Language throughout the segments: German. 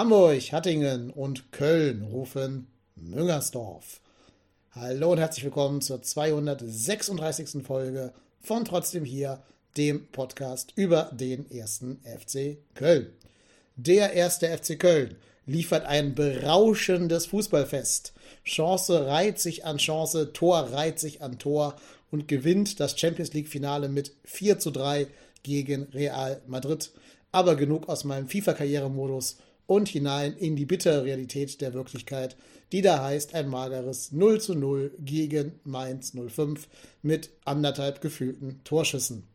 Hamburg, Hattingen und Köln rufen Müngersdorf. Hallo und herzlich willkommen zur 236. Folge von Trotzdem hier, dem Podcast über den ersten FC Köln. Der erste FC Köln liefert ein berauschendes Fußballfest. Chance reiht sich an Chance, Tor reiht sich an Tor und gewinnt das Champions League Finale mit 4 zu 3 gegen Real Madrid. Aber genug aus meinem FIFA-Karrieremodus und hinein in die bittere Realität der Wirklichkeit, die da heißt ein mageres 0 zu 0 gegen Mainz 05 mit anderthalb gefühlten Torschüssen.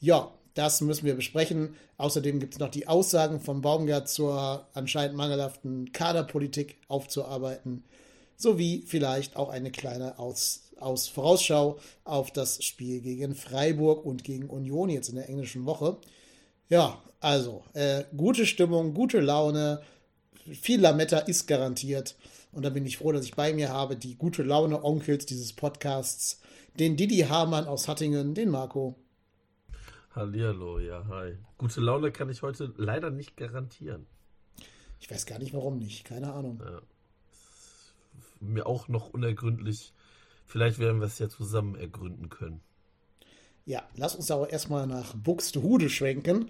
Ja, das müssen wir besprechen. Außerdem gibt es noch die Aussagen von Baumgart zur anscheinend mangelhaften Kaderpolitik aufzuarbeiten, sowie vielleicht auch eine kleine Aus, Aus Vorausschau auf das Spiel gegen Freiburg und gegen Union jetzt in der englischen Woche. Ja, also, äh, gute Stimmung, gute Laune, viel Lametta ist garantiert. Und da bin ich froh, dass ich bei mir habe die gute Laune Onkels dieses Podcasts, den Didi Hamann aus Hattingen, den Marco. Hallihallo, ja, hi. Gute Laune kann ich heute leider nicht garantieren. Ich weiß gar nicht, warum nicht, keine Ahnung. Ja. Mir auch noch unergründlich. Vielleicht werden wir es ja zusammen ergründen können. Ja, lass uns aber erstmal nach Buxtehude schwenken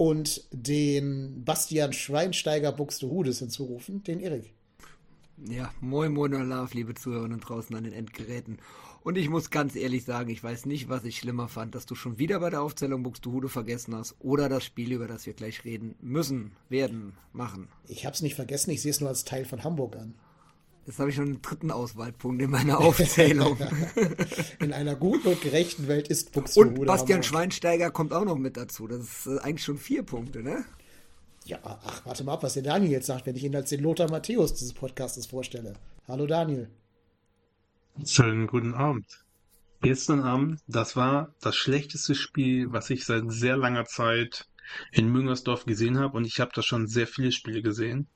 und den Bastian Schweinsteiger Buxtehudes hinzurufen, den Erik. Ja, moin moin Love, liebe Zuhörerinnen draußen an den Endgeräten. Und ich muss ganz ehrlich sagen, ich weiß nicht, was ich schlimmer fand, dass du schon wieder bei der Aufzählung Buxtehude vergessen hast oder das Spiel, über das wir gleich reden müssen, werden, machen. Ich hab's nicht vergessen, ich sehe es nur als Teil von Hamburg an. Jetzt habe ich schon einen dritten Auswahlpunkt in meiner Aufzählung. In einer guten und gerechten Welt ist Buxtehude Und Bastian Hamburg. Schweinsteiger kommt auch noch mit dazu. Das ist äh, eigentlich schon vier Punkte, ne? Ja, ach, warte mal ab, was der Daniel jetzt sagt, wenn ich ihn als den Lothar Matthäus dieses Podcastes vorstelle. Hallo Daniel. Schönen guten Abend. Gestern Abend, das war das schlechteste Spiel, was ich seit sehr langer Zeit in Müngersdorf gesehen habe und ich habe da schon sehr viele Spiele gesehen.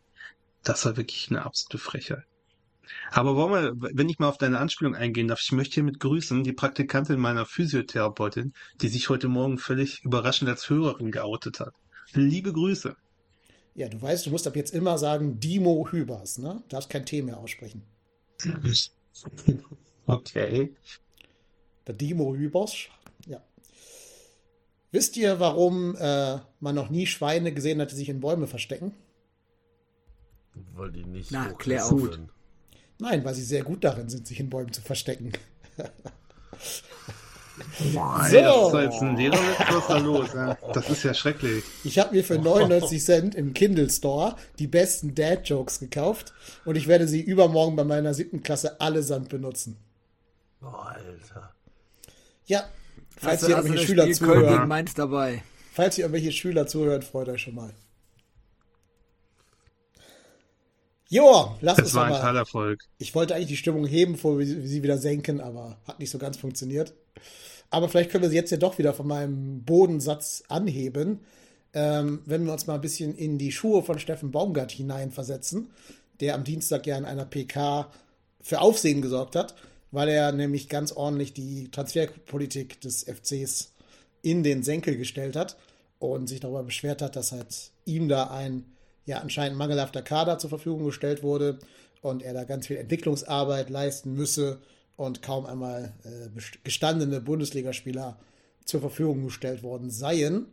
Das war wirklich eine absolute Frechheit. Aber wollen wir, wenn ich mal auf deine Anspielung eingehen darf, ich möchte hiermit grüßen die Praktikantin meiner Physiotherapeutin, die sich heute Morgen völlig überraschend als Hörerin geoutet hat. Liebe Grüße. Ja, du weißt, du musst ab jetzt immer sagen Dimo Hübers, ne? Du darfst kein T mehr aussprechen. Okay. Der Dimo Hübers. Ja. Wisst ihr, warum äh, man noch nie Schweine gesehen hat, die sich in Bäume verstecken? Weil die nicht Na, so klär auf. sind. Nein, weil sie sehr gut darin sind, sich in Bäumen zu verstecken. Boah, So. das ist jetzt ein Lederwitz, was ist da los? Ja, das ist ja schrecklich. Ich habe mir für 99 Cent im Kindle Store die besten Dad-Jokes gekauft und ich werde sie übermorgen bei meiner siebten Klasse allesamt benutzen. Boah, Alter. Ja, falls Hast hier irgendwelche das Schüler Spiel Köln gegen zuhören, Mainz dabei? falls hier irgendwelche Schüler zuhören, freut euch schon mal. Joa, lass uns Das war ein mal. Teilerfolg. Ich wollte eigentlich die Stimmung heben, bevor wir sie wieder senken, aber hat nicht so ganz funktioniert. Aber vielleicht können wir sie jetzt ja doch wieder von meinem Bodensatz anheben, ähm, wenn wir uns mal ein bisschen in die Schuhe von Steffen Baumgart hineinversetzen, der am Dienstag ja in einer PK für Aufsehen gesorgt hat, weil er nämlich ganz ordentlich die Transferpolitik des FCs in den Senkel gestellt hat und sich darüber beschwert hat, dass halt ihm da ein ja anscheinend mangelhafter Kader zur Verfügung gestellt wurde und er da ganz viel Entwicklungsarbeit leisten müsse und kaum einmal äh, gestandene Bundesligaspieler zur Verfügung gestellt worden seien.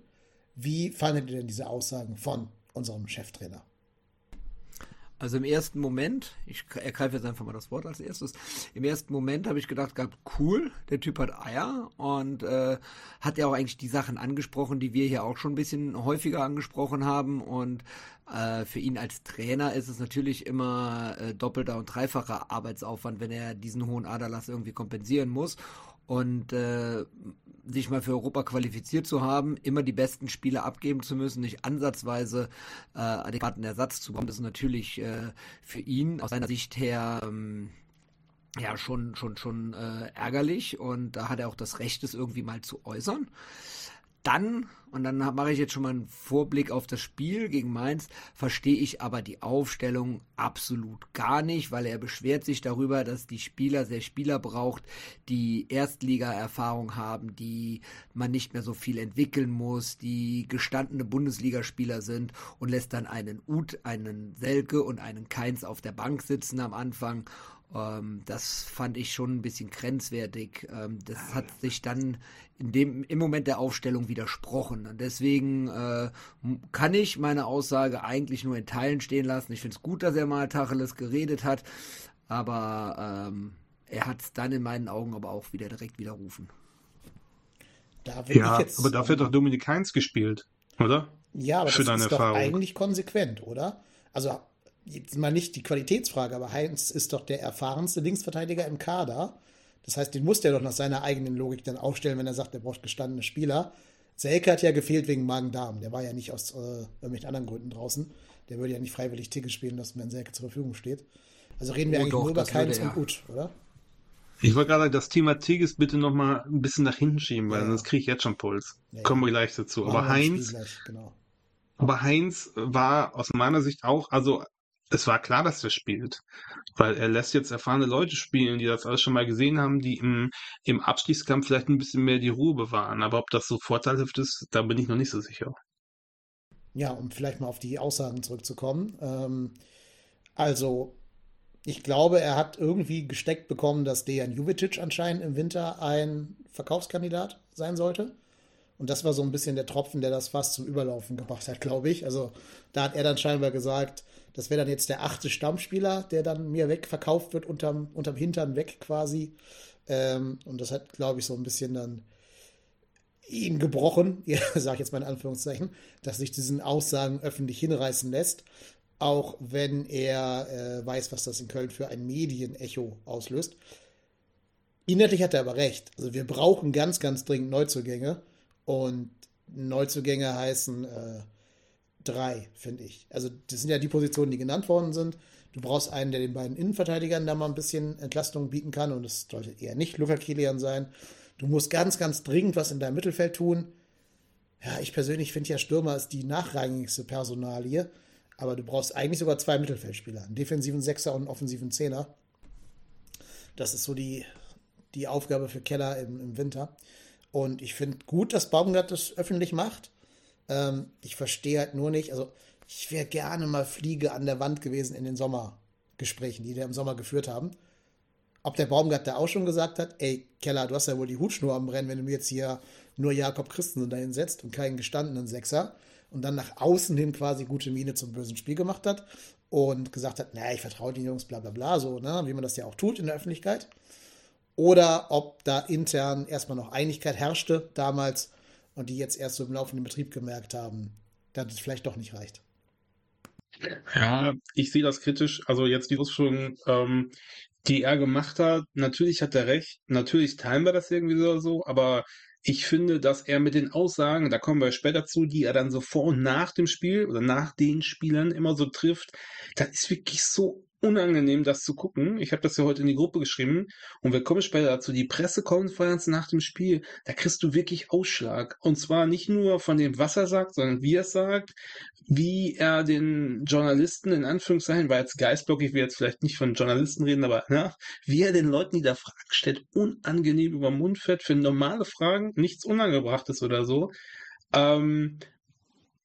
Wie fandet ihr denn diese Aussagen von unserem Cheftrainer? Also im ersten Moment, ich ergreife jetzt einfach mal das Wort als erstes, im ersten Moment habe ich gedacht gehabt, cool, der Typ hat Eier und äh, hat ja auch eigentlich die Sachen angesprochen, die wir hier auch schon ein bisschen häufiger angesprochen haben und äh, für ihn als Trainer ist es natürlich immer äh, doppelter und dreifacher Arbeitsaufwand, wenn er diesen hohen Aderlass irgendwie kompensieren muss und äh, sich mal für Europa qualifiziert zu haben, immer die besten Spiele abgeben zu müssen, nicht ansatzweise äh, adäquaten Ersatz zu bekommen, das ist natürlich äh, für ihn aus seiner Sicht her ähm, ja schon schon schon äh, ärgerlich und da hat er auch das Recht, es irgendwie mal zu äußern. Dann, und dann mache ich jetzt schon mal einen Vorblick auf das Spiel gegen Mainz, verstehe ich aber die Aufstellung absolut gar nicht, weil er beschwert sich darüber, dass die Spieler sehr Spieler braucht, die Erstliga-Erfahrung haben, die man nicht mehr so viel entwickeln muss, die gestandene Bundesligaspieler sind und lässt dann einen Uth, einen Selke und einen Keins auf der Bank sitzen am Anfang ähm, das fand ich schon ein bisschen grenzwertig. Ähm, das hat sich dann in dem, im Moment der Aufstellung widersprochen. Und deswegen äh, kann ich meine Aussage eigentlich nur in Teilen stehen lassen. Ich finde es gut, dass er mal Tacheles geredet hat, aber ähm, er hat es dann in meinen Augen aber auch wieder direkt widerrufen. Da ja, jetzt, aber dafür hat doch Dominik Heinz gespielt, oder? Ja, aber Für das ist Erfahrung. doch eigentlich konsequent, oder? Also jetzt mal nicht die Qualitätsfrage, aber Heinz ist doch der erfahrenste Linksverteidiger im Kader. Das heißt, den muss der doch nach seiner eigenen Logik dann aufstellen, wenn er sagt, er braucht gestandene Spieler. Selke hat ja gefehlt wegen Magen-Darm. Der war ja nicht aus äh, irgendwelchen anderen Gründen draußen. Der würde ja nicht freiwillig Ticket spielen lassen, wenn Selke zur Verfügung steht. Also reden wir oh, eigentlich doch, nur über Keins und Ut, oder? Ich wollte gerade das Thema Tigges bitte noch mal ein bisschen nach hinten schieben, weil ja. sonst kriege ich jetzt schon Puls. Ja, Kommen wir gleich dazu. Aber Heinz, gleich, genau. aber Heinz war aus meiner Sicht auch, also es war klar, dass er spielt, weil er lässt jetzt erfahrene Leute spielen, die das alles schon mal gesehen haben, die im, im Abstiegskampf vielleicht ein bisschen mehr die Ruhe bewahren. Aber ob das so vorteilhaft ist, da bin ich noch nicht so sicher. Ja, um vielleicht mal auf die Aussagen zurückzukommen. Ähm, also, ich glaube, er hat irgendwie gesteckt bekommen, dass Dejan Juvicic anscheinend im Winter ein Verkaufskandidat sein sollte. Und das war so ein bisschen der Tropfen, der das fast zum Überlaufen gebracht hat, glaube ich. Also da hat er dann scheinbar gesagt, das wäre dann jetzt der achte Stammspieler, der dann mir wegverkauft wird, unterm, unterm Hintern weg quasi. Ähm, und das hat, glaube ich, so ein bisschen dann ihn gebrochen, ja, sage ich jetzt mal in Anführungszeichen, dass sich diesen Aussagen öffentlich hinreißen lässt, auch wenn er äh, weiß, was das in Köln für ein Medienecho auslöst. Inhaltlich hat er aber recht. Also wir brauchen ganz, ganz dringend Neuzugänge und Neuzugänge heißen äh, drei, finde ich. Also das sind ja die Positionen, die genannt worden sind. Du brauchst einen, der den beiden Innenverteidigern da mal ein bisschen Entlastung bieten kann und das sollte eher nicht Luca Kilian sein. Du musst ganz, ganz dringend was in deinem Mittelfeld tun. Ja, ich persönlich finde ja Stürmer ist die nachrangigste Personalie, aber du brauchst eigentlich sogar zwei Mittelfeldspieler, einen defensiven Sechser und einen offensiven Zehner. Das ist so die, die Aufgabe für Keller im, im Winter. Und ich finde gut, dass Baumgart das öffentlich macht. Ähm, ich verstehe halt nur nicht, also ich wäre gerne mal Fliege an der Wand gewesen in den Sommergesprächen, die wir im Sommer geführt haben. Ob der Baumgart da auch schon gesagt hat, ey, Keller, du hast ja wohl die Hutschnur am Brennen, wenn du mir jetzt hier nur Jakob Christensen dahin setzt und keinen gestandenen Sechser und dann nach außen hin quasi gute Miene zum bösen Spiel gemacht hat und gesagt hat, naja, ich vertraue den Jungs, bla bla bla, so, ne, wie man das ja auch tut in der Öffentlichkeit. Oder ob da intern erstmal noch Einigkeit herrschte damals und die jetzt erst so im laufenden Betrieb gemerkt haben, dass es vielleicht doch nicht reicht. Ja, ich sehe das kritisch. Also jetzt die Ausführungen, ähm, die er gemacht hat, natürlich hat er recht, natürlich teilen wir das irgendwie so, so aber ich finde, dass er mit den Aussagen, da kommen wir später zu, die er dann so vor und nach dem Spiel oder nach den Spielern immer so trifft, das ist wirklich so unangenehm, das zu gucken. Ich habe das ja heute in die Gruppe geschrieben und wir kommen später dazu. Die Pressekonferenz nach dem Spiel, da kriegst du wirklich Ausschlag. Und zwar nicht nur von dem, was er sagt, sondern wie er es sagt, wie er den Journalisten, in Anführungszeichen, weil jetzt Geistblock, ich will jetzt vielleicht nicht von Journalisten reden, aber ne, wie er den Leuten, die da Fragen stellt, unangenehm über Mund fährt für normale Fragen, nichts Unangebrachtes oder so. Ähm,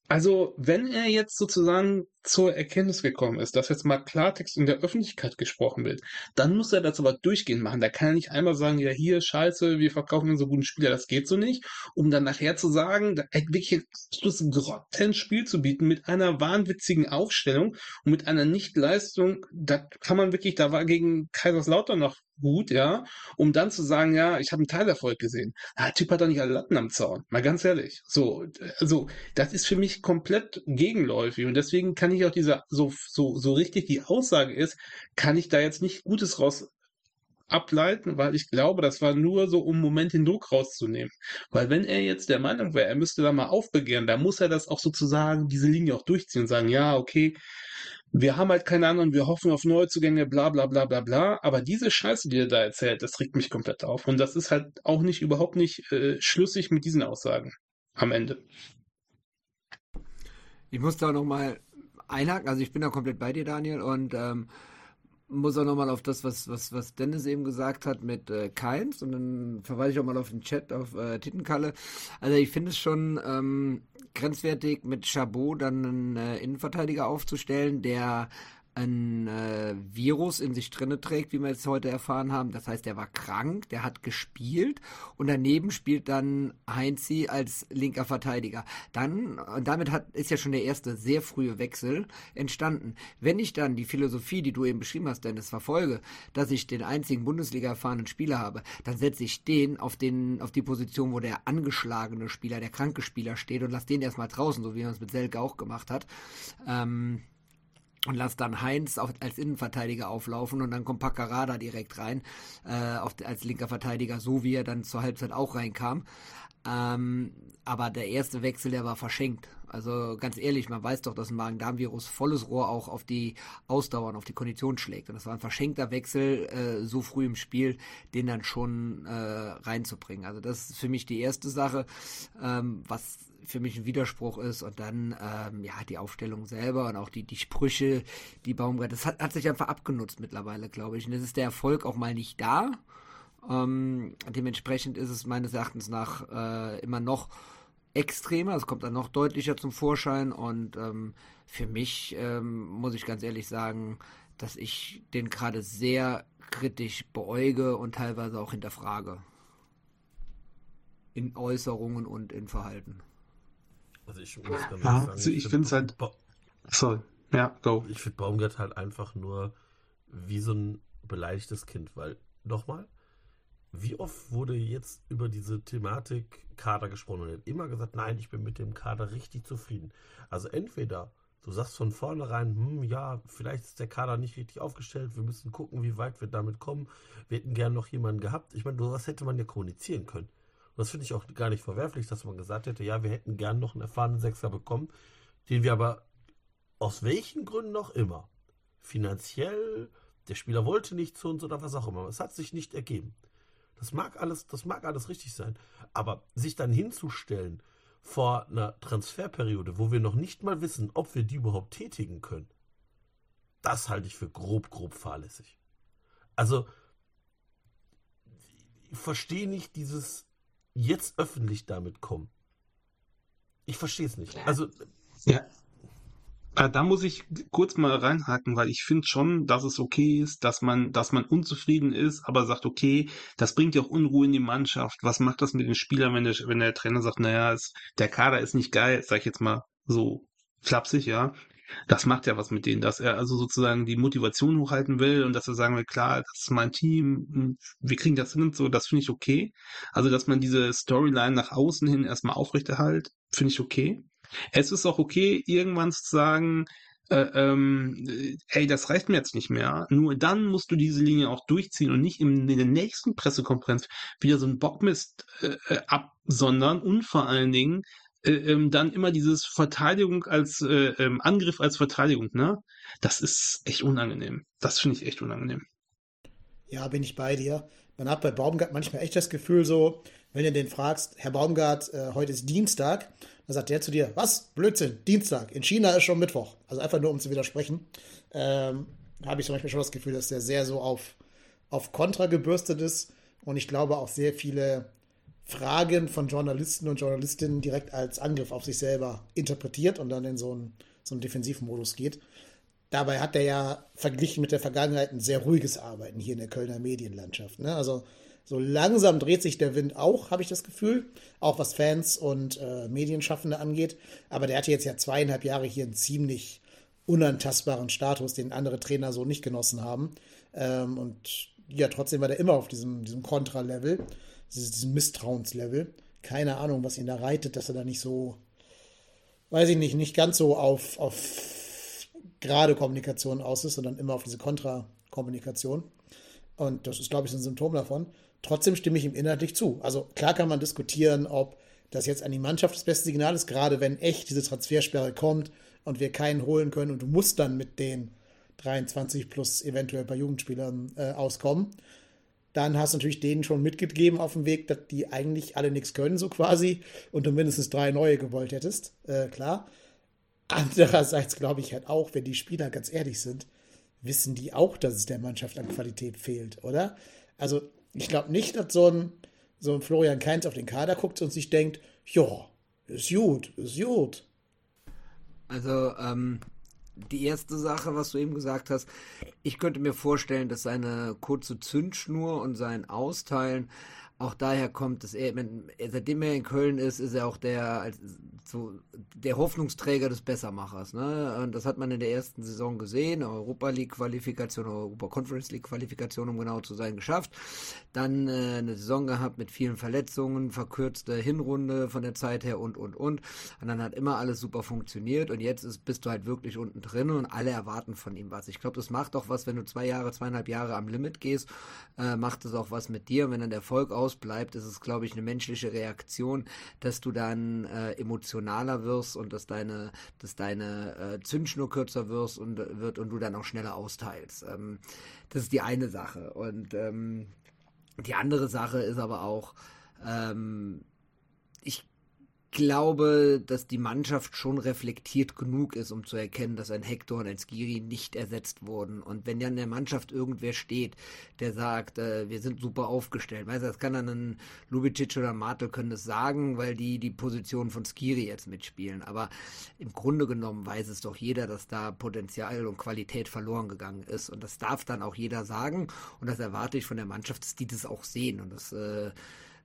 Also, wenn er jetzt sozusagen zur Erkenntnis gekommen ist, dass jetzt mal Klartext in der Öffentlichkeit gesprochen wird, dann muss er das aber durchgehend machen. Da kann er nicht einmal sagen, ja, hier, scheiße, wir verkaufen einen so guten Spieler, das geht so nicht, um dann nachher zu sagen, da wirklich ein absolutes Grottenspiel zu bieten mit einer wahnwitzigen Aufstellung und mit einer Nichtleistung, da kann man wirklich, da war gegen Kaiserslautern noch gut, ja, um dann zu sagen, ja, ich habe einen Teilerfolg gesehen. Ah, der Typ hat doch nicht alle Latten am Zaun. Mal ganz ehrlich. So, also, das ist für mich komplett gegenläufig und deswegen kann ich auch diese, so, so, so richtig die Aussage ist, kann ich da jetzt nicht Gutes raus ableiten, weil ich glaube, das war nur so, um einen Moment den Druck rauszunehmen. Weil wenn er jetzt der Meinung wäre, er müsste da mal aufbegehren, da muss er das auch sozusagen, diese Linie auch durchziehen und sagen, ja, okay, wir haben halt keine anderen, wir hoffen auf Neuzugänge, bla bla bla bla bla. Aber diese Scheiße, die er da erzählt, das regt mich komplett auf. Und das ist halt auch nicht, überhaupt nicht äh, schlüssig mit diesen Aussagen am Ende. Ich muss da nochmal einhaken, also ich bin da komplett bei dir, Daniel, und ähm, muss auch nochmal auf das, was, was, was Dennis eben gesagt hat mit äh, Keins und dann verweise ich auch mal auf den Chat, auf äh, Tittenkalle. Also ich finde es schon ähm, grenzwertig, mit Chabot dann einen äh, Innenverteidiger aufzustellen, der ein äh, Virus in sich drinne trägt, wie wir jetzt heute erfahren haben. Das heißt, er war krank, der hat gespielt und daneben spielt dann Heinzi als linker Verteidiger. Dann, und damit hat, ist ja schon der erste sehr frühe Wechsel entstanden. Wenn ich dann die Philosophie, die du eben beschrieben hast, Dennis, verfolge, dass ich den einzigen Bundesliga erfahrenen Spieler habe, dann setze ich den auf den, auf die Position, wo der angeschlagene Spieler, der kranke Spieler steht und lass den erstmal draußen, so wie man es mit Selke auch gemacht hat. Ähm, und lass dann Heinz auf, als Innenverteidiger auflaufen und dann kommt Paccarada direkt rein äh, auf, als linker Verteidiger, so wie er dann zur Halbzeit auch reinkam. Ähm, aber der erste Wechsel, der war verschenkt. Also ganz ehrlich, man weiß doch, dass ein Magen-Darm-Virus volles Rohr auch auf die Ausdauer und auf die Kondition schlägt. Und das war ein verschenkter Wechsel äh, so früh im Spiel, den dann schon äh, reinzubringen. Also das ist für mich die erste Sache, ähm, was für mich ein Widerspruch ist und dann ähm, ja die Aufstellung selber und auch die die Sprüche, die Baumgart, das hat, hat sich einfach abgenutzt mittlerweile, glaube ich. Und jetzt ist der Erfolg auch mal nicht da. Ähm, dementsprechend ist es meines Erachtens nach äh, immer noch extremer, es kommt dann noch deutlicher zum Vorschein und ähm, für mich ähm, muss ich ganz ehrlich sagen, dass ich den gerade sehr kritisch beäuge und teilweise auch hinterfrage. In Äußerungen und in Verhalten. Also ich muss ganz Ja, sagen, also ich finde es halt. Ba Sorry. Ja, go. ich finde Baumgart halt einfach nur wie so ein beleidigtes Kind, weil nochmal, wie oft wurde jetzt über diese Thematik Kader gesprochen und er hat immer gesagt, nein, ich bin mit dem Kader richtig zufrieden. Also entweder du sagst von vornherein, hm, ja, vielleicht ist der Kader nicht richtig aufgestellt, wir müssen gucken, wie weit wir damit kommen. Wir hätten gern noch jemanden gehabt. Ich meine, das hätte man ja kommunizieren können. Das finde ich auch gar nicht verwerflich, dass man gesagt hätte, ja, wir hätten gern noch einen erfahrenen Sechser bekommen, den wir aber aus welchen Gründen noch immer, finanziell, der Spieler wollte nicht zu uns oder was auch immer, es hat sich nicht ergeben. Das mag alles, das mag alles richtig sein, aber sich dann hinzustellen vor einer Transferperiode, wo wir noch nicht mal wissen, ob wir die überhaupt tätigen können, das halte ich für grob, grob fahrlässig. Also, ich verstehe nicht dieses jetzt öffentlich damit kommen. Ich verstehe es nicht. Also, Ja. Da muss ich kurz mal reinhaken, weil ich finde schon, dass es okay ist, dass man, dass man unzufrieden ist, aber sagt, okay, das bringt ja auch Unruhe in die Mannschaft. Was macht das mit den Spielern, wenn der, wenn der Trainer sagt, naja, es, der Kader ist nicht geil, sag ich jetzt mal so flapsig, ja. Das macht ja was mit denen, dass er also sozusagen die Motivation hochhalten will und dass er sagen will, klar, das ist mein Team, wir kriegen das hin und so, das finde ich okay. Also, dass man diese Storyline nach außen hin erstmal aufrechterhält, finde ich okay. Es ist auch okay, irgendwann zu sagen, äh, ähm, äh, ey, das reicht mir jetzt nicht mehr. Nur dann musst du diese Linie auch durchziehen und nicht in, in der nächsten Pressekonferenz wieder so einen Bockmist äh, äh, absondern und vor allen Dingen ähm, dann immer dieses Verteidigung als äh, ähm, Angriff als Verteidigung, ne? Das ist echt unangenehm. Das finde ich echt unangenehm. Ja, bin ich bei dir. Man hat bei Baumgart manchmal echt das Gefühl so, wenn du den fragst, Herr Baumgart, äh, heute ist Dienstag, dann sagt der zu dir, was? Blödsinn, Dienstag. In China ist schon Mittwoch. Also einfach nur, um zu widersprechen. Ähm, habe ich zum Beispiel schon das Gefühl, dass der sehr so auf, auf Kontra gebürstet ist und ich glaube auch sehr viele Fragen von Journalisten und Journalistinnen direkt als Angriff auf sich selber interpretiert und dann in so einen, so einen Defensivmodus geht. Dabei hat er ja verglichen mit der Vergangenheit ein sehr ruhiges Arbeiten hier in der Kölner Medienlandschaft. Ne? Also so langsam dreht sich der Wind auch, habe ich das Gefühl, auch was Fans und äh, Medienschaffende angeht. Aber der hatte jetzt ja zweieinhalb Jahre hier einen ziemlich unantastbaren Status, den andere Trainer so nicht genossen haben. Ähm, und ja, trotzdem war der immer auf diesem, diesem Kontra-Level, diesem Misstrauenslevel. Keine Ahnung, was ihn da reitet, dass er da nicht so, weiß ich nicht, nicht ganz so auf, auf gerade Kommunikation aus ist, sondern immer auf diese Kontra-Kommunikation. Und das ist, glaube ich, ein Symptom davon. Trotzdem stimme ich ihm inhaltlich zu. Also klar kann man diskutieren, ob das jetzt an die Mannschaft das beste Signal ist, gerade wenn echt diese Transfersperre kommt und wir keinen holen können und du musst dann mit den 23 plus eventuell paar Jugendspielern äh, auskommen. Dann hast du natürlich denen schon mitgegeben auf dem Weg, dass die eigentlich alle nichts können, so quasi, und du mindestens drei neue gewollt hättest. Äh, klar. Andererseits glaube ich halt auch, wenn die Spieler ganz ehrlich sind, wissen die auch, dass es der Mannschaft an Qualität fehlt, oder? Also ich glaube nicht, dass so ein, so ein Florian Kainz auf den Kader guckt und sich denkt, ja, ist gut, ist gut. Also, ähm, die erste Sache, was du eben gesagt hast, ich könnte mir vorstellen, dass seine kurze Zündschnur und sein Austeilen auch daher kommt, dass er, seitdem er in Köln ist, ist er auch der, so, der Hoffnungsträger des Bessermachers. Ne? Und das hat man in der ersten Saison gesehen, Europa League Qualifikation, Europa Conference League Qualifikation, um genau zu sein, geschafft. Dann äh, eine Saison gehabt mit vielen Verletzungen, verkürzte Hinrunde von der Zeit her und, und, und. Und dann hat immer alles super funktioniert und jetzt ist, bist du halt wirklich unten drin und alle erwarten von ihm was. Ich glaube, das macht auch was, wenn du zwei Jahre, zweieinhalb Jahre am Limit gehst, äh, macht es auch was mit dir. Und wenn dann der Erfolg aus ausbleibt, ist es, glaube ich, eine menschliche Reaktion, dass du dann äh, emotionaler wirst und dass deine, dass deine äh, Zündschnur kürzer wirst und wird und du dann auch schneller austeilst. Ähm, das ist die eine Sache. Und ähm, die andere Sache ist aber auch, ähm, ich glaube, dass die Mannschaft schon reflektiert genug ist, um zu erkennen, dass ein Hector und ein Skiri nicht ersetzt wurden. Und wenn ja in der Mannschaft irgendwer steht, der sagt, äh, wir sind super aufgestellt, weißt du, das kann dann ein Lubicic oder Mate können das sagen, weil die die Position von Skiri jetzt mitspielen. Aber im Grunde genommen weiß es doch jeder, dass da Potenzial und Qualität verloren gegangen ist. Und das darf dann auch jeder sagen. Und das erwarte ich von der Mannschaft, dass die das auch sehen. Und das äh,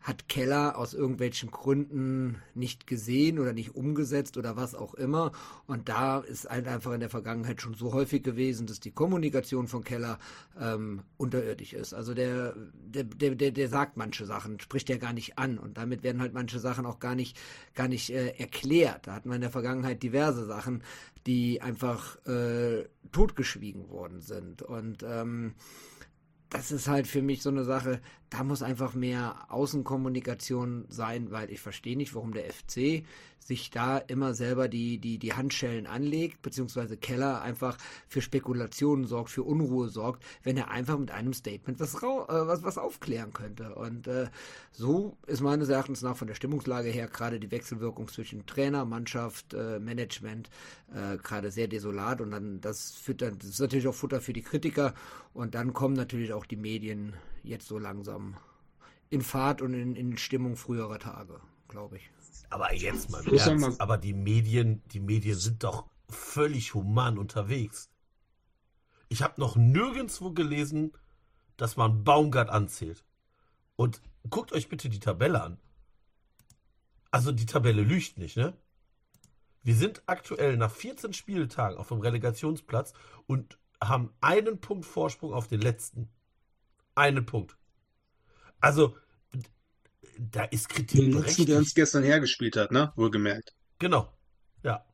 hat Keller aus irgendwelchen Gründen nicht gesehen oder nicht umgesetzt oder was auch immer. Und da ist halt einfach in der Vergangenheit schon so häufig gewesen, dass die Kommunikation von Keller ähm, unterirdisch ist. Also der, der, der, der, sagt manche Sachen, spricht ja gar nicht an und damit werden halt manche Sachen auch gar nicht, gar nicht äh, erklärt. Da hatten wir in der Vergangenheit diverse Sachen, die einfach äh, totgeschwiegen worden sind. Und ähm, das ist halt für mich so eine Sache, da muss einfach mehr Außenkommunikation sein, weil ich verstehe nicht, warum der FC sich da immer selber die, die, die Handschellen anlegt, beziehungsweise Keller einfach für Spekulationen sorgt, für Unruhe sorgt, wenn er einfach mit einem Statement was, äh, was, was aufklären könnte. Und äh, so ist meines Erachtens nach von der Stimmungslage her gerade die Wechselwirkung zwischen Trainer, Mannschaft, äh, Management äh, gerade sehr desolat und dann das führt dann, das ist natürlich auch Futter für die Kritiker und dann kommen natürlich auch die Medien jetzt so langsam in Fahrt und in, in Stimmung früherer Tage, glaube ich. Aber jetzt mal Ernst, aber die Medien, die Medien sind doch völlig human unterwegs. Ich habe noch nirgendwo gelesen, dass man Baumgart anzählt. Und guckt euch bitte die Tabelle an. Also die Tabelle lügt nicht, ne? Wir sind aktuell nach 14 Spieltagen auf dem Relegationsplatz und haben einen Punkt Vorsprung auf den letzten. Einen Punkt. Also, da ist Kritik Den letzten, der uns gestern hergespielt hat, ne? Wohlgemerkt. Genau. Ja.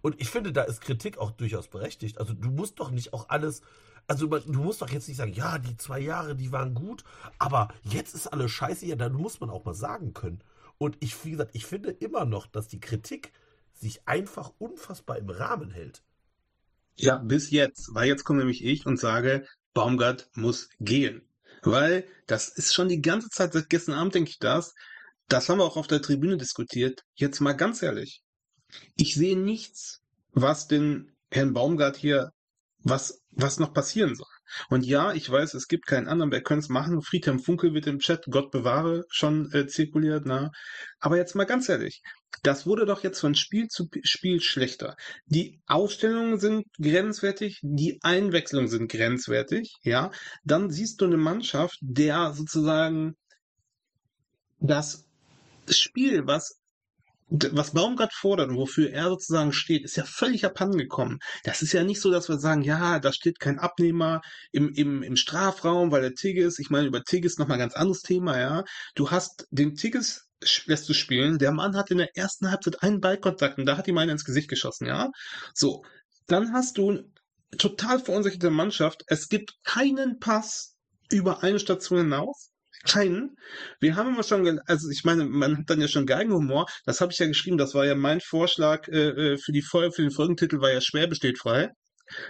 Und ich finde, da ist Kritik auch durchaus berechtigt. Also, du musst doch nicht auch alles. Also, du musst doch jetzt nicht sagen, ja, die zwei Jahre, die waren gut, aber jetzt ist alles scheiße. Ja, da muss man auch mal sagen können. Und ich, wie gesagt, ich finde immer noch, dass die Kritik sich einfach unfassbar im Rahmen hält. Ja, bis jetzt. Weil jetzt komme nämlich ich und sage, Baumgart muss gehen. Weil das ist schon die ganze Zeit, seit gestern Abend denke ich das, das haben wir auch auf der Tribüne diskutiert. Jetzt mal ganz ehrlich. Ich sehe nichts, was den Herrn Baumgart hier, was, was noch passieren soll. Und ja, ich weiß, es gibt keinen anderen, wer könnte es machen. Friedhelm Funkel wird im Chat, Gott bewahre, schon äh, zirkuliert, na. Aber jetzt mal ganz ehrlich, das wurde doch jetzt von Spiel zu Spiel schlechter. Die Aufstellungen sind grenzwertig, die Einwechslungen sind grenzwertig, ja. Dann siehst du eine Mannschaft, der sozusagen das Spiel, was was Baumgart fordert und wofür er sozusagen steht, ist ja völlig abhandengekommen. Das ist ja nicht so, dass wir sagen, ja, da steht kein Abnehmer im, im, im Strafraum, weil der Tigges, ich meine, über Tigges nochmal ein ganz anderes Thema, ja. Du hast den Tigges lässt du spielen. Der Mann hat in der ersten Halbzeit einen Ballkontakt und da hat ihm einer ins Gesicht geschossen, ja. So. Dann hast du total verunsicherte Mannschaft. Es gibt keinen Pass über eine Station hinaus. Keinen. Wir haben immer schon, also ich meine, man hat dann ja schon Geigenhumor. Das habe ich ja geschrieben. Das war ja mein Vorschlag äh, äh für die für den Folgentitel war ja Schwäbe steht frei.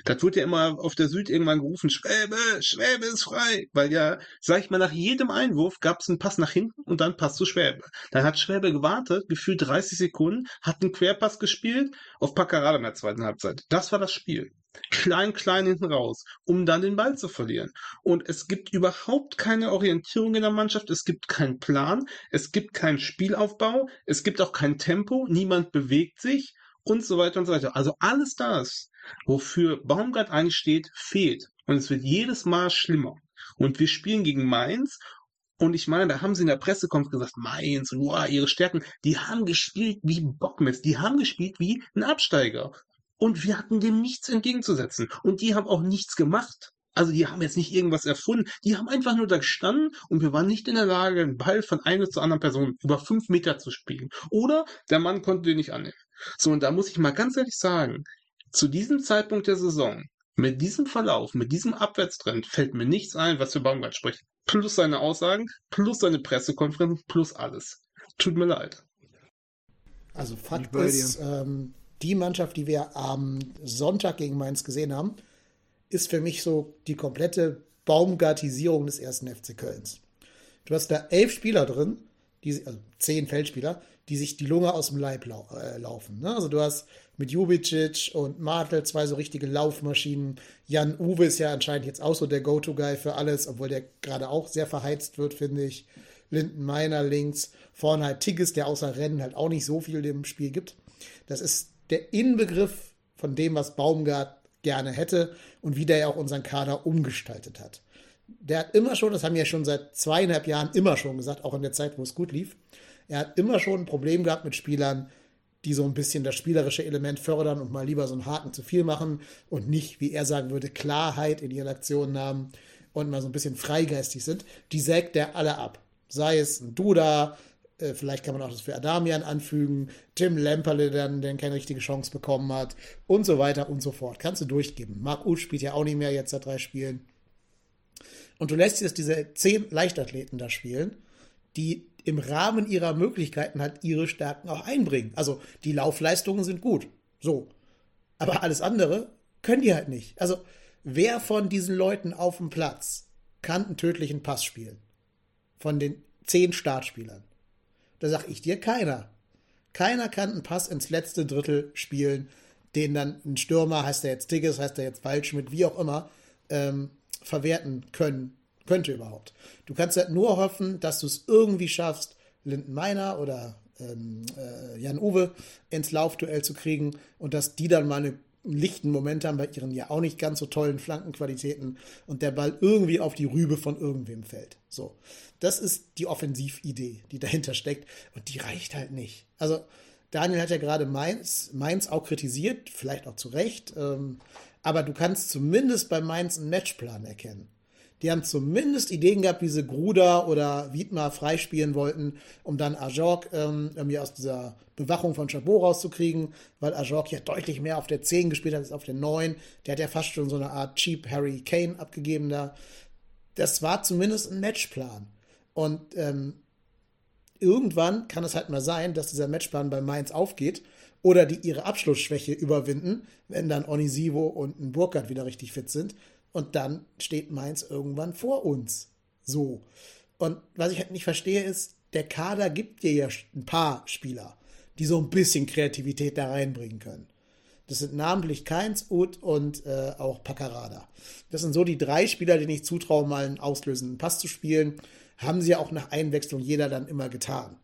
Das wurde ja immer auf der Süd irgendwann gerufen, Schwäbe, Schwäbe ist frei. Weil ja, sag ich mal, nach jedem Einwurf gab es einen Pass nach hinten und dann Pass zu Schwäbe. Dann hat Schwäbe gewartet, gefühlt 30 Sekunden, hat einen Querpass gespielt auf Packerade in der zweiten Halbzeit. Das war das Spiel. Klein, klein hinten raus, um dann den Ball zu verlieren. Und es gibt überhaupt keine Orientierung in der Mannschaft, es gibt keinen Plan, es gibt keinen Spielaufbau, es gibt auch kein Tempo, niemand bewegt sich und so weiter und so weiter. Also alles das, wofür Baumgart eigentlich steht, fehlt. Und es wird jedes Mal schlimmer. Und wir spielen gegen Mainz und ich meine, da haben sie in der Pressekonferenz gesagt, Mainz wow, ihre Stärken, die haben gespielt wie Bockmist, die haben gespielt wie ein Absteiger. Und wir hatten dem nichts entgegenzusetzen. Und die haben auch nichts gemacht. Also die haben jetzt nicht irgendwas erfunden. Die haben einfach nur da gestanden und wir waren nicht in der Lage, den Ball von einer zur anderen Person über fünf Meter zu spielen. Oder der Mann konnte den nicht annehmen. So, und da muss ich mal ganz ehrlich sagen, zu diesem Zeitpunkt der Saison, mit diesem Verlauf, mit diesem Abwärtstrend, fällt mir nichts ein, was für Baumgart spricht. Plus seine Aussagen, plus seine Pressekonferenz, plus alles. Tut mir leid. Also Fakt ist, ähm, die Mannschaft, die wir am Sonntag gegen Mainz gesehen haben, ist für mich so die komplette Baumgartisierung des ersten FC Kölns. Du hast da elf Spieler drin, die, also zehn Feldspieler, die sich die Lunge aus dem Leib lau äh, laufen. Ne? Also du hast mit Jubicic und Martel zwei so richtige Laufmaschinen. Jan Uwe ist ja anscheinend jetzt auch so der Go-To-Guy für alles, obwohl der gerade auch sehr verheizt wird, finde ich. Linden Meiner links, vorne halt Tigges, der außer Rennen halt auch nicht so viel im Spiel gibt. Das ist der Inbegriff von dem, was Baumgart gerne hätte und wie der ja auch unseren Kader umgestaltet hat. Der hat immer schon, das haben wir ja schon seit zweieinhalb Jahren immer schon gesagt, auch in der Zeit, wo es gut lief, er hat immer schon ein Problem gehabt mit Spielern, die so ein bisschen das spielerische Element fördern und mal lieber so einen Haken zu viel machen und nicht, wie er sagen würde, Klarheit in ihren Aktionen haben und mal so ein bisschen freigeistig sind. Die sägt der alle ab. Sei es ein Duda, äh, vielleicht kann man auch das für Adamian anfügen, Tim Lemperle dann, der keine richtige Chance bekommen hat und so weiter und so fort. Kannst du durchgeben. Marc Uth spielt ja auch nicht mehr jetzt seit drei Spielen. Und du lässt jetzt diese zehn Leichtathleten da spielen, die im Rahmen ihrer Möglichkeiten halt ihre Stärken auch einbringen. Also die Laufleistungen sind gut. So. Aber alles andere können die halt nicht. Also wer von diesen Leuten auf dem Platz kann einen tödlichen Pass spielen? Von den zehn Startspielern. Da sag ich dir keiner. Keiner kann einen Pass ins letzte Drittel spielen, den dann ein Stürmer, heißt er jetzt Tigges, heißt er jetzt Waldschmidt, wie auch immer, ähm, verwerten können, könnte überhaupt. Du kannst halt nur hoffen, dass du es irgendwie schaffst, Linden Meiner oder ähm, äh, Jan Uwe ins Laufduell zu kriegen und dass die dann mal eine lichten Moment haben bei ihren ja auch nicht ganz so tollen Flankenqualitäten und der Ball irgendwie auf die Rübe von irgendwem fällt. So. Das ist die Offensividee, die dahinter steckt und die reicht halt nicht. Also Daniel hat ja gerade Mainz, Mainz auch kritisiert, vielleicht auch zu Recht, ähm, aber du kannst zumindest bei Mainz einen Matchplan erkennen. Die haben zumindest Ideen gehabt, wie sie Gruder oder Wiedmar freispielen wollten, um dann Ajork ähm, irgendwie aus dieser Bewachung von Chabot rauszukriegen, weil Ajork ja deutlich mehr auf der 10 gespielt hat als auf der 9. Der hat ja fast schon so eine Art Cheap Harry Kane abgegeben da. Das war zumindest ein Matchplan. Und ähm, irgendwann kann es halt mal sein, dass dieser Matchplan bei Mainz aufgeht oder die ihre Abschlussschwäche überwinden, wenn dann Onisivo und ein Burkhardt wieder richtig fit sind und dann steht Mainz irgendwann vor uns. So. Und was ich halt nicht verstehe, ist, der Kader gibt dir ja ein paar Spieler, die so ein bisschen Kreativität da reinbringen können. Das sind namentlich Keins, Ud und äh, auch Paccarada. Das sind so die drei Spieler, denen ich zutraue, mal einen auslösenden Pass zu spielen. Haben sie ja auch nach Einwechslung jeder dann immer getan.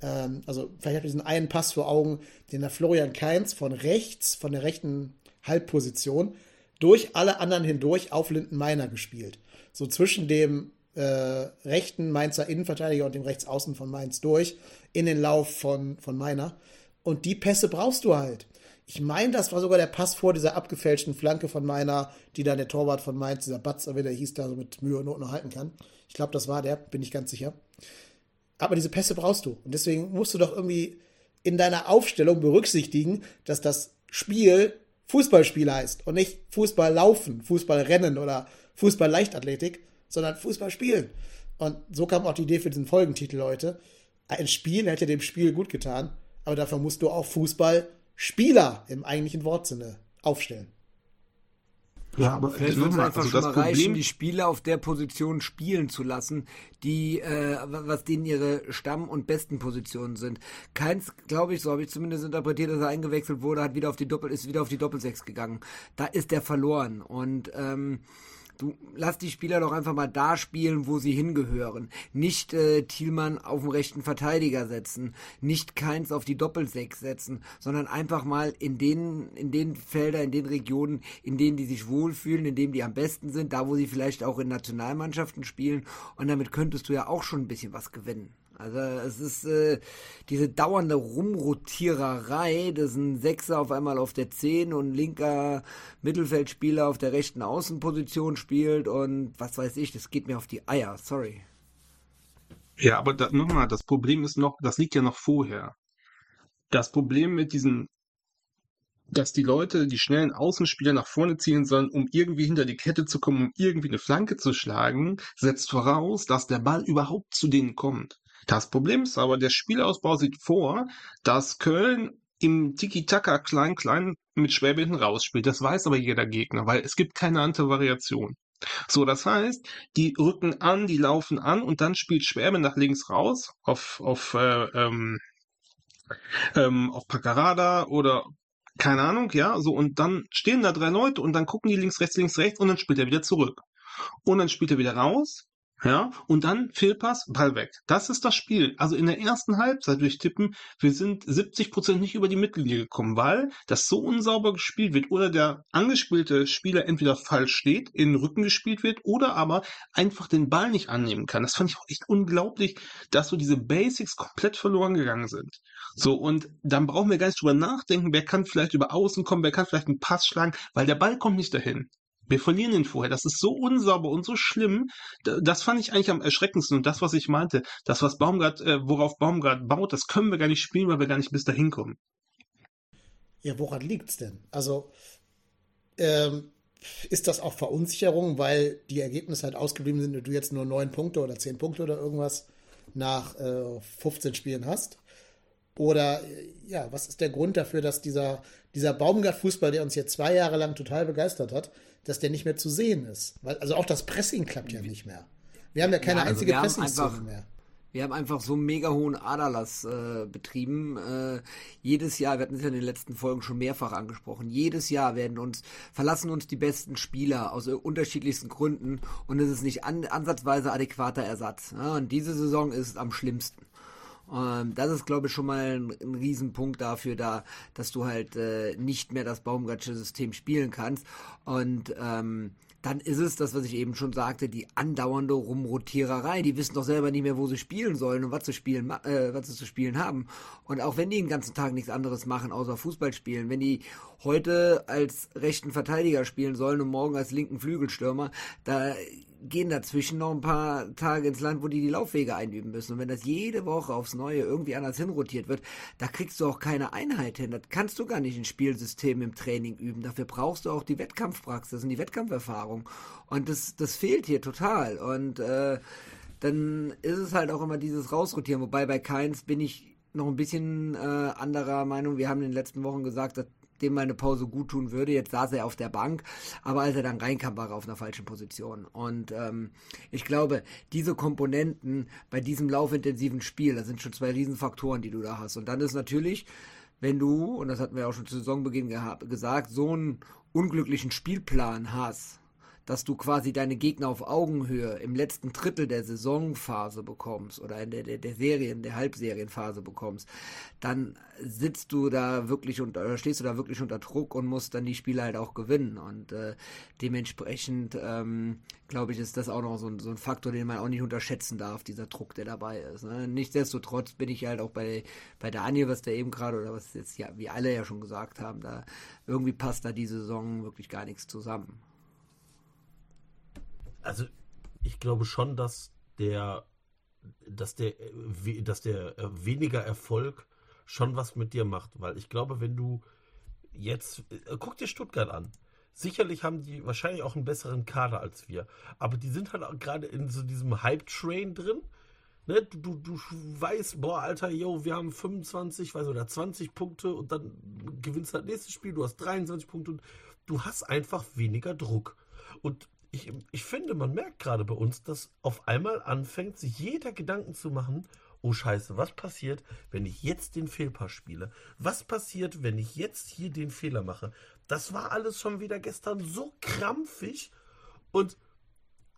Ähm, also vielleicht habe ich diesen einen Pass vor Augen, den der Florian Keins von rechts, von der rechten Halbposition, durch alle anderen hindurch auf Linden Meiner gespielt. So zwischen dem äh, rechten Mainzer Innenverteidiger und dem Rechtsaußen von Mainz durch in den Lauf von, von Meiner. Und die Pässe brauchst du halt. Ich meine, das war sogar der Pass vor dieser abgefälschten Flanke von Meiner, die dann der Torwart von Mainz, dieser Batzer, wie der hieß, da so mit Mühe und Not noch halten kann. Ich glaube, das war der, bin ich ganz sicher. Aber diese Pässe brauchst du. Und deswegen musst du doch irgendwie in deiner Aufstellung berücksichtigen, dass das Spiel Fußballspiel heißt und nicht Fußball laufen, Fußball rennen oder Fußball Leichtathletik, sondern Fußball spielen. Und so kam auch die Idee für diesen Folgentitel heute. Ein Spiel hätte dem Spiel gut getan, aber dafür musst du auch Fußballspieler im eigentlichen Wortsinne aufstellen. Ja, aber vielleicht würde es einfach also schon mal Problem... reichen, die Spieler auf der Position spielen zu lassen, die, äh, was denen ihre Stamm- und besten Positionen sind. Keins, glaube ich, so habe ich zumindest interpretiert, dass er eingewechselt wurde, hat wieder auf die Doppel, ist wieder auf die Doppelsechs gegangen. Da ist der verloren. Und ähm, Du lass die Spieler doch einfach mal da spielen, wo sie hingehören. Nicht äh, Thielmann auf den rechten Verteidiger setzen, nicht Keins auf die Doppelsechs setzen, sondern einfach mal in den, in den Felder, in den Regionen, in denen die sich wohlfühlen, in denen die am besten sind, da wo sie vielleicht auch in Nationalmannschaften spielen. Und damit könntest du ja auch schon ein bisschen was gewinnen. Also es ist äh, diese dauernde Rumrotiererei, dass ein Sechser auf einmal auf der 10 und linker Mittelfeldspieler auf der rechten Außenposition spielt und was weiß ich, das geht mir auf die Eier, sorry. Ja, aber nochmal, das Problem ist noch, das liegt ja noch vorher. Das Problem mit diesen, dass die Leute die schnellen Außenspieler nach vorne ziehen sollen, um irgendwie hinter die Kette zu kommen, um irgendwie eine Flanke zu schlagen, setzt voraus, dass der Ball überhaupt zu denen kommt. Das Problem ist aber, der Spielausbau sieht vor, dass Köln im Tiki-Taka klein-klein mit Schwäbe hinten rausspielt. Das weiß aber jeder Gegner, weil es gibt keine andere Variation. So, das heißt, die rücken an, die laufen an und dann spielt Schwäbe nach links raus auf, auf, äh, ähm, ähm, auf Paccarada oder keine Ahnung, ja, so und dann stehen da drei Leute und dann gucken die links, rechts, links, rechts und dann spielt er wieder zurück. Und dann spielt er wieder raus ja, und dann Fehlpass, Ball weg. Das ist das Spiel. Also in der ersten Halbzeit durch Tippen, wir sind 70 Prozent nicht über die Mittellinie gekommen, weil das so unsauber gespielt wird oder der angespielte Spieler entweder falsch steht, in den Rücken gespielt wird oder aber einfach den Ball nicht annehmen kann. Das fand ich auch echt unglaublich, dass so diese Basics komplett verloren gegangen sind. So, und dann brauchen wir gar nicht drüber nachdenken, wer kann vielleicht über Außen kommen, wer kann vielleicht einen Pass schlagen, weil der Ball kommt nicht dahin. Wir verlieren ihn vorher. Das ist so unsauber und so schlimm. Das fand ich eigentlich am erschreckendsten. Und das, was ich meinte, das, was Baumgart, äh, worauf Baumgart baut, das können wir gar nicht spielen, weil wir gar nicht bis dahin kommen. Ja, woran liegt's denn? Also, ähm, ist das auch Verunsicherung, weil die Ergebnisse halt ausgeblieben sind und du jetzt nur neun Punkte oder zehn Punkte oder irgendwas nach äh, 15 Spielen hast? Oder ja, was ist der Grund dafür, dass dieser, dieser Baumgart-Fußball, der uns jetzt zwei Jahre lang total begeistert hat, dass der nicht mehr zu sehen ist? Weil, also auch das Pressing klappt ja nicht mehr. Wir haben ja keine ja, also einzige Pressing-Szene mehr. Wir haben einfach so einen mega hohen Aderlass äh, betrieben. Äh, jedes Jahr, wir hatten es ja in den letzten Folgen schon mehrfach angesprochen, jedes Jahr werden uns, verlassen uns die besten Spieler aus unterschiedlichsten Gründen und es ist nicht an, ansatzweise adäquater Ersatz. Ja, und diese Saison ist am schlimmsten. Ähm, das ist, glaube ich, schon mal ein, ein Riesenpunkt dafür, da, dass du halt äh, nicht mehr das Baumgartsche System spielen kannst. Und ähm, dann ist es das, was ich eben schon sagte, die andauernde Rumrotiererei. Die wissen doch selber nicht mehr, wo sie spielen sollen und was zu spielen, äh, was sie zu spielen haben. Und auch wenn die den ganzen Tag nichts anderes machen, außer Fußball spielen, wenn die heute als rechten Verteidiger spielen sollen und morgen als linken Flügelstürmer, da gehen dazwischen noch ein paar Tage ins Land, wo die die Laufwege einüben müssen. Und wenn das jede Woche aufs Neue irgendwie anders hinrotiert wird, da kriegst du auch keine Einheit hin. Das kannst du gar nicht ein Spielsystem im Training üben. Dafür brauchst du auch die Wettkampfpraxis und die Wettkampferfahrung. Und das, das fehlt hier total. Und äh, dann ist es halt auch immer dieses Rausrotieren. Wobei bei Keins bin ich noch ein bisschen äh, anderer Meinung. Wir haben in den letzten Wochen gesagt, dass dem mal eine Pause gut tun würde. Jetzt saß er auf der Bank, aber als er dann reinkam, war er auf einer falschen Position. Und ähm, ich glaube, diese Komponenten bei diesem laufintensiven Spiel, das sind schon zwei Riesenfaktoren, die du da hast. Und dann ist natürlich wenn du, und das hatten wir auch schon zu Saisonbeginn gesagt, so einen unglücklichen Spielplan hast, dass du quasi deine Gegner auf Augenhöhe im letzten Drittel der Saisonphase bekommst oder in der, der, der Serien, der Halbserienphase bekommst, dann sitzt du da wirklich unter, stehst du da wirklich unter Druck und musst dann die Spiele halt auch gewinnen. Und äh, dementsprechend, ähm, glaube ich, ist das auch noch so ein, so ein Faktor, den man auch nicht unterschätzen darf, dieser Druck, der dabei ist. Ne? Nichtsdestotrotz bin ich halt auch bei, bei Daniel, was der eben gerade, oder was jetzt ja, wie alle ja schon gesagt haben, da irgendwie passt da die Saison wirklich gar nichts zusammen also ich glaube schon, dass der, dass der, dass der äh, weniger Erfolg schon was mit dir macht, weil ich glaube, wenn du jetzt, äh, guck dir Stuttgart an. Sicherlich haben die wahrscheinlich auch einen besseren Kader als wir, aber die sind halt auch gerade in so diesem Hype-Train drin. Ne? Du, du, du weißt, boah, Alter, yo, wir haben 25, weiß oder 20 Punkte und dann gewinnst du das nächste Spiel, du hast 23 Punkte und du hast einfach weniger Druck. Und ich, ich finde, man merkt gerade bei uns, dass auf einmal anfängt, sich jeder Gedanken zu machen, oh scheiße, was passiert, wenn ich jetzt den Fehlpass spiele? Was passiert, wenn ich jetzt hier den Fehler mache? Das war alles schon wieder gestern so krampfig und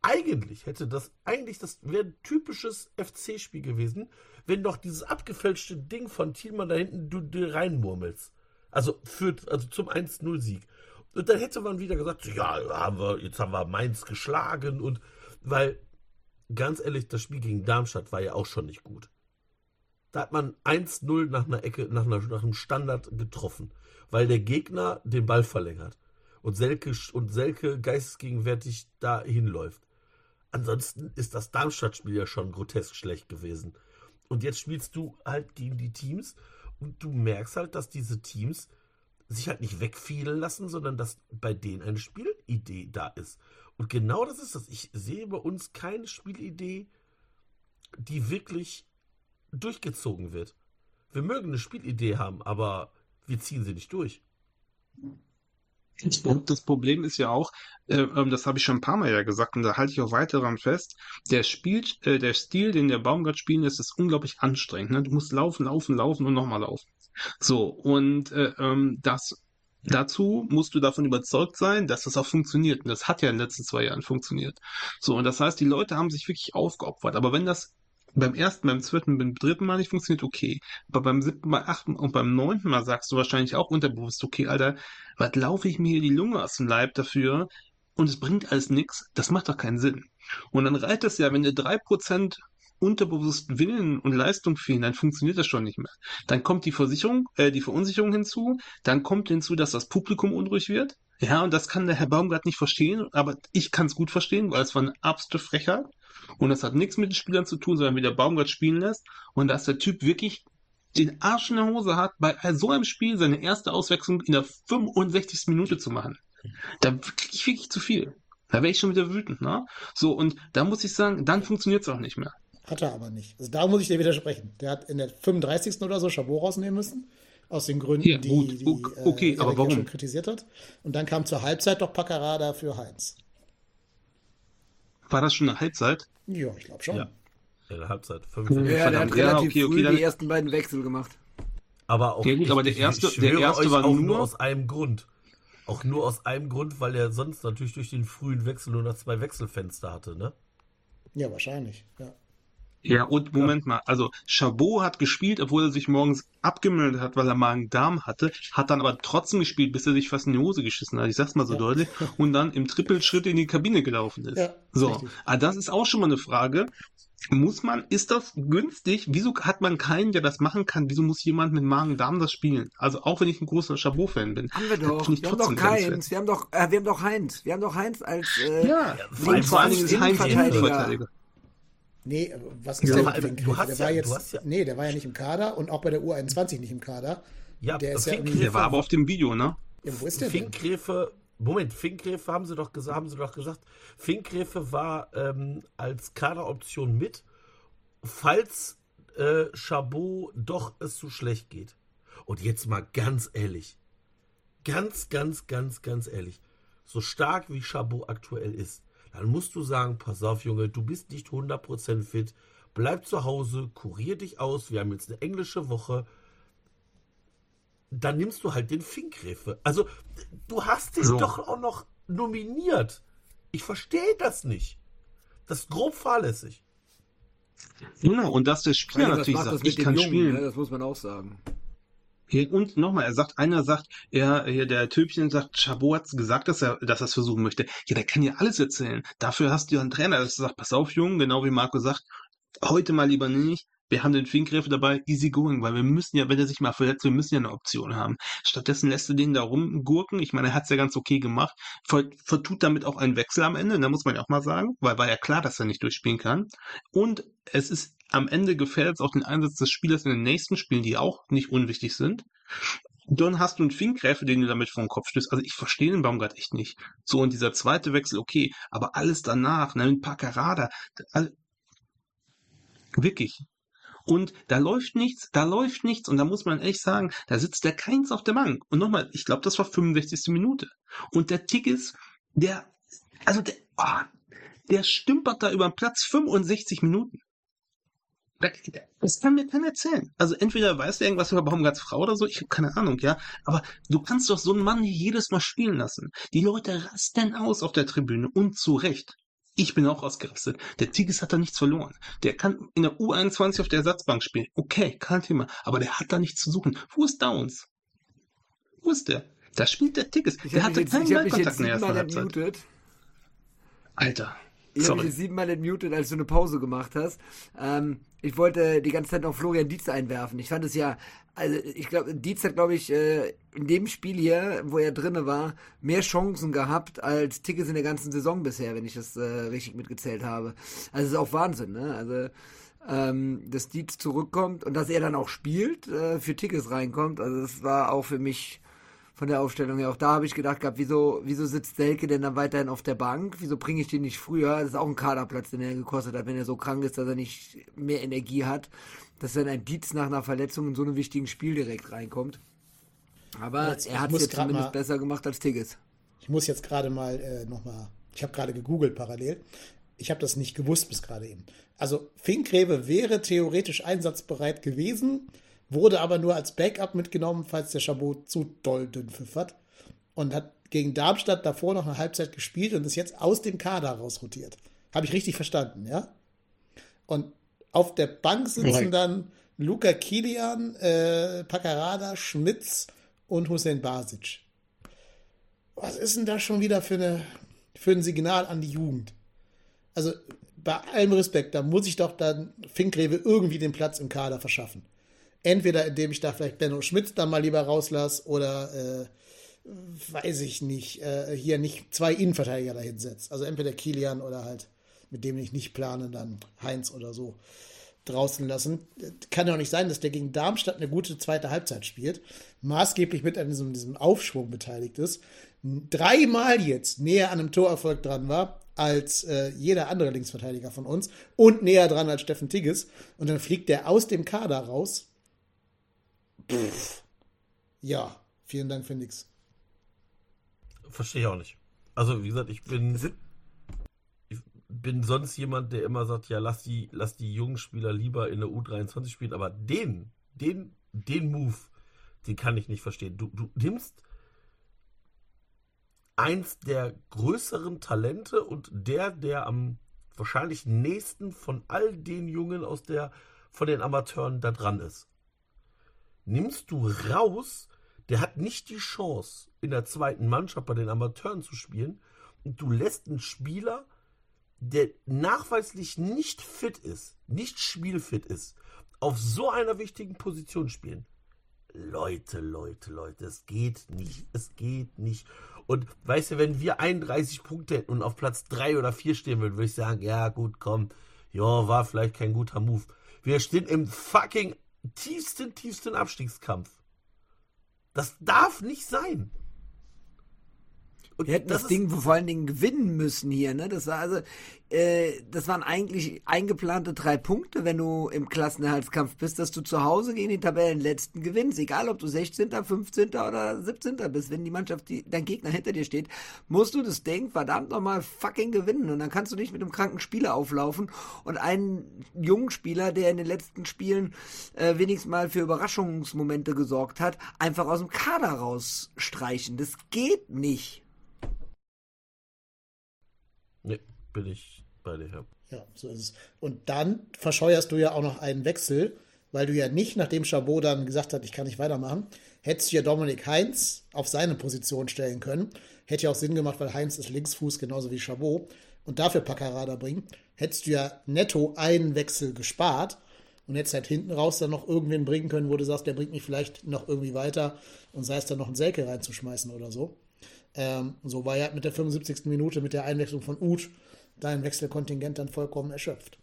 eigentlich hätte das, eigentlich das wäre ein typisches FC-Spiel gewesen, wenn doch dieses abgefälschte Ding von Thielmann da hinten du, du reinmurmelst. Also führt, also zum 1-0-Sieg. Und dann hätte man wieder gesagt, ja, haben wir, jetzt haben wir Mainz geschlagen und weil, ganz ehrlich, das Spiel gegen Darmstadt war ja auch schon nicht gut. Da hat man 1-0 nach einer Ecke, nach, einer, nach einem Standard getroffen, weil der Gegner den Ball verlängert und Selke, und Selke geistesgegenwärtig da hinläuft. Ansonsten ist das Darmstadt-Spiel ja schon grotesk schlecht gewesen. Und jetzt spielst du halt gegen die Teams und du merkst halt, dass diese Teams sich halt nicht wegfielen lassen, sondern dass bei denen eine Spielidee da ist. Und genau das ist das. Ich sehe bei uns keine Spielidee, die wirklich durchgezogen wird. Wir mögen eine Spielidee haben, aber wir ziehen sie nicht durch. Das Problem ist ja auch, äh, ähm, das habe ich schon ein paar Mal ja gesagt und da halte ich auch weiter daran fest, der, Spiel, äh, der Stil, den der Baumgart spielen lässt, ist unglaublich anstrengend. Ne? Du musst laufen, laufen, laufen und nochmal laufen. So, und äh, ähm, das Dazu musst du davon überzeugt sein, dass das auch funktioniert. Und das hat ja in den letzten zwei Jahren funktioniert. So, und das heißt, die Leute haben sich wirklich aufgeopfert. Aber wenn das beim ersten, beim zweiten, beim dritten Mal nicht funktioniert, okay. Aber beim siebten Mal, achten und beim neunten Mal sagst du wahrscheinlich auch unterbewusst, okay, Alter, was laufe ich mir hier die Lunge aus dem Leib dafür? Und es bringt alles nichts. Das macht doch keinen Sinn. Und dann reicht es ja, wenn du drei Prozent unterbewusst Willen und Leistung fehlen, dann funktioniert das schon nicht mehr. Dann kommt die Versicherung, äh, die Verunsicherung hinzu, dann kommt hinzu, dass das Publikum unruhig wird. Ja, und das kann der Herr Baumgart nicht verstehen, aber ich kann es gut verstehen, weil es war eine absolute Frechheit. Und das hat nichts mit den Spielern zu tun, sondern wie der Baumgart spielen lässt. Und dass der Typ wirklich den Arsch in der Hose hat, bei so einem Spiel seine erste Auswechslung in der 65. Minute zu machen. Da kriege ich wirklich zu viel. Da wäre ich schon wieder wütend, ne? So, und da muss ich sagen, dann funktioniert es auch nicht mehr. Hat er aber nicht. Also da muss ich dir widersprechen. Der hat in der 35. oder so Chabot rausnehmen müssen. Aus den Gründen, ja, die, die okay, äh, aber warum? schon kritisiert hat. Und dann kam zur Halbzeit doch Paccarada für Heinz. War das schon eine Halbzeit? Ja, ich glaube schon. Ja. In der Halbzeit. Fünf ja, der hat relativ ja, okay, okay, früh dann... die ersten beiden Wechsel gemacht. Aber auch ja, gut, aber der erste, ich, ich der erste war auch nur... nur aus einem Grund. Auch nur aus einem Grund, weil er sonst natürlich durch den frühen Wechsel nur noch zwei Wechselfenster hatte, ne? Ja, wahrscheinlich, ja. Ja, und Moment ja. mal, also Chabot hat gespielt, obwohl er sich morgens abgemeldet hat, weil er Magen-Darm hatte, hat dann aber trotzdem gespielt, bis er sich fast in die Hose geschissen hat, ich sag's mal so ja. deutlich, und dann im Trippelschritt in die Kabine gelaufen ist. Ja, so, richtig. aber das ist auch schon mal eine Frage. Muss man, ist das günstig? Wieso hat man keinen, der das machen kann? Wieso muss jemand mit Magen-Darm das spielen? Also auch wenn ich ein großer Chabot-Fan bin. Haben wir doch. Wir haben doch Heinz. Wir haben doch, äh, wir haben doch Heinz. Wir haben doch Heinz als äh, ja, vor, vor allen Dingen ist Heinz Innenverteidiger. Nee, was ist ja, denn du hast der ja, war jetzt, ja, Nee, der war ja nicht im Kader und auch bei der U21 nicht im Kader. Ja, der, ist ja der war aber auf dem Video, ne? Ja, wo ist der Finkgräfe, Moment, Finkgräfe haben sie doch gesagt, haben sie doch gesagt, Finkgräfe war ähm, als Kaderoption mit, falls äh, Chabot doch es zu schlecht geht. Und jetzt mal ganz ehrlich, ganz, ganz, ganz, ganz ehrlich, so stark wie Chabot aktuell ist, dann musst du sagen, pass auf, Junge, du bist nicht 100% fit, bleib zu Hause, kurier dich aus, wir haben jetzt eine englische Woche. dann nimmst du halt den Finkgräfe. Also, du hast dich So. doch auch noch nominiert. Ich verstehe das nicht. Das ist grob fahrlässig. Genau, und dass der Spieler natürlich macht das sagt, mit ich dem kann Jungen, spielen. Ne? Das muss man auch sagen. Und nochmal, er sagt, einer sagt, er, der Typchen sagt, Chabot hat gesagt, dass er, dass er es versuchen möchte. Ja, der kann ja alles erzählen. Dafür hast du ja einen Trainer, der sagt, pass auf, Jungen, genau wie Marco sagt, heute mal lieber nicht. Wir haben den Finkgräfe dabei, easy going, weil wir müssen ja, wenn er sich mal verletzt, wir müssen ja eine Option haben. Stattdessen lässt du den da rumgurken. Ich meine, er hat es ja ganz okay gemacht. Ver vertut damit auch einen Wechsel am Ende, da muss man ja auch mal sagen, weil war ja klar, dass er nicht durchspielen kann. Und es ist am Ende gefährdet es auch den Einsatz des Spielers in den nächsten Spielen, die auch nicht unwichtig sind. Dann hast du einen Finkgräfe, den du damit vor den Kopf stößt. Also ich verstehe den Baumgart echt nicht. So, und dieser zweite Wechsel, okay, aber alles danach, ne, mit Paccarada, also, wirklich. Und da läuft nichts, da läuft nichts. Und da muss man echt sagen, da sitzt der Keins auf der Bank. Und nochmal, ich glaube, das war 65. Minute. Und der Tickes, der, also der, ah, der stümpert da über den Platz 65 Minuten. Da- Das kann mir keiner erzählen. Also entweder weiß er irgendwas über Baumgarts Frau oder so, ich habe keine Ahnung, ja. Aber du kannst doch so einen Mann hier jedes Mal spielen lassen. Die Leute rasten aus auf der Tribüne und zu Recht. Ich bin auch ausgerastet. Der Tigges hat da nichts verloren. Der kann in der U21 auf der Ersatzbank spielen. Okay, kein Thema. Aber der hat da nichts zu suchen. Wo ist Downs? Wo ist der? Da spielt der Tigges. Der hatte jetzt- keinen Ballkontakt in der ersten Halbzeit. entmutet. Alter. Ich habe mich jetzt siebenmal entmutet, als du eine Pause gemacht hast. Ähm, ich wollte die ganze Zeit noch Florian Dietz einwerfen. Ich fand es ja, also ich glaube, Dietz hat, glaube ich, äh, in dem Spiel hier, wo er drinne war, mehr Chancen gehabt als Tickets in der ganzen Saison bisher, wenn ich das äh, richtig mitgezählt habe. Also es ist auch Wahnsinn, ne? Also ähm, dass Dietz zurückkommt und dass er dann auch spielt, äh, für Tickets reinkommt. Also das war auch für mich von der Aufstellung her. Auch da habe ich gedacht gehabt, wieso, wieso sitzt Selke denn dann weiterhin auf der Bank? Wieso bringe ich den nicht früher? Das ist auch ein Kaderplatz, den er gekostet hat, wenn er so krank ist, dass er nicht mehr Energie hat. Dass dann ein Dietz nach einer Verletzung in so einem wichtigen Spiel direkt reinkommt. Aber Jetzt- er hat es jetzt zumindest mal- besser gemacht als Tigges. Ich muss jetzt gerade mal äh, nochmal, ich habe gerade gegoogelt parallel. Ich habe das nicht gewusst bis gerade eben. Also Finkgräbe wäre theoretisch einsatzbereit gewesen, wurde aber nur als Backup mitgenommen, falls der Chabot zu doll dünn pfiffert. Und hat gegen Darmstadt davor noch eine Halbzeit gespielt und ist jetzt aus dem Kader rausrotiert. Habe ich richtig verstanden, ja? Und auf der Bank sitzen dann Luca Kilian, äh, Paccarada, Schmitz und Hussein Basic. Was ist denn das schon wieder für, eine, für ein Signal an die Jugend? Also bei allem Respekt, da muss ich doch dann Finkgräve irgendwie den Platz im Kader verschaffen. Entweder indem ich da vielleicht Benno Schmitz dann mal lieber rauslasse oder äh, weiß ich nicht, äh, hier nicht zwei Innenverteidiger dahin setze. Also entweder Kilian oder halt, mit dem ich nicht plane, dann Heinz oder so draußen lassen. Kann ja auch nicht sein, dass der gegen Darmstadt eine gute zweite Halbzeit spielt, maßgeblich mit an diesem, diesem Aufschwung beteiligt ist, dreimal jetzt näher an einem Torerfolg dran war als äh, jeder andere Linksverteidiger von uns und näher dran als Steffen Tigges und dann fliegt der aus dem Kader raus. Ja, vielen Dank für nix. Verstehe ich auch nicht. Also, wie gesagt, ich bin, ich bin sonst jemand, der immer sagt, ja, lass die, lass die jungen Spieler lieber in der U23 spielen, aber den, den, den Move, den kann ich nicht verstehen. Du, du nimmst eins der größeren Talente und der, der am wahrscheinlich nächsten von all den Jungen aus der, von den Amateuren da dran ist. Nimmst du raus, der hat nicht die Chance, in der zweiten Mannschaft bei den Amateuren zu spielen und du lässt einen Spieler, der nachweislich nicht fit ist, nicht spielfit ist, auf so einer wichtigen Position spielen. Leute, Leute, Leute, es geht nicht, es geht nicht. Und weißt du, wenn wir 31 Punkte hätten und auf Platz 3 oder 4 stehen würden, würde ich sagen, ja gut, komm, ja, war vielleicht kein guter Move. Wir stehen im fucking tiefsten, tiefsten Abstiegskampf. Das darf nicht sein. Und Wir hätten das, ist- Ding vor allen Dingen gewinnen müssen hier, ne? Das war also, äh, das waren eigentlich eingeplante drei Punkte, wenn du im Klassenerhaltskampf bist, dass du zu Hause gegen den Tabellenletzten gewinnst. Egal, ob du 16., 15. oder 17. bist. Wenn die Mannschaft, die, dein Gegner hinter dir steht, musst du das Ding verdammt nochmal fucking gewinnen. Und dann kannst du nicht mit einem kranken Spieler auflaufen und einen jungen Spieler, der in den letzten Spielen äh, wenigstens mal für Überraschungsmomente gesorgt hat, einfach aus dem Kader rausstreichen. Das geht nicht. Nee, bin ich bei dir. ja. Ja, so ist es. Und dann verscheuerst du ja auch noch einen Wechsel, weil du ja nicht, nachdem Chabot dann gesagt hat, ich kann nicht weitermachen, hättest du ja Dominik Heinz auf seine Position stellen können. Hätte ja auch Sinn gemacht, weil Heinz ist Linksfuß, genauso wie Chabot. Und dafür Paccarada bringen. Hättest du ja netto einen Wechsel gespart und hättest halt hinten raus dann noch irgendwen bringen können, wo du sagst, der bringt mich vielleicht noch irgendwie weiter und sei es dann noch einen Selke reinzuschmeißen oder so. Ähm, so war ja mit der 75. Minute mit der Einwechslung von Uth dein Wechselkontingent dann vollkommen erschöpft.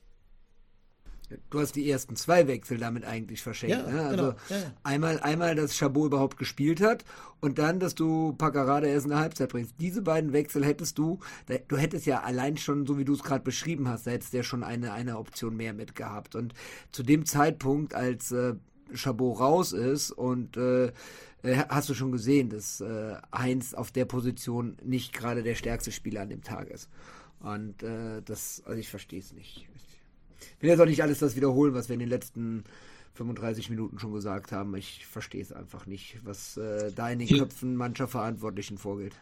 Du hast die ersten zwei Wechsel damit eigentlich verschenkt. Ja, ne? Also genau, ja, ja. einmal, einmal, dass Chabot überhaupt gespielt hat und dann, dass du Paccarada erst in der Halbzeit bringst. Diese beiden Wechsel hättest du, du hättest ja allein schon, so wie du es gerade beschrieben hast, da hättest du ja schon eine, eine Option mehr mitgehabt. Und zu dem Zeitpunkt, als äh, Chabot raus ist und äh, hast du schon gesehen, dass äh, Heinz auf der Position nicht gerade der stärkste Spieler an dem Tag ist. Und äh, das, also ich verstehe es nicht. Ich will jetzt auch nicht alles das wiederholen, was wir in den letzten 35 Minuten schon gesagt haben. Ich verstehe es einfach nicht, was äh, da in den Köpfen mancher Verantwortlichen vorgeht.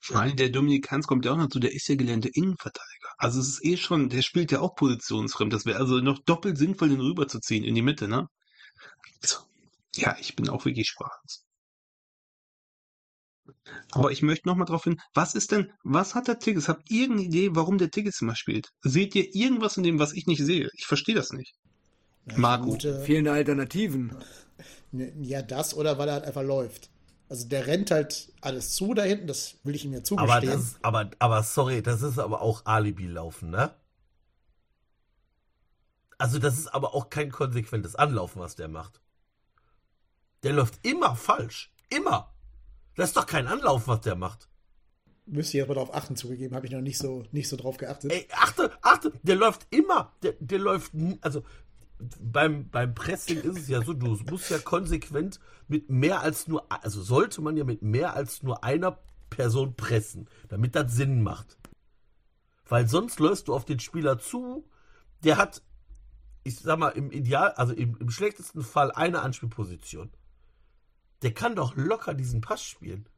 Vor allem der Dominik Heinz kommt ja auch noch zu, der ist ja gelernte Innenverteidiger. Also es ist eh schon, der spielt ja auch positionsfremd. Das wäre also noch doppelt sinnvoll, den rüberzuziehen in die Mitte, ne? Also, ja, ich bin auch wirklich sprachlos. Aber ich möchte noch mal drauf hin, was ist denn, was hat der Tigges? Habt ihr irgendeine Idee, warum der Tigges immer spielt? Seht ihr irgendwas in dem, was ich nicht sehe? Ich verstehe das nicht. Ja, ich Marco. vermute, Fehlende Alternativen. ne, ja, das oder weil er halt einfach läuft. Also der rennt halt alles zu da hinten, das will ich ihm ja Aber, zugestehen. das, aber, aber sorry, das ist aber auch Alibi-Laufen, ne? Also das ist aber auch kein konsequentes Anlaufen, was der macht. Der läuft immer falsch. Immer. Das ist doch kein Anlauf, was der macht. Müsste ich jetzt mal darauf achten, zugegeben, habe ich noch nicht so, nicht so drauf geachtet. Ey, achte, achte, der läuft immer. Der, der läuft, also beim, beim Pressing ist es ja so, du musst ja konsequent mit mehr als nur, also sollte man ja mit mehr als nur einer Person pressen, damit das Sinn macht. Weil sonst läufst du auf den Spieler zu, der hat, ich sag mal, im Ideal, also im, im schlechtesten Fall eine Anspielposition. Der kann doch locker diesen Pass spielen.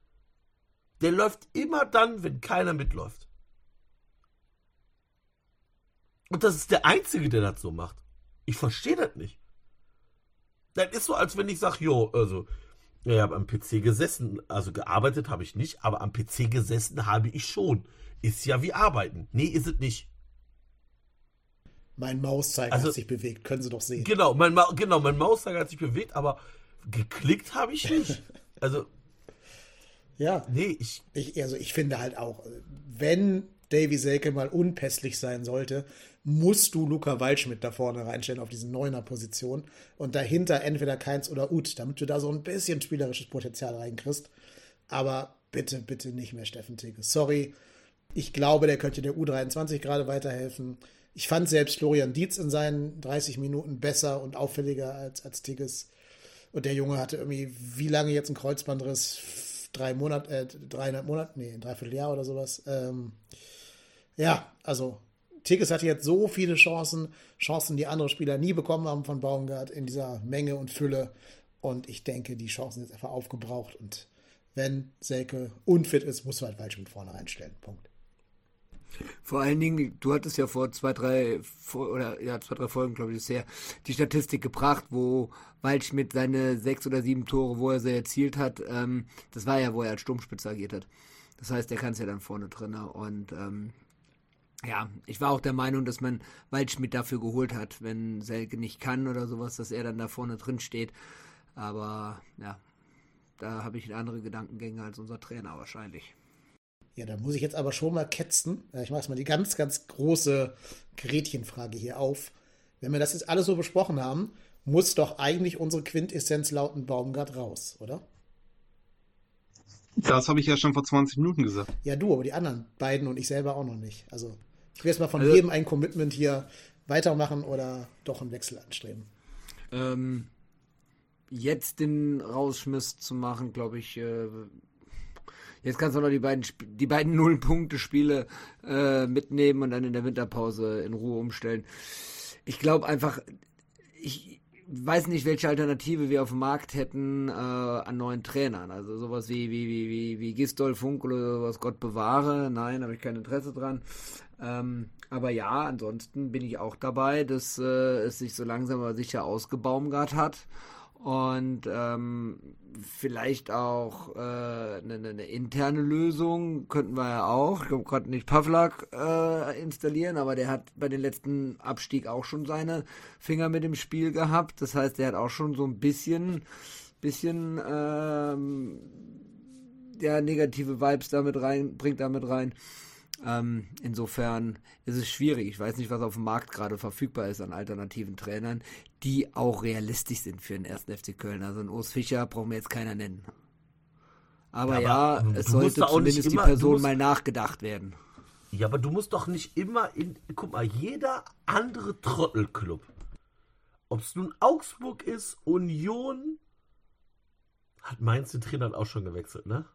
Der läuft immer dann, wenn keiner mitläuft. Und das ist der Einzige, der das so macht. Ich verstehe das nicht. Das ist so, als wenn ich sage, jo, also, ich habe am PC gesessen, also gearbeitet habe ich nicht, aber am PC gesessen habe ich schon. Ist ja wie arbeiten. Nee, ist es nicht. Mein Mauszeiger Also- hat sich bewegt, können Sie doch sehen. Genau, mein, Ma genau, mein Mauszeiger hat sich bewegt, aber geklickt habe ich nicht. Also, Ja, nee, ich, ich, also ich finde halt auch, wenn Davy Selke mal unpässlich sein sollte, musst du Luca Waldschmidt da vorne reinstellen auf diese Neuner-Position und dahinter entweder Keins oder Ut, damit du da so ein bisschen spielerisches Potenzial reinkriegst. Aber bitte, bitte nicht mehr Steffen Tigge. Sorry, ich glaube, der könnte der U23 gerade weiterhelfen. Ich fand selbst Florian Dietz in seinen 30 Minuten besser und auffälliger als, als Tigges. Und der Junge hatte irgendwie, wie lange jetzt ein Kreuzbandriss? Drei Monate, äh, dreieinhalb Monate, nee, ein Dreivierteljahr oder sowas. Ähm, ja, also Tigges hatte jetzt so viele Chancen, Chancen, die andere Spieler nie bekommen haben von Baumgart in dieser Menge und Fülle. Und ich denke, die Chancen sind einfach aufgebraucht. Und wenn Selke unfit ist, muss man halt Waldschmidt vorne reinstellen. Punkt. Vor allen Dingen, du hattest ja vor zwei, drei, oder ja, zwei, drei Folgen, glaube ich, ist die Statistik gebracht, wo Waldschmidt seine sechs oder sieben Tore, wo er sie erzielt hat, ähm, das war ja, wo er als Sturmspitze agiert hat. Das heißt, der kann es ja dann vorne drin. Und ähm, ja, ich war auch der Meinung, dass man Waldschmidt dafür geholt hat, wenn Selke nicht kann oder sowas, dass er dann da vorne drin steht. Aber ja, da habe ich andere Gedankengänge als unser Trainer wahrscheinlich. Ja, da muss ich jetzt aber schon mal ketzen. Äh, Ich mache jetzt mal die ganz, ganz große Gretchenfrage hier auf. Wenn wir das jetzt alles so besprochen haben, muss doch eigentlich unsere Quintessenz lauten Baumgart raus, oder? Das habe ich ja schon vor 20 Minuten gesagt. Ja, du, aber die anderen beiden und ich selber auch noch nicht. Also, ich will jetzt mal von Also- jedem ein Commitment hier weitermachen oder doch einen Wechsel anstreben. Ähm, jetzt den Rausschmiss zu machen, glaube ich, äh, jetzt kannst du noch die beiden, die beiden Null-Punkte-Spiele äh, mitnehmen und dann in der Winterpause in Ruhe umstellen. Ich glaube einfach, ich weiß nicht, welche Alternative wir auf dem Markt hätten äh, an neuen Trainern. Also sowas wie, wie, wie, wie, wie Gistol, Funk oder sowas, Gott bewahre. Nein, habe ich kein Interesse dran. Ähm, aber ja, ansonsten bin ich auch dabei, dass äh, es sich so langsam aber sicher ausgebaumgart hat. Und ähm, vielleicht auch äh, eine, eine, eine interne Lösung könnten wir ja auch. Ich konnte nicht Pavlak äh, installieren, aber der hat bei den letzten Abstieg auch schon seine Finger mit dem Spiel gehabt. Das heißt, der hat auch schon so ein bisschen, bisschen ähm, ja, negative Vibes damit rein, bringt damit rein. Ähm, insofern ist es schwierig. Ich weiß nicht, was auf dem Markt gerade verfügbar ist an alternativen Trainern, die auch realistisch sind für den ersten FC Köln. Also ein Urs Fischer braucht mir jetzt keiner nennen. Aber Ja, ja, aber es du musst sollte zumindest die immer- du Person musst- mal nachgedacht werden. Ja, aber du musst doch nicht immer in. Guck mal, jeder andere Trottelclub, ob es nun Augsburg ist, Union, hat Mainz den Trainer auch schon gewechselt, ne?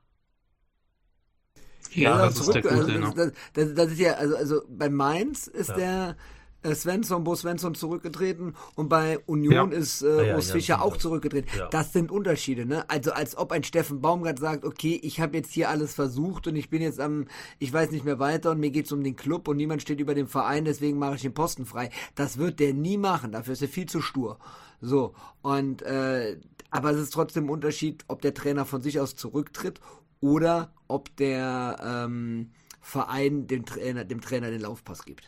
Ja, Ja, das ist der zurück, also gute, das, ne? das, das, das ist ja, also, also bei Mainz ist Ja. der äh, Svensson, Bo Svensson zurückgetreten und bei Union Ja. ist äh, Ah, ja, Urs Fischer auch zurückgetreten. Das sind Unterschiede, ne? Also als ob ein Steffen Baumgart sagt, okay, ich habe jetzt hier alles versucht und ich bin jetzt am, ich weiß nicht mehr weiter und mir geht's um den Club und niemand steht über dem Verein, deswegen mache ich den Posten frei. Das wird der nie machen, dafür ist er viel zu stur. So, und äh, aber es ist trotzdem ein Unterschied, ob der Trainer von sich aus zurücktritt oder ob der ähm, Verein dem Trainer, dem Trainer den Laufpass gibt.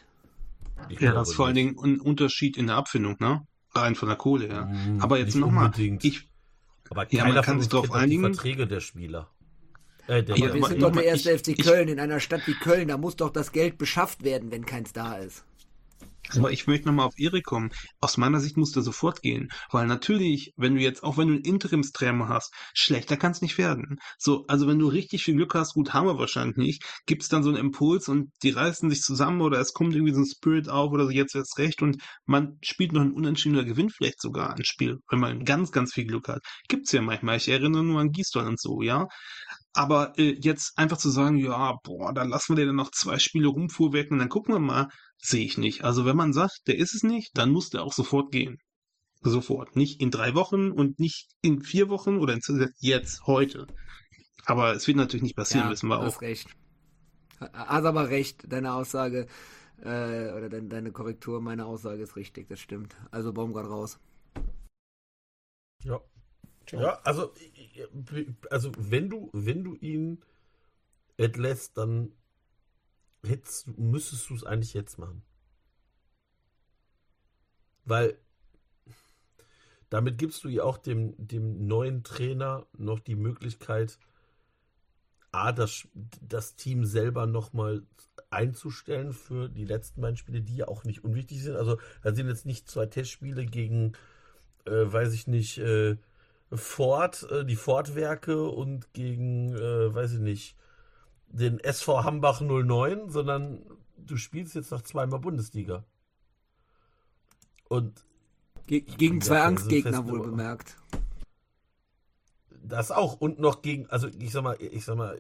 Ich Ja, glaube das ist vor allen. Dingen ein Unterschied in der Abfindung, ne? Rein von der Kohle her. Mm, Aber jetzt nochmal, ich, Aber Ja, keiner man kann von sich uns drauf einigen. Die Verträge der Spieler. Äh, der Ja, Aber wir sind doch der erste ich- FC ich- Köln in einer Stadt wie Köln, da muss doch das Geld beschafft werden, wenn keins da ist. Aber ich möchte nochmal auf Erik kommen. Aus meiner Sicht muss der sofort gehen. Weil natürlich, wenn du jetzt, auch wenn du einen Interimstrainer hast, schlechter kann es nicht werden. So, also wenn du richtig viel Glück hast, gut, haben wir wahrscheinlich nicht, gibt es dann so einen Impuls und die reißen sich zusammen oder es kommt irgendwie so ein Spirit auf oder so, jetzt wird's recht und man spielt noch ein Unentschieden oder gewinnt vielleicht sogar ein Spiel, wenn man ganz, ganz viel Glück hat. Gibt's ja manchmal. Ich erinnere nur an Gießdorn und so, ja. Aber äh, jetzt einfach zu sagen, ja, boah, dann lassen wir den dann noch zwei Spiele rumfuhrwerken und dann gucken wir mal, sehe ich nicht. Also wenn man sagt, der ist es nicht, dann muss der auch sofort gehen. Sofort. Nicht in drei Wochen und nicht in vier Wochen oder in, jetzt, heute. Aber es wird natürlich nicht passieren, wissen wir hast auch. recht. Hast aber recht, deine Aussage äh, oder deine, deine Korrektur, meine Aussage ist richtig, das stimmt. Also Baumgart raus. Ja. Ja, also, also wenn du, wenn du ihn entlässt, dann hättest, müsstest du es eigentlich jetzt machen. Weil damit gibst du ja auch dem, dem neuen Trainer noch die Möglichkeit, A, das, das Team selber nochmal einzustellen für die letzten beiden Spiele, die ja auch nicht unwichtig sind. Also da sind jetzt nicht zwei Testspiele gegen, äh, weiß ich nicht, äh, Ford, äh, die Ford-Werke und gegen, äh, weiß ich nicht, den SV Hambach 09, sondern du spielst jetzt noch zweimal Bundesliga. Und Ge gegen zwei also Angstgegner wohl bemerkt. das auch. Und noch gegen, also ich sag mal, ich sag mal,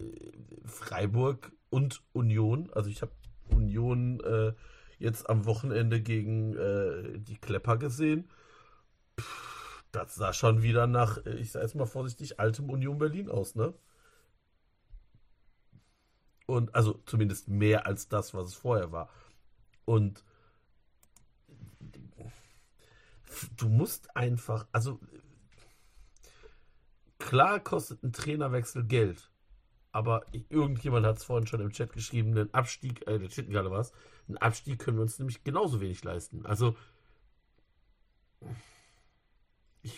Freiburg und Union. Also ich habe Union äh, jetzt am Wochenende gegen äh, die Klepper gesehen. Das sah schon wieder nach, äh, ich sag jetzt mal vorsichtig, altem Union Berlin aus, ne? Und also zumindest mehr als das, was es vorher war. Und du musst einfach, also klar kostet ein Trainerwechsel Geld, aber irgendjemand hat es vorhin schon im Chat geschrieben, einen Abstieg, äh, der Chat gerade war es, einen Abstieg können wir uns nämlich genauso wenig leisten. Also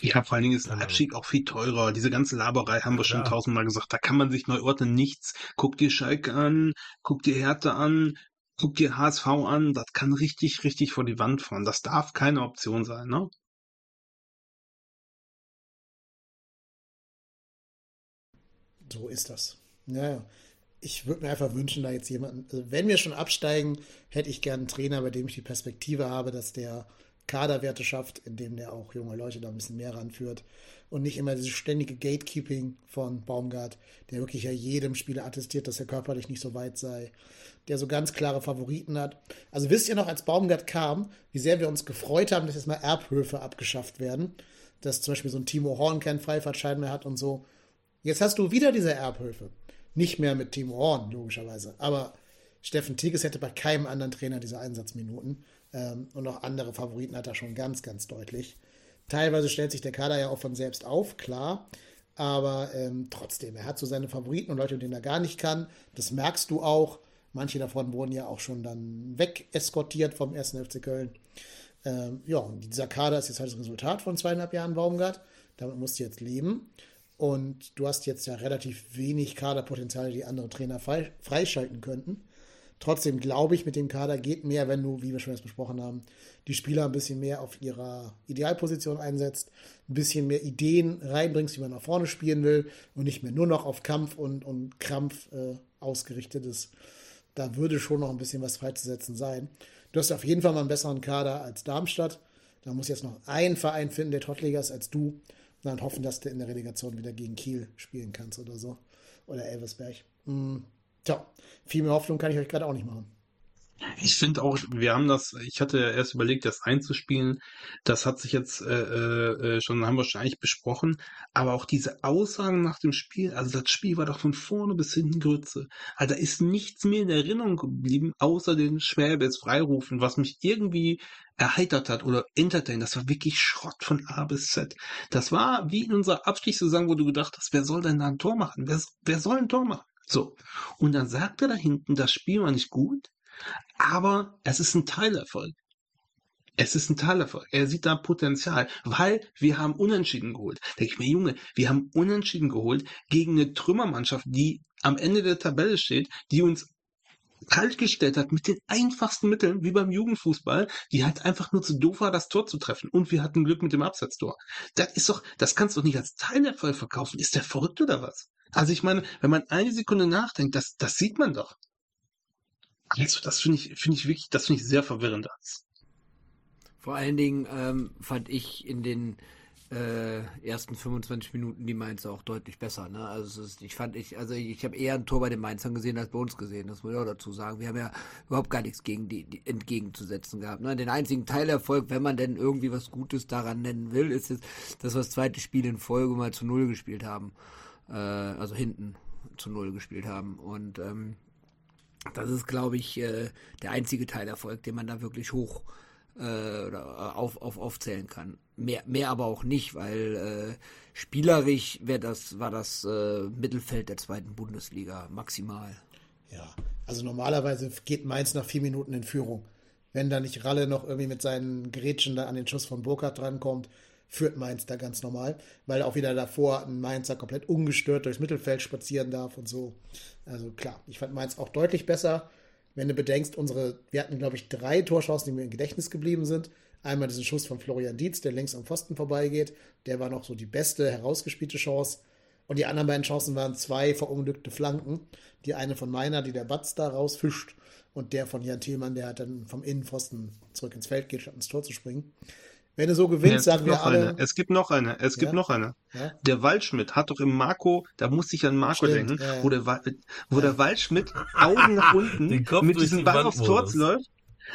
Ja, vor allen Dingen ist der Ahnung. Abstieg auch viel teurer. Diese ganze Laberei haben wir schon klar. tausendmal gesagt. Da kann man sich neu ordnen. Nichts. Guck dir Schalke an, guck dir Hertha an, guck dir HSV an. Das kann richtig, richtig vor die Wand fahren. Das darf keine Option sein, ne? So ist das. Ja, ich würde mir einfach wünschen, da jetzt jemanden, also wenn wir schon absteigen, hätte ich gerne einen Trainer, bei dem ich die Perspektive habe, dass der Kaderwerte schafft, indem der auch junge Leute da ein bisschen mehr ranführt und nicht immer dieses ständige Gatekeeping von Baumgart, der wirklich ja jedem Spieler attestiert, dass er körperlich nicht so weit sei, der so ganz klare Favoriten hat. Also wisst ihr noch, als Baumgart kam, wie sehr wir uns gefreut haben, dass jetzt mal Erbhöfe abgeschafft werden, dass zum Beispiel so ein Timo Horn keinen Freifahrtschein mehr hat und so. Jetzt hast du wieder diese Erbhöfe. Nicht mehr mit Timo Horn, logischerweise. Aber Steffen Tigges hätte bei keinem anderen Trainer diese Einsatzminuten. Ähm, und auch andere Favoriten hat er schon ganz, ganz deutlich. Teilweise stellt sich der Kader ja auch von selbst auf, klar. Aber ähm, trotzdem, er hat so seine Favoriten und Leute, denen er gar nicht kann. Das merkst du auch. Manche davon wurden ja auch schon dann wegeskortiert vom 1. FC Köln. Ähm, ja, und dieser Kader ist jetzt halt das Resultat von zweieinhalb Jahren Baumgart. Damit musst du jetzt leben. Und du hast jetzt ja relativ wenig Kaderpotenzial, die andere Trainer freischalten könnten. Trotzdem glaube ich, mit dem Kader geht mehr, wenn du, wie wir schon jetzt besprochen haben, die Spieler ein bisschen mehr auf ihrer Idealposition einsetzt, ein bisschen mehr Ideen reinbringst, wie man nach vorne spielen will und nicht mehr nur noch auf Kampf und, und Krampf äh, ausgerichtet ist. Da würde schon noch ein bisschen was freizusetzen sein. Du hast auf jeden Fall mal einen besseren Kader als Darmstadt. Da muss jetzt noch ein Verein finden, der Trottliger ist als du. Und dann hoffen, dass du in der Relegation wieder gegen Kiel spielen kannst oder so. Oder Elversberg. Mm. Tja, viel mehr Hoffnung kann ich euch gerade auch nicht machen. Ich finde auch, wir haben das, ich hatte ja erst überlegt, das einzuspielen. Das hat sich jetzt äh, äh, schon, haben wir schon eigentlich besprochen. Aber auch diese Aussagen nach dem Spiel, also das Spiel war doch von vorne bis hinten Grütze. Also da ist nichts mehr in Erinnerung geblieben, außer den Schwäbes Freirufen, was mich irgendwie erheitert hat oder entertained. Das war wirklich Schrott von A bis Z. Das war wie in unserer Abstiegssaison, wo du gedacht hast, wer soll denn da ein Tor machen? Wer, wer soll ein Tor machen? So. Und dann sagt er da hinten, das Spiel war nicht gut, aber es ist ein Teilerfolg. Es ist ein Teilerfolg. Er sieht da Potenzial, weil wir haben Unentschieden geholt. Denke ich mir, Junge, wir haben Unentschieden geholt gegen eine Trümmermannschaft, die am Ende der Tabelle steht, die uns kalt gestellt hat mit den einfachsten Mitteln, wie beim Jugendfußball, die halt einfach nur zu doof war, das Tor zu treffen. Und wir hatten Glück mit dem Absetztor. Das ist doch, das kannst du doch nicht als Teilerfolg verkaufen. Ist der verrückt oder was? Also ich meine, wenn man eine Sekunde nachdenkt, das, das sieht man doch. Also das finde ich, finde ich wirklich, das finde ich sehr verwirrend. Vor allen Dingen ähm, fand ich in den äh, ersten 25 Minuten die Mainzer auch deutlich besser. Ne? Also ist, ich fand ich, also ich, ich habe eher ein Tor bei den Mainzern gesehen als bei uns gesehen. Das muss ich auch dazu sagen. Wir haben ja überhaupt gar nichts gegen die, die entgegenzusetzen gehabt. Ne? Den einzigen Teilerfolg, wenn man denn irgendwie was Gutes daran nennen will, ist es, dass wir das zweite Spiel in Folge mal zu null gespielt haben äh, also hinten zu Null gespielt haben. Und ähm, das ist, glaube ich, äh, der einzige Teilerfolg, den man da wirklich hoch äh, oder auf, auf, aufzählen kann. Mehr, mehr aber auch nicht, weil äh, spielerisch wär das, war das äh, Mittelfeld der zweiten Bundesliga maximal. Ja, also normalerweise geht Mainz nach vier Minuten in Führung. Wenn da nicht Ralle noch irgendwie mit seinen Grätschen da an den Schuss von Burkhardt drankommt, führt Mainz da ganz normal, weil auch wieder davor ein Mainzer komplett ungestört durchs Mittelfeld spazieren darf und so. Also klar, ich fand Mainz auch deutlich besser. Wenn du bedenkst, unsere, wir hatten, glaube ich, drei Torchancen, die mir im Gedächtnis geblieben sind. Einmal diesen Schuss von Florian Dietz, der längs am Pfosten vorbeigeht. Der war noch so die beste herausgespielte Chance. Und die anderen beiden Chancen waren zwei verunglückte Flanken. Die eine von meiner, die der Batz da rausfischt. Und der von Jan Thielmann, der hat dann vom Innenpfosten zurück ins Feld geht, statt ins Tor zu springen. Wenn du so gewinnst, ja, sagen wir alle. Eine. Es gibt noch eine. Es gibt ja? noch eine. Ja? Der Waldschmidt hat doch im Marco, da musste ich an Marco Stimmt, denken, wo, der, wo der Waldschmidt Augen nach unten mit diesem Ball aufs Tor läuft.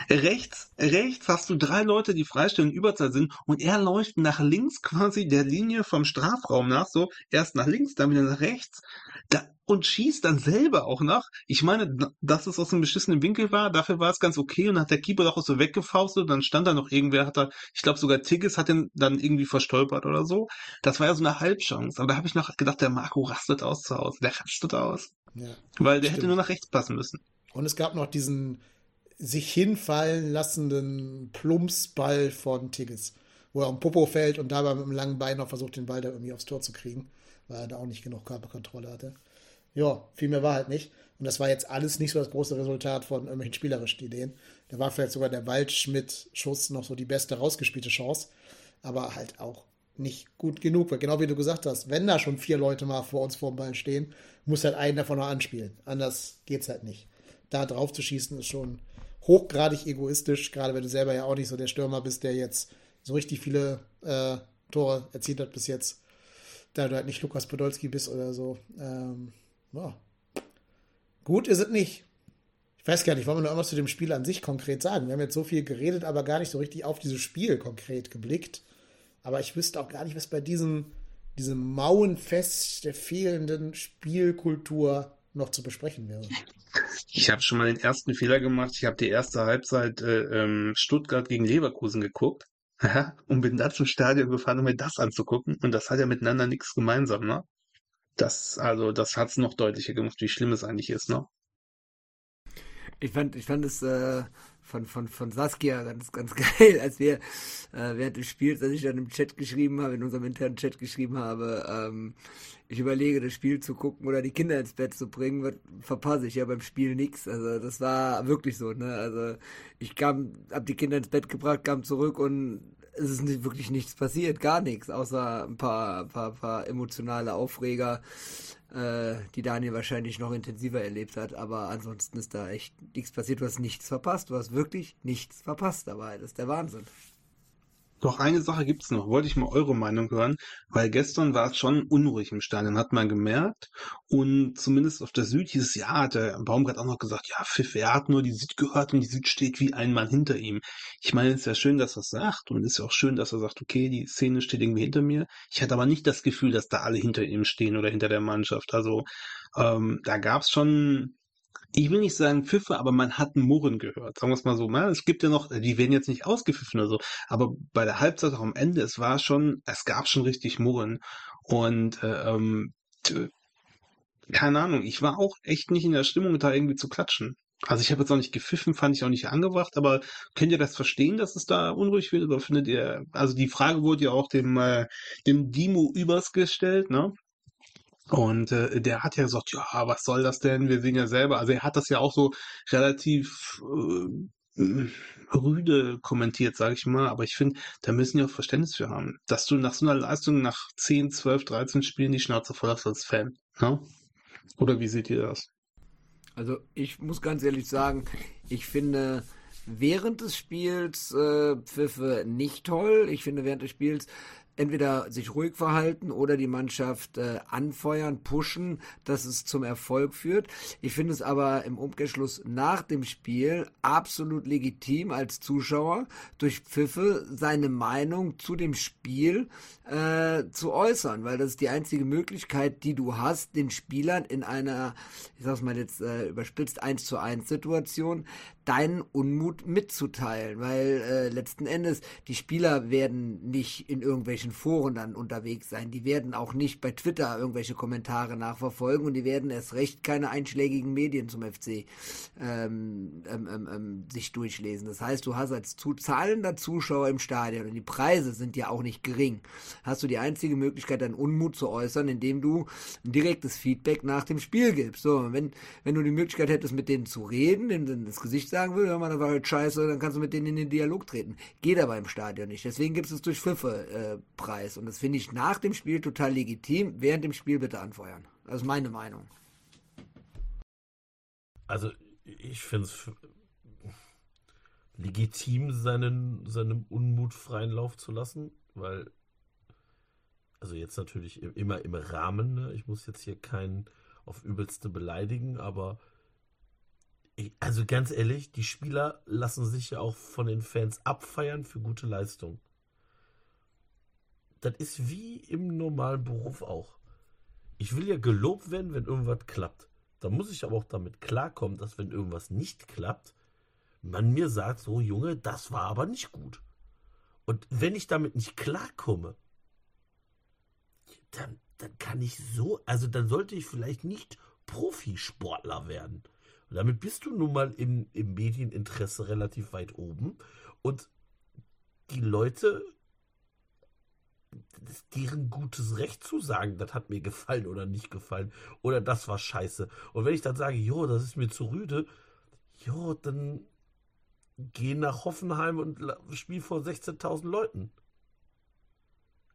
Rechts, rechts hast du drei Leute, die freistellen Überzahl sind und er läuft nach links quasi der Linie vom Strafraum nach, so erst nach links, dann wieder nach rechts. Da, und schießt dann selber auch nach. Ich meine, dass es aus einem beschissenen Winkel war, dafür war es ganz okay und hat der Keeper doch auch so weggefaustet, dann stand da noch irgendwer, hat er, ich glaube sogar Tigges hat den dann irgendwie verstolpert oder so. Das war ja so eine Halbchance. Aber da habe ich noch gedacht, der Marco rastet aus zu Hause. Der rastet aus. Ja, Weil der stimmt. hätte nur nach rechts passen müssen. Und es gab noch diesen sich hinfallen lassenden Plumpsball von Tigges, wo er am Popo fällt und dabei mit einem langen Bein noch versucht, den Ball da irgendwie aufs Tor zu kriegen, weil er da auch nicht genug Körperkontrolle hatte ja, viel mehr war halt nicht. Und das war jetzt alles nicht so das große Resultat von irgendwelchen spielerischen Ideen. Da war vielleicht sogar der Waldschmidt-Schuss noch so die beste rausgespielte Chance. Aber halt auch nicht gut genug, weil genau wie du gesagt hast, wenn da schon vier Leute mal vor uns vor dem Ball stehen, muss halt einen davon noch anspielen. Anders geht's halt nicht. Da drauf zu schießen ist schon hochgradig egoistisch, gerade wenn du selber ja auch nicht so der Stürmer bist, der jetzt so richtig viele äh, Tore erzielt hat bis jetzt, da du halt nicht Lukas Podolski bist oder so. Ähm, ja. Gut ist es nicht. Ich weiß gar nicht, wollen wir noch irgendwas zu dem Spiel an sich konkret sagen? Wir haben jetzt so viel geredet, aber gar nicht so richtig auf dieses Spiel konkret geblickt. Aber ich wüsste auch gar nicht, was bei diesem, diesem Mauenfest der fehlenden Spielkultur noch zu besprechen wäre. Ich habe schon mal den ersten Fehler gemacht. Ich habe die erste Halbzeit äh, ähm, Stuttgart gegen Leverkusen geguckt und bin dann zum Stadion gefahren, um mir das anzugucken. Und das hat ja miteinander nichts gemeinsam, ne? Das, also, das hat's noch deutlicher gemacht, wie schlimm es eigentlich ist, ne? Ich fand, ich fand es äh, von, von, von Saskia ganz, ganz geil, als wir äh, während des Spiels, als ich dann im Chat geschrieben habe, in unserem internen Chat geschrieben habe, ähm, ich überlege, das Spiel zu gucken oder die Kinder ins Bett zu bringen, verpasse ich ja beim Spiel nichts. Also das war wirklich so, ne? Also ich kam, hab die Kinder ins Bett gebracht, kam zurück und es ist wirklich nichts passiert, gar nichts, außer ein paar, paar, paar emotionale Aufreger, äh, die Daniel wahrscheinlich noch intensiver erlebt hat. Aber ansonsten ist da echt nichts passiert. Du hast nichts verpasst. Du hast wirklich nichts verpasst dabei. Das ist der Wahnsinn. Doch eine Sache gibt's noch, wollte ich mal eure Meinung hören, weil gestern war es schon unruhig im Stadion, hat man gemerkt. Und zumindest auf der Süd hieß es, ja, hat der Baumgart auch noch gesagt, ja, Pfiff, er hat nur die Süd gehört und die Süd steht wie ein Mann hinter ihm. Ich meine, es ist ja schön, dass er sagt und es ist ja auch schön, dass er sagt, okay, die Szene steht irgendwie hinter mir. Ich hatte aber nicht das Gefühl, dass da alle hinter ihm stehen oder hinter der Mannschaft. Also ähm, da gab's schon ich will nicht sagen Pfiffe, aber man hat ein Murren gehört. Sagen wir es mal so. Ne? Es gibt ja noch, die werden jetzt nicht ausgepfiffen oder so, aber bei der Halbzeit auch am Ende, es war schon, es gab schon richtig Murren. Und äh, ähm, keine Ahnung, ich war auch echt nicht in der Stimmung, da irgendwie zu klatschen. Also ich habe jetzt auch nicht gepfiffen, fand ich auch nicht angebracht, aber könnt ihr das verstehen, dass es da unruhig wird? Oder findet ihr, also die Frage wurde ja auch dem, äh, dem Dimo Übers gestellt, ne? Und äh, der hat ja gesagt, ja, was soll das denn? Wir sehen ja selber. Also er hat das ja auch so relativ äh, rüde kommentiert, sage ich mal. Aber ich finde, da müssen die auch Verständnis für haben, dass du nach so einer Leistung nach 10, 12, 13 Spielen die Schnauze voll hast als Fan. Ne? Oder wie seht ihr das? Also ich muss ganz ehrlich sagen, ich finde während des Spiels äh, Pfiffe nicht toll. Ich finde während des Spiels entweder sich ruhig verhalten oder die Mannschaft äh, anfeuern, pushen, dass es zum Erfolg führt. Ich finde es aber im Umkehrschluss nach dem Spiel absolut legitim als Zuschauer durch Pfiffe seine Meinung zu dem Spiel äh, zu äußern, weil das ist die einzige Möglichkeit, die du hast, den Spielern in einer, ich sag's mal jetzt äh, überspitzt, 1 zu 1 Situation deinen Unmut mitzuteilen, weil äh, letzten Endes die Spieler werden nicht in irgendwelchen Foren dann unterwegs sein, die werden auch nicht bei Twitter irgendwelche Kommentare nachverfolgen und die werden erst recht keine einschlägigen Medien zum FC ähm, ähm, ähm, ähm, sich durchlesen. Das heißt, du hast als zu zahlender Zuschauer im Stadion und die Preise sind ja auch nicht gering, hast du die einzige Möglichkeit, deinen Unmut zu äußern, indem du ein direktes Feedback nach dem Spiel gibst. So, wenn wenn du die Möglichkeit hättest, mit denen zu reden, in das Gesicht sagen hör mal, das war halt scheiße, dann kannst du mit denen in den Dialog treten. Geht aber im Stadion nicht. Deswegen gibt es durch Pfiffe äh, Preis. Und das finde ich nach dem Spiel total legitim. Während dem Spiel bitte anfeuern. Das ist meine Meinung. Also, ich finde es legitim, seinen, seinem Unmut freien Lauf zu lassen, weil, also jetzt natürlich immer im Rahmen, ne? ich muss jetzt hier keinen auf übelste beleidigen, aber also ganz ehrlich, die Spieler lassen sich ja auch von den Fans abfeiern für gute Leistung. Das ist wie im normalen Beruf auch. Ich will ja gelobt werden, wenn irgendwas klappt. Da muss ich aber auch damit klarkommen, dass wenn irgendwas nicht klappt, man mir sagt, so Junge, das war aber nicht gut. Und wenn ich damit nicht klarkomme, dann, dann kann ich so, also dann sollte ich vielleicht nicht Profisportler werden. Und damit bist du nun mal im, im Medieninteresse relativ weit oben. Und die Leute, deren gutes Recht zu sagen, das hat mir gefallen oder nicht gefallen. Oder das war scheiße. Und wenn ich dann sage, jo, das ist mir zu rüde, jo, dann geh nach Hoffenheim und spiel vor 16.000 Leuten.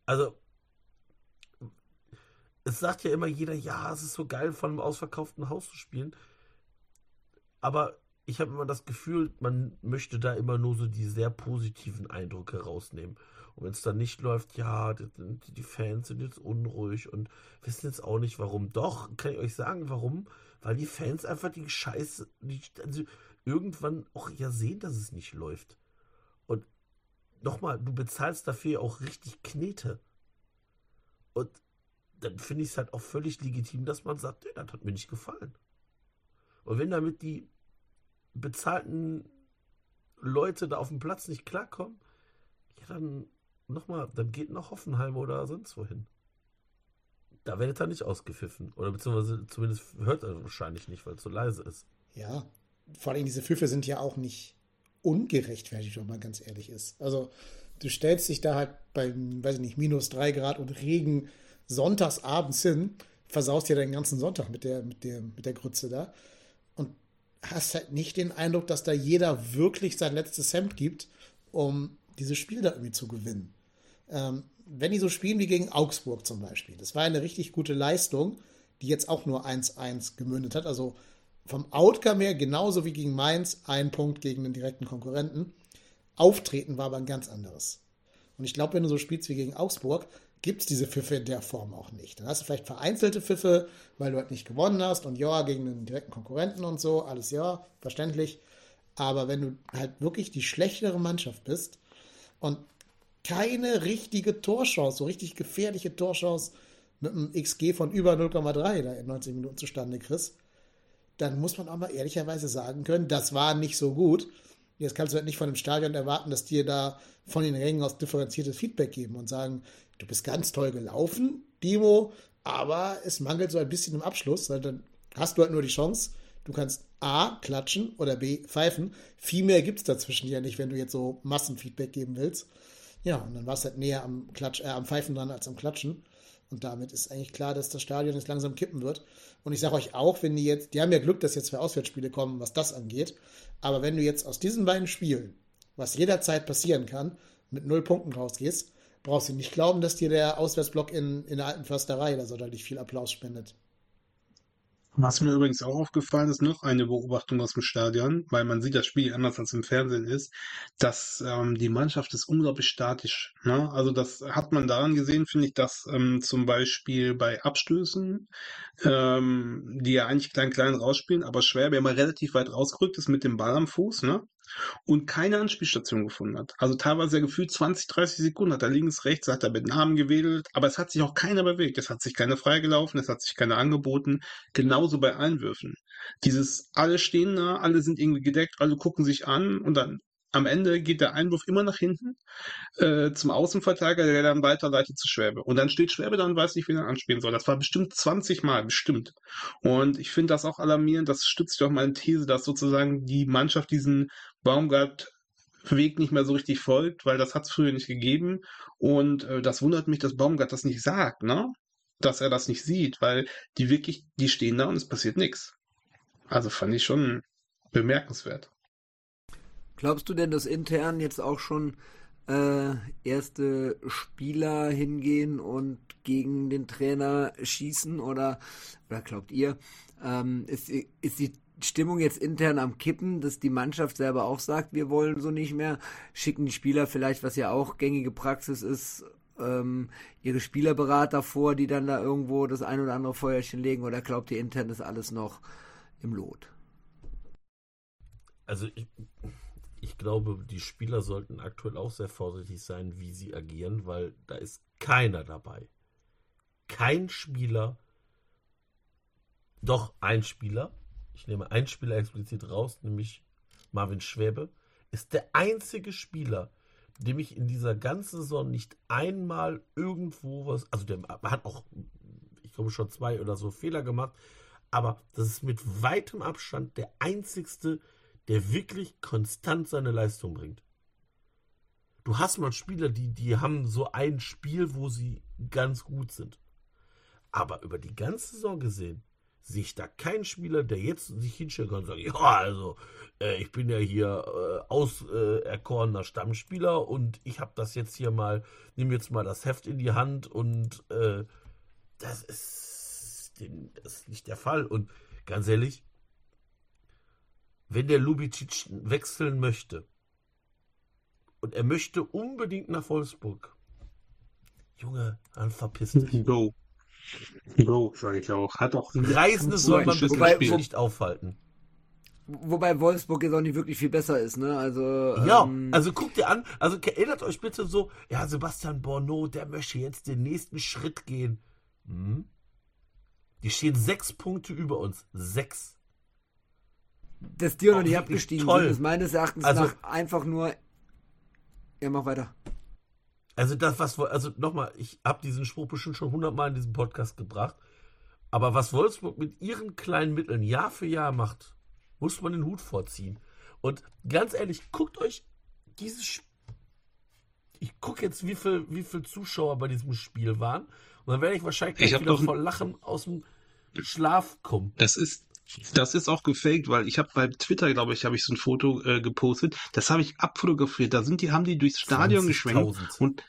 Also, es sagt ja immer jeder, ja, es ist so geil, von einem ausverkauften Haus zu spielen. Aber ich habe immer das Gefühl, man möchte da immer nur so die sehr positiven Eindrücke rausnehmen. Und wenn es dann nicht läuft, ja, die, Fans sind jetzt unruhig und wissen jetzt auch nicht warum. Doch, kann ich euch sagen, warum? Weil die Fans einfach die Scheiße, die, also irgendwann auch ja sehen, dass es nicht läuft. Und nochmal, du bezahlst dafür auch richtig Knete. Und dann finde ich es halt auch völlig legitim, dass man sagt, nee, das hat mir nicht gefallen. Und wenn damit die bezahlten Leute da auf dem Platz nicht klarkommen, ja, dann nochmal, dann geht nach Hoffenheim oder sonst wohin. Da werdet ihr nicht ausgepfiffen. Oder beziehungsweise zumindest hört er wahrscheinlich nicht, weil es so leise ist. Ja, vor allem diese Pfiffe sind ja auch nicht ungerechtfertigt, wenn man ganz ehrlich ist. Also du stellst dich da halt bei, weiß ich nicht, minus drei Grad und Regen sonntags abends hin, versaust dir deinen ganzen Sonntag mit der, mit der, mit der Grütze da hast halt nicht den Eindruck, dass da jeder wirklich sein letztes Hemd gibt, um dieses Spiel da irgendwie zu gewinnen. Ähm, wenn die so spielen wie gegen Augsburg zum Beispiel, das war eine richtig gute Leistung, die jetzt auch nur 1-1 gemündet hat. Also vom Outcome her genauso wie gegen Mainz, ein Punkt gegen den direkten Konkurrenten. Auftreten war aber ein ganz anderes. Und ich glaube, wenn du so spielst wie gegen Augsburg, gibt es diese Pfiffe in der Form auch nicht. Dann hast du vielleicht vereinzelte Pfiffe, weil du halt nicht gewonnen hast und ja, gegen einen direkten Konkurrenten und so, alles ja, verständlich. Aber wenn du halt wirklich die schlechtere Mannschaft bist und keine richtige Torchance, so richtig gefährliche Torchance mit einem XG von über 0,3 da in 90 Minuten zustande kriegst, dann muss man auch mal ehrlicherweise sagen können, das war nicht so gut. Jetzt kannst du halt nicht von dem Stadion erwarten, dass dir da von den Rängen aus differenziertes Feedback geben und sagen, du bist ganz toll gelaufen, Demo, aber es mangelt so ein bisschen im Abschluss. Dann hast du halt nur die Chance, du kannst A, klatschen oder B, pfeifen. Viel mehr gibt es dazwischen ja nicht, wenn du jetzt so Massenfeedback geben willst. Ja, und dann war es halt näher am, Klatsch, äh, am Pfeifen dran als am Klatschen. Und damit ist eigentlich klar, dass das Stadion jetzt langsam kippen wird. Und ich sage euch auch, wenn die jetzt, die haben ja Glück, dass jetzt zwei Auswärtsspiele kommen, was das angeht. Aber wenn du jetzt aus diesen beiden Spielen, was jederzeit passieren kann, mit null Punkten rausgehst, brauchst du nicht glauben, dass dir der Auswärtsblock in, in der alten Försterei da sonderlich viel Applaus spendet. Was mir übrigens auch aufgefallen ist, noch eine Beobachtung aus dem Stadion, weil man sieht das Spiel anders als im Fernsehen ist, dass ähm, die Mannschaft ist unglaublich statisch. Ne? Also das hat man daran gesehen, finde ich, dass ähm, zum Beispiel bei Abstößen, ähm, die ja eigentlich klein klein rausspielen, aber schwer, wer mal relativ weit rausgerückt ist mit dem Ball am Fuß, ne? Und keine Anspielstation gefunden hat. Also teilweise gefühlt 20, 30 Sekunden hat er links, rechts, hat er mit Namen gewedelt, aber es hat sich auch keiner bewegt. Es hat sich keiner freigelaufen, es hat sich keiner angeboten. Genauso bei Einwürfen. Dieses, alle stehen da, alle sind irgendwie gedeckt, alle gucken sich an und dann am Ende geht der Einwurf immer nach hinten äh, zum Außenverteidiger, der dann weiterleitet zu Schwäbe. Und dann steht Schwäbe da und weiß nicht, wie er anspielen soll. Das war bestimmt 20 Mal, bestimmt. Und ich finde das auch alarmierend. Das stützt ja auch meine These, dass sozusagen die Mannschaft diesen Baumgart Weg nicht mehr so richtig folgt, weil das hat es früher nicht gegeben. Und äh, das wundert mich, dass Baumgart das nicht sagt, ne? Dass er das nicht sieht, weil die wirklich, die stehen da und es passiert nichts. Also fand ich schon bemerkenswert. Glaubst du denn, dass intern jetzt auch schon äh, erste Spieler hingehen und gegen den Trainer schießen oder, oder glaubt ihr, ähm, ist, ist die Stimmung jetzt intern am Kippen, dass die Mannschaft selber auch sagt, wir wollen so nicht mehr, schicken die Spieler vielleicht, was ja auch gängige Praxis ist, ähm, ihre Spielerberater vor, die dann da irgendwo das ein oder andere Feuerchen legen oder glaubt ihr intern ist alles noch im Lot? Also ich, ich glaube, die Spieler sollten aktuell auch sehr vorsichtig sein, wie sie agieren, weil da ist keiner dabei. Kein Spieler, doch ein Spieler, ich nehme einen Spieler explizit raus, nämlich Marvin Schwäbe, ist der einzige Spieler, dem ich in dieser ganzen Saison nicht einmal irgendwo was, also der hat auch, ich glaube schon zwei oder so Fehler gemacht, aber das ist mit weitem Abstand der einzigste, der wirklich konstant seine Leistung bringt. Du hast mal Spieler, die, die haben so ein Spiel, wo sie ganz gut sind. Aber über die ganze Saison gesehen sehe ich da keinen Spieler, der jetzt sich hinstellen kann und sagen, ja, also, äh, ich bin ja hier äh, auserkorener Stammspieler und ich habe das jetzt hier mal, nehme jetzt mal das Heft in die Hand und äh, das ist, das ist nicht der Fall. Und ganz ehrlich, wenn der Lubicic wechseln möchte und er möchte unbedingt nach Wolfsburg, Junge, dann verpiss dich. Go. Go, sage ich auch. Hat auch Ein Reißendes soll man Wobei- wirklich wo- nicht aufhalten. Wobei Wolfsburg jetzt auch nicht wirklich viel besser ist, ne? Also. Ja, ähm, also guckt ihr an, also erinnert euch bitte so, ja, Sebastian Borneau, der möchte jetzt den nächsten Schritt gehen. Hm? Die stehen sechs Punkte über uns. Sechs. dass die auch noch nicht abgestiegen toll. sind, ist meines Erachtens Also- nach einfach nur. Ja, mach weiter. Also das, was, also nochmal, ich habe diesen Spruch bestimmt schon hundertmal in diesem Podcast gebracht, aber was Wolfsburg mit ihren kleinen Mitteln Jahr für Jahr macht, muss man den Hut vorziehen. Und ganz ehrlich, guckt euch dieses Sp- ich gucke jetzt, wie viel, wie viel Zuschauer bei diesem Spiel waren. Und dann werde ich wahrscheinlich Ich wieder vor Lachen aus dem Schlaf kommen. Das ist, das ist auch gefaked, weil ich habe bei Twitter, glaube ich, habe ich so ein Foto äh, gepostet. Das habe ich abfotografiert. Da sind die, haben die durchs Stadion geschwenkt 20.000. und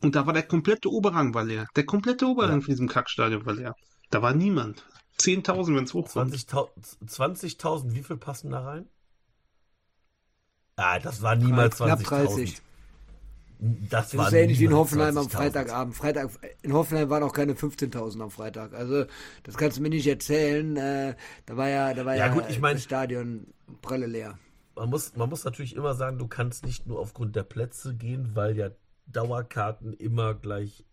und da war der komplette Oberrang war leer. Der komplette Oberrang Ja. von diesem Kackstadion war leer. Da war niemand. 10.000, wenn es hochkommt. 20.000, 20.000, wie viel passen da rein? Ah, das war niemals Knapp 20.000. 30. Das, Das war ist ja ähnlich wie in Hoffenheim am 20.000. Freitagabend. Freitag, in Hoffenheim waren auch keine 15.000 am Freitag. Also, das kannst du mir nicht erzählen. Äh, da war ja, da war Ja, ja, gut, ich mein- das Stadion pralle leer. Man muss, man muss natürlich immer sagen, du kannst nicht nur aufgrund der Plätze gehen, weil ja Dauerkarten immer gleich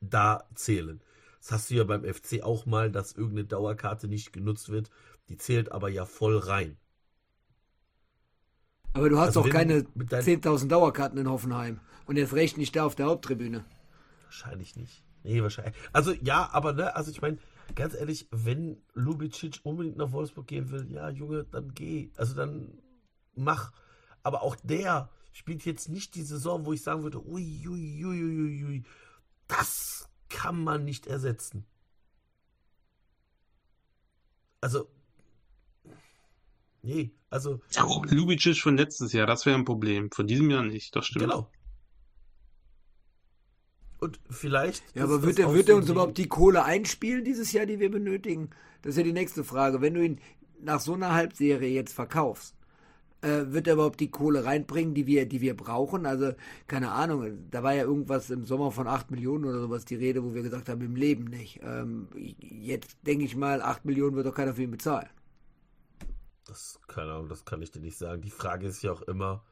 da zählen. Das hast du ja beim FC auch mal, dass irgendeine Dauerkarte nicht genutzt wird. Die zählt aber ja voll rein. Aber du hast Also doch keine du mit dein- 10.000 Dauerkarten in Hoffenheim. Und jetzt recht nicht da auf der Haupttribüne. Wahrscheinlich nicht. Nee, wahrscheinlich. Also ja, aber ne, also ich meine, ganz ehrlich, wenn Lubicic unbedingt nach Wolfsburg gehen will, ja, Junge, dann geh. Also dann mach. Aber auch der spielt jetzt nicht die Saison, wo ich sagen würde, ui, ui, ui, ui, ui, das kann man nicht ersetzen. Also, nee, also, Ja, Lubicic von letztes Jahr, das wäre ein Problem. Von diesem Jahr nicht, das stimmt. genau. Und vielleicht. Ja, aber wird er, auch wird so er uns Ding- überhaupt die Kohle einspielen dieses Jahr, die wir benötigen? Das ist ja die nächste Frage. Wenn du ihn nach so einer Halbserie jetzt verkaufst, äh, wird er überhaupt die Kohle reinbringen, die wir, die wir brauchen? Also, keine Ahnung, da war ja irgendwas im Sommer von 8 Millionen oder sowas die Rede, wo wir gesagt haben, im Leben nicht. Ähm, jetzt denke ich mal, 8 Millionen wird doch keiner für ihn bezahlen. Das, keine Ahnung, das kann ich dir nicht sagen. Die Frage ist ja auch immer,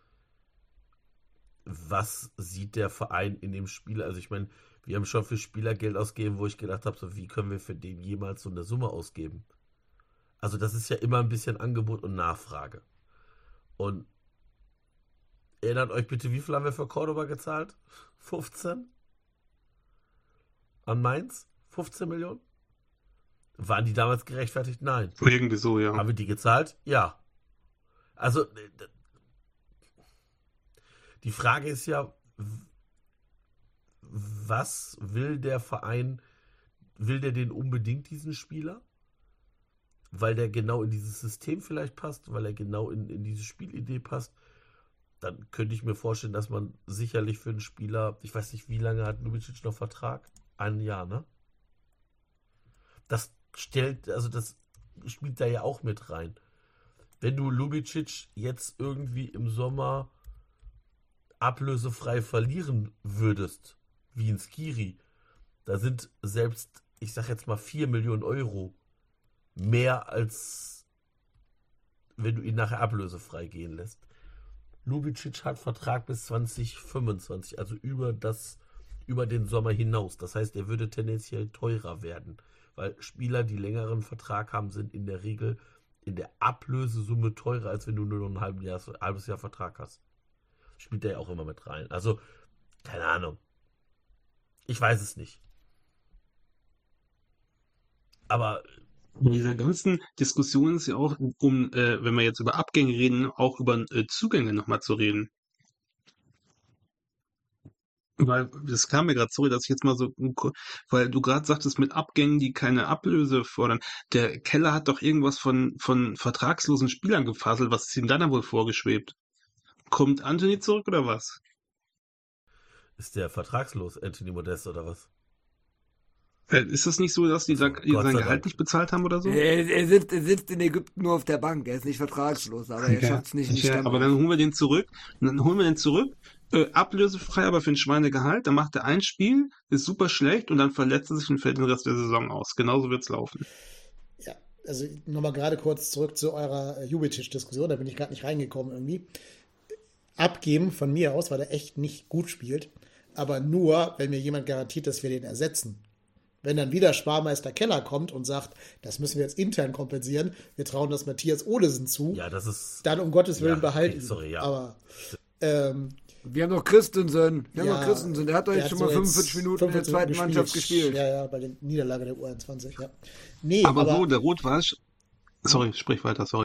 was sieht der Verein in dem Spiel? Also ich meine, wir haben schon für Spieler Geld ausgegeben, wo ich gedacht habe, so wie können wir für den jemals so eine Summe ausgeben? Also das ist ja immer ein bisschen Angebot und Nachfrage. Und erinnert euch bitte, wie viel haben wir für Cordoba gezahlt? 15? An Mainz? 15 Millionen? Waren die damals gerechtfertigt? Nein. Irgendwie so, ja. Haben wir die gezahlt? Ja. Also, die Frage ist ja, was will der Verein, will der den unbedingt, diesen Spieler? Weil der genau in dieses System vielleicht passt, weil er genau in, in diese Spielidee passt. Dann könnte ich mir vorstellen, dass man sicherlich für einen Spieler, ich weiß nicht, wie lange hat Lubicic noch Vertrag? Ein Jahr, ne? Das stellt, also das spielt da ja auch mit rein. Wenn du Lubicic jetzt irgendwie im Sommer ablösefrei verlieren würdest, wie in Skiri, da sind selbst, ich sag jetzt mal 4 Millionen Euro mehr als wenn du ihn nachher ablösefrei gehen lässt. Lubicic hat Vertrag bis 2025, also über das, über den Sommer hinaus. Das heißt, er würde tendenziell teurer werden, weil Spieler, die längeren Vertrag haben, sind in der Regel in der Ablösesumme teurer, als wenn du nur noch ein halbes Jahr, halbes Jahr Vertrag hast. Spielt der ja auch immer mit rein. Also, keine Ahnung. Ich weiß es nicht. Aber In dieser ganzen Diskussion ist ja auch, um, äh, wenn wir jetzt über Abgänge reden, auch über äh, Zugänge nochmal zu reden. Weil das kam mir gerade, sorry, dass ich jetzt mal so, weil du gerade sagtest, mit Abgängen, die keine Ablöse fordern. Der Keller hat doch irgendwas von, von vertragslosen Spielern gefaselt. Was ist ihm dann wohl vorgeschwebt? Kommt Anthony zurück oder was? Ist der vertragslos, Anthony Modest, oder was? Äh, Ist das nicht so, dass die da Gott sein sei Gehalt nicht bezahlt haben oder so? Er, er, sitzt, er sitzt in Ägypten nur auf der Bank. Er ist nicht vertragslos, aber er Ja, schafft es nicht in die ja, Stamm. aber dann holen wir den zurück. Dann holen wir den zurück, äh, ablösefrei, aber für ein Schweinegehalt. Dann macht er ein Spiel, ist super schlecht und dann verletzt er sich und fällt den Rest der Saison aus. Genauso wird's laufen. Ja, also nochmal gerade kurz zurück zu eurer äh, Jubicic-Diskussion, da bin ich gerade nicht reingekommen irgendwie. Abgeben von mir aus, weil er echt nicht gut spielt, aber nur, wenn mir jemand garantiert, dass wir den ersetzen. Wenn dann wieder Sparmeister Keller kommt und sagt, das müssen wir jetzt intern kompensieren, wir trauen das Matthias Olesen zu, Ja, das ist. dann um Gottes Willen Ja, behalten. sorry, ja. Aber ähm, Wir haben noch Christensen. Wir haben ja, noch Christensen. Der hat doch der jetzt hat schon mal so jetzt 45 Minuten in der 45 zweiten Minuten Mannschaft gespielt. Ja, ja, bei der Niederlage der U21, ja. Nee, Aber, aber, so, der Rot-Weiß, sorry, sprich weiter, sorry.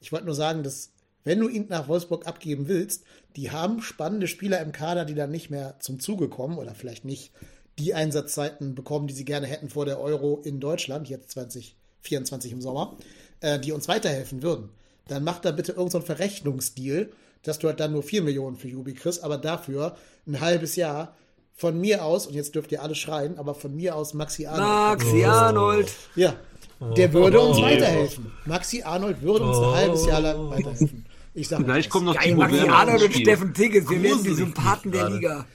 ich wollte nur sagen, dass wenn du ihn nach Wolfsburg abgeben willst, die haben spannende Spieler im Kader, die dann nicht mehr zum Zuge kommen oder vielleicht nicht die Einsatzzeiten bekommen, die sie gerne hätten vor der Euro in Deutschland, jetzt 2024 im Sommer, äh, die uns weiterhelfen würden. Dann mach da bitte irgendeinen so Verrechnungsdeal, dass du halt dann nur 4 Millionen für Jubi kriegst, aber dafür ein halbes Jahr von mir aus, und jetzt dürft ihr alle schreien, aber von mir aus Maxi Arnold. Maxi Arnold. Ja, der würde uns Oh. weiterhelfen. Maxi Arnold würde uns ein halbes Jahr lang weiterhelfen. Ich sag Gleich kommt noch Geil, Timo Maxi Arnold und. Steffen Tigges. Wir werden die Sympathen der. Liga.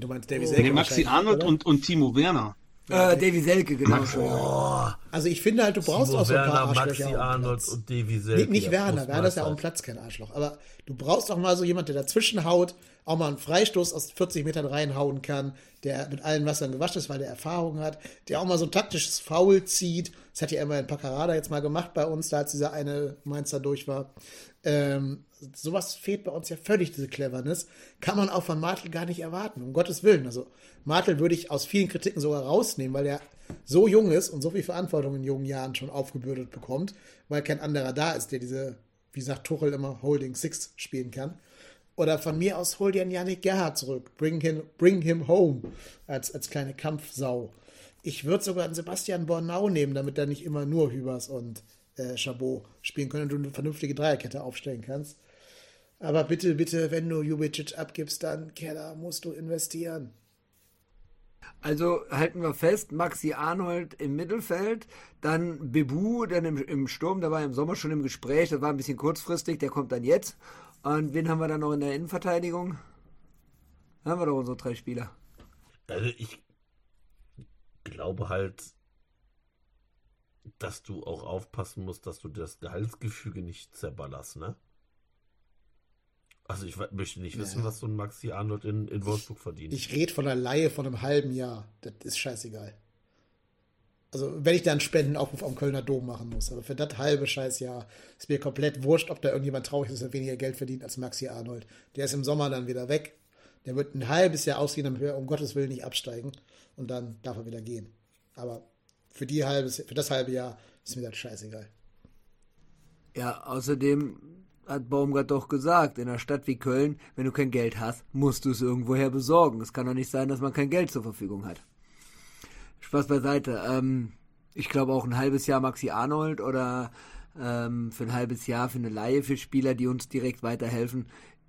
Du meinst Davy Nee, Selke Maxi wahrscheinlich, Arnold oder? und, und Timo Werner. Äh, Davy Selke, genau. Entschuldigung. Also ich finde halt, du brauchst Timo auch so ein paar Werner, Arschlöcher Maxi Arnold und Davy Selke. Nicht, nicht Werner, Werner ist ja auch im halt. Platz kein Arschloch. Aber du brauchst auch mal so jemand, der dazwischen haut, auch mal einen Freistoß aus 40 Metern reinhauen kann, der mit allen Wassern gewaschen ist, weil der Erfahrung hat, der auch mal so ein taktisches Foul zieht. Das hat ja immerhin Paccarada jetzt mal gemacht bei uns, da als dieser eine Mainzer durch war. Ähm, sowas fehlt bei uns ja völlig, diese Cleverness. Kann man auch von Martel gar nicht erwarten, um Gottes Willen. Also Martel würde ich aus vielen Kritiken sogar rausnehmen, weil er so jung ist und so viel Verantwortung in jungen Jahren schon aufgebürdet bekommt, weil kein anderer da ist, der diese, wie sagt Tuchel immer, Holding Six spielen kann. Oder von mir aus hol dir einen Yannick Gerhardt zurück. Bring him, bring him home als, als kleine Kampfsau. Ich würde sogar einen Sebastian Bornau nehmen, damit er nicht immer nur Hübers und äh, Chabot spielen können und du eine vernünftige Dreierkette aufstellen kannst. Aber bitte, bitte, wenn du Jubicic abgibst, dann, Keller, musst du investieren. Also halten wir fest, Maxi Arnold im Mittelfeld, dann Bebu, dann im, im Sturm, der war im Sommer schon im Gespräch, das war ein bisschen kurzfristig, der kommt dann jetzt. Und wen haben wir dann noch in der Innenverteidigung? Da haben wir doch unsere drei Spieler. Also ich glaube halt, dass du auch aufpassen musst, dass du das Gehaltsgefüge nicht zerballerst, ne? Also ich möchte nicht wissen, was so ein Maxi Arnold in, in Wolfsburg verdient. Ich rede von einer Laie von einem halben Jahr. Das ist scheißegal. Also, wenn ich da einen Spendenaufruf am Kölner Dom machen muss. Aber für das halbe Scheißjahr ist mir komplett wurscht, ob da irgendjemand traurig ist, dass er weniger Geld verdient als Maxi Arnold. Der ist im Sommer dann wieder weg. Der wird ein halbes Jahr ausgehen, damit wir um Gottes Willen nicht absteigen. Und dann darf er wieder gehen. Aber für, die halbes, für das halbe Jahr ist mir das scheißegal. Ja, außerdem hat Baumgart doch gesagt, in einer Stadt wie Köln, wenn du kein Geld hast, musst du es irgendwoher besorgen. Es kann doch nicht sein, dass man kein Geld zur Verfügung hat. Spaß beiseite. Ähm, ich glaube auch ein halbes Jahr Maxi Arnold oder ähm, für ein halbes Jahr für eine Laie für Spieler, die uns direkt weiterhelfen.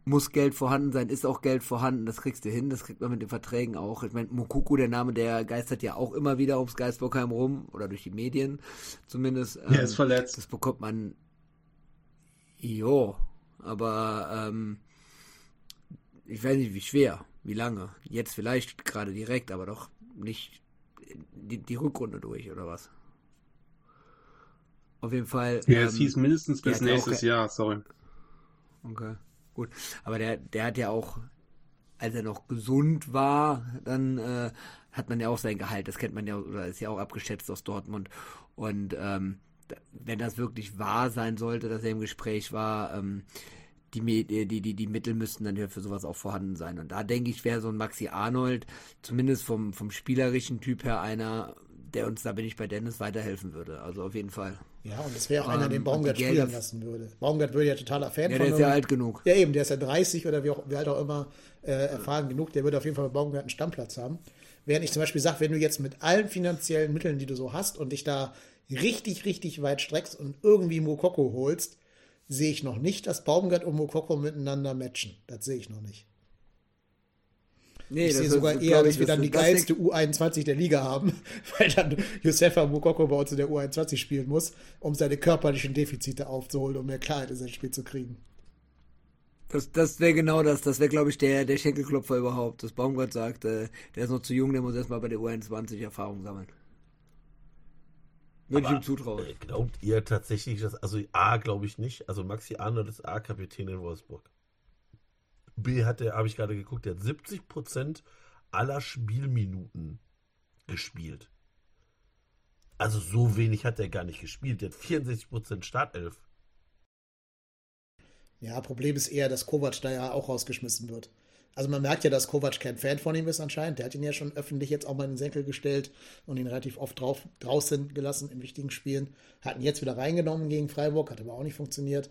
Muss Geld vorhanden sein, ist auch Geld vorhanden, das kriegst du hin, das kriegt man mit den Verträgen auch. Ich meine, Mokuku, der Name, der geistert ja auch immer wieder ums Geisbockheim rum oder durch die Medien zumindest. Er ist Ähm, verletzt. Das bekommt man Jo, aber ähm, ich weiß nicht, wie schwer, wie lange. Jetzt vielleicht gerade direkt, aber doch nicht die, die Rückrunde durch, oder was? Auf jeden Fall. Ja, es ähm, hieß mindestens bis auch nächstes ke- Jahr, sorry. Okay, gut. Aber der, der hat ja auch, als er noch gesund war, dann äh, hat man ja auch sein Gehalt. Das kennt man ja, oder ist ja auch abgeschätzt aus Dortmund. Und ähm, wenn das wirklich wahr sein sollte, dass er im Gespräch war, ähm, die, Me- die, die, die Mittel müssten dann ja für sowas auch vorhanden sein. Und da denke ich, wäre so ein Maxi Arnold, zumindest vom, vom spielerischen Typ her, einer, der uns, da bin ich bei Dennis, weiterhelfen würde. Also auf jeden Fall. Ja, und das wäre auch Ähm, einer, den Baumgart die Gelder- spielen lassen würde. Baumgart würde ja totaler Fan Ja, von der ist ja alt genug. Ja, eben, der ist ja 30 oder wie, auch, wie alt auch immer äh, erfahren genug. Der würde auf jeden Fall bei Baumgart einen Stammplatz haben. Während ich zum Beispiel sage, wenn du jetzt mit allen finanziellen Mitteln, die du so hast und dich da richtig, richtig weit streckst und irgendwie Mokoko holst, sehe ich noch nicht, dass Baumgart und Mokoko miteinander matchen. Das sehe ich noch nicht. Nee, Ich sehe sogar eher, dass ich, wir das- dann die geilste U21 der Liga haben, weil dann Josefa Mokoko bei uns in der U21 spielen muss, um seine körperlichen Defizite aufzuholen, um mehr Klarheit in sein Spiel zu kriegen. Das, das wäre genau das. Das wäre, glaube ich, der, der Schenkelklopfer überhaupt. Das Baumgart sagt, äh, der ist noch zu jung, der muss erstmal bei der U21 Erfahrung sammeln. Würde ich ihm zutrauen. äh, Glaubt ihr tatsächlich, dass, also A, glaube ich nicht, also Maxi Arnold ist A-Kapitän in Wolfsburg. B hat er, habe ich gerade geguckt, der hat 70% aller Spielminuten gespielt. Also so wenig hat er gar nicht gespielt. Der hat 64% Startelf. Ja, Problem ist eher, dass Kovac da ja auch rausgeschmissen wird. Also man merkt ja, dass Kovac kein Fan von ihm ist anscheinend. Der hat ihn ja schon öffentlich jetzt auch mal in den Senkel gestellt und ihn relativ oft drauf, draußen gelassen in wichtigen Spielen. Hat ihn jetzt wieder reingenommen gegen Freiburg, hat aber auch nicht funktioniert.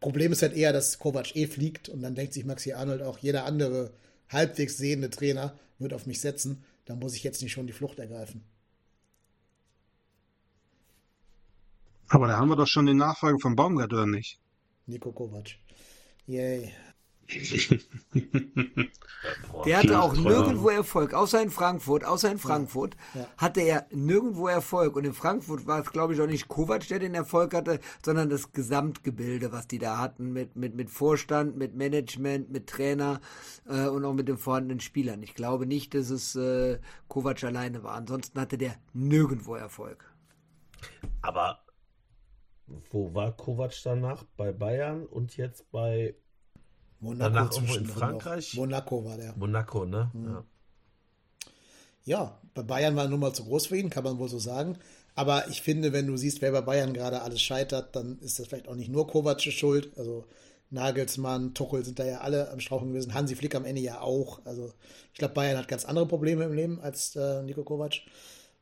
Problem ist halt eher, dass Kovac eh fliegt und dann denkt sich Maxi Arnold auch, jeder andere halbwegs sehende Trainer wird auf mich setzen. Da muss ich jetzt nicht schon die Flucht ergreifen. Aber da haben wir doch schon den Nachfolger von Baumgart, oder nicht? Nico Kovac. Yay. Der hatte auch nirgendwo Erfolg, außer in Frankfurt, außer in Frankfurt Ja. hatte er nirgendwo Erfolg. Und in Frankfurt war es, glaube ich, auch nicht Kovac, der den Erfolg hatte, sondern das Gesamtgebilde, was die da hatten, mit, mit, mit Vorstand, mit Management, mit Trainer äh, und auch mit den vorhandenen Spielern. Ich glaube nicht, dass es äh, Kovac alleine war. Ansonsten hatte der nirgendwo Erfolg. Aber wo war Kovac danach? Bei Bayern und jetzt bei Monaco Danach irgendwo in zwischendrin noch. Frankreich? Monaco war der. Monaco, ne? Mhm. Ja. Ja, bei Bayern war er nun mal zu groß für ihn, kann man wohl so sagen. Aber ich finde, wenn du siehst, wer bei Bayern gerade alles scheitert, dann ist das vielleicht auch nicht nur Kovacs Schuld. Also Nagelsmann, Tuchel sind da ja alle am Strauchen gewesen. Hansi Flick am Ende ja auch. Also ich glaube, Bayern hat ganz andere Probleme im Leben als äh, Nico Kovac.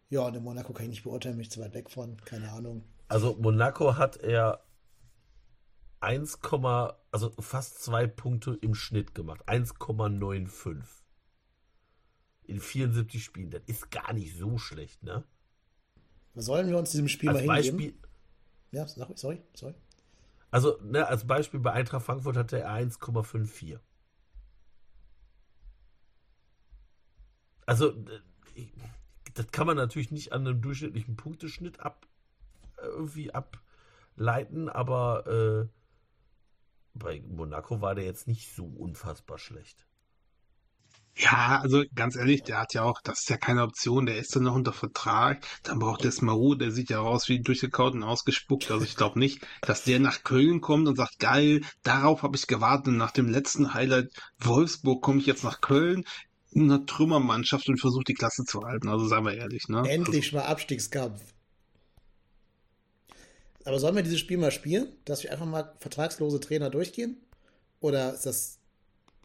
Ja, und in Monaco kann ich nicht beurteilen, bin ich zu weit weg von. Keine Ahnung. Also Monaco hat er 1, also fast zwei Punkte im Schnitt gemacht. 1,95. In 74 Spielen. Das ist gar nicht so schlecht, ne? Sollen wir uns diesem Spiel Als mal hingeben? Beispiel, Ja, sorry, sorry. also ne, als Beispiel bei Eintracht Frankfurt hatte er 1,54. Also äh, das kann man natürlich nicht an einem durchschnittlichen Punkteschnitt ab irgendwie ableiten, aber äh, bei Monaco war der jetzt nicht so unfassbar schlecht. Ja, also ganz ehrlich, der hat ja auch, das ist ja keine Option, der ist dann noch unter Vertrag, dann braucht der Smaru, der sieht ja raus wie durchgekaut und ausgespuckt, also ich glaube nicht, dass der nach Köln kommt und sagt, geil, darauf habe ich gewartet und nach dem letzten Highlight Wolfsburg komme ich jetzt nach Köln in einer Trümmermannschaft und versuche die Klasse zu halten, also seien wir ehrlich, ne? Endlich mal Abstiegskampf. Aber sollen wir dieses Spiel mal spielen, dass wir einfach mal vertragslose Trainer durchgehen? Oder ist das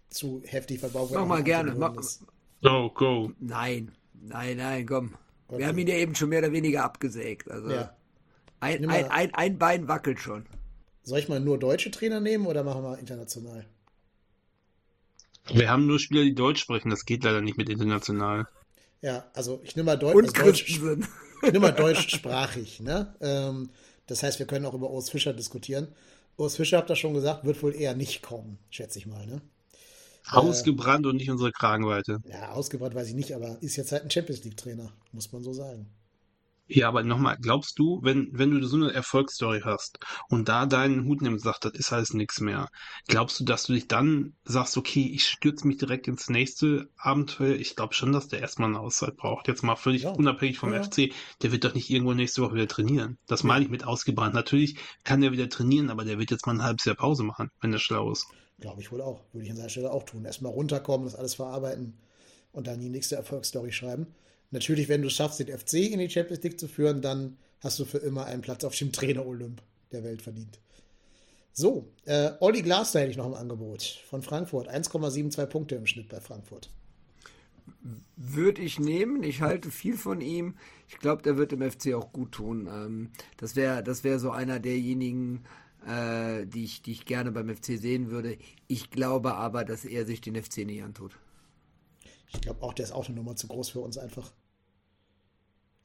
zu heftig verbaut? Mach mal gerne, mach- Also, go, go. Nein, nein, nein, komm. Okay. Wir haben ihn ja eben schon mehr oder weniger abgesägt. Also Ja. ein, ein, ein, ein Bein wackelt schon. Soll ich mal nur deutsche Trainer nehmen oder machen wir international? Wir haben nur Spieler, die Deutsch sprechen, das geht leider nicht mit international. Ja, also ich nehme mal, Deu Und also Deutsch, ich nehme mal deutschsprachig. Ne? Ähm, das heißt, wir können auch über Urs Fischer diskutieren. Urs Fischer, habt ihr schon gesagt, wird wohl eher nicht kommen, schätze ich mal. Ne? Ausgebrannt und nicht unsere Kragenweite. Ja, ausgebrannt weiß ich nicht, aber ist jetzt halt ein Champions League-Trainer, muss man so sagen. Ja, aber nochmal, glaubst du, wenn, wenn du so eine Erfolgsstory hast und da deinen Hut nimmst, sagst, das ist alles nichts mehr, glaubst du, dass du dich dann sagst, okay, ich stürze mich direkt ins nächste Abenteuer? Ich glaube schon, dass der erstmal eine Auszeit braucht. Jetzt mal völlig Ja. unabhängig vom Ja, ja. FC. Der wird doch nicht irgendwo nächste Woche wieder trainieren. Das meine ich mit ausgebrannt. Natürlich kann der wieder trainieren, aber der wird jetzt mal ein halbes Jahr Pause machen, wenn der schlau ist. Glaube ich wohl auch. Würde ich an seiner Stelle auch tun. Erstmal runterkommen, das alles verarbeiten und dann die nächste Erfolgsstory schreiben. Natürlich, wenn du es schaffst, den FC in die Champions League zu führen, dann hast du für immer einen Platz auf dem Trainer-Olymp der Welt verdient. So, äh, Olli Glasner hätte ich noch im Angebot von Frankfurt. 1,72 Punkte im Schnitt bei Frankfurt. Würde ich nehmen. Ich halte viel von ihm. Ich glaube, der wird dem FC auch gut tun. Ähm, das wäre das wär so einer derjenigen, äh, die, ich, die ich gerne beim FC sehen würde. Ich glaube aber, dass er sich den FC nicht antut. Ich glaube auch, der ist auch eine Nummer zu groß für uns einfach.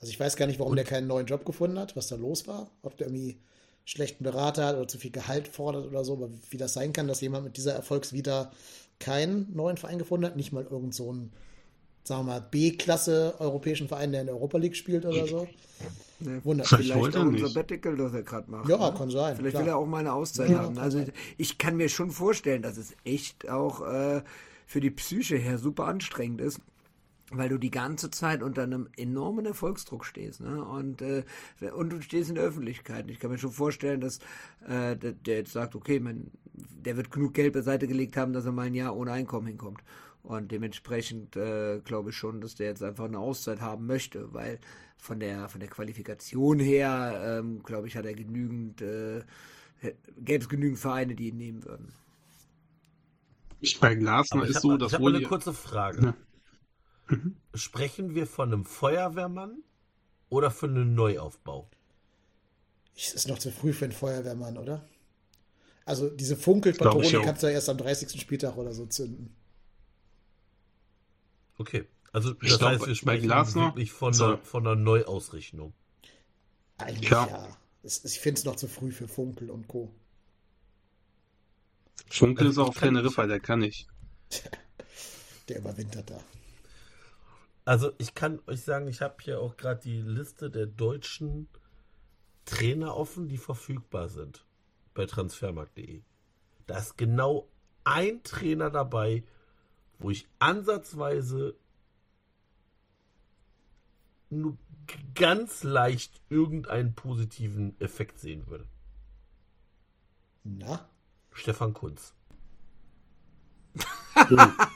Also ich weiß gar nicht, warum der keinen neuen Job gefunden hat, was da los war. Ob der irgendwie schlechten Berater hat oder zu viel Gehalt fordert oder so. Aber wie das sein kann, dass jemand mit dieser Erfolgsvita keinen neuen Verein gefunden hat, nicht mal irgend so einen, sagen wir mal, B-Klasse europäischen Verein, der in der Europa League spielt oder so. Ne, Wundert Vielleicht auch er ein nicht. Sabbatical, das er gerade macht. Ja, ne? kann sein, Vielleicht klar. will er auch mal eine Auszeit Ja, haben. Also ich kann mir schon vorstellen, dass es echt auch äh, für die Psyche her super anstrengend ist. Weil du die ganze Zeit unter einem enormen Erfolgsdruck stehst, ne? Und, äh, und du stehst in der Öffentlichkeit. Ich kann mir schon vorstellen, dass äh, der, der jetzt sagt, okay, man, der wird genug Geld beiseite gelegt haben, dass er mal ein Jahr ohne Einkommen hinkommt. Und dementsprechend äh, glaube ich schon, dass der jetzt einfach eine Auszeit haben möchte, weil von der von der Qualifikation her, ähm, glaube ich, hat er genügend, äh, gäbe es genügend Vereine, die ihn nehmen würden. Bei Glasner ich ist habe so, dass ich hab wohl eine kurze Frage. Ja. Sprechen wir von einem Feuerwehrmann oder von einem Neuaufbau? Es ist noch zu früh für einen Feuerwehrmann, oder? Also diese Glaub ich Funkelpatrone kannst du ja erst am 30. Spieltag oder so zünden. Okay. Also Ich das glaub, heißt, bei wir sprechen Glasner- wirklich von einer, von einer Neuausrichtung. Eigentlich Ja. ja. Es, ich finde es noch zu früh für Funkel und Co. Funkel Also ist auch ich auf Teneriffa, der kann nicht. Der überwintert da. Also ich kann euch sagen, ich habe hier auch gerade die Liste der deutschen Trainer offen, die verfügbar sind bei transfermarkt.de. Da ist genau ein Trainer dabei, wo ich ansatzweise nur ganz leicht irgendeinen positiven Effekt sehen würde. Na? Stefan Kunz.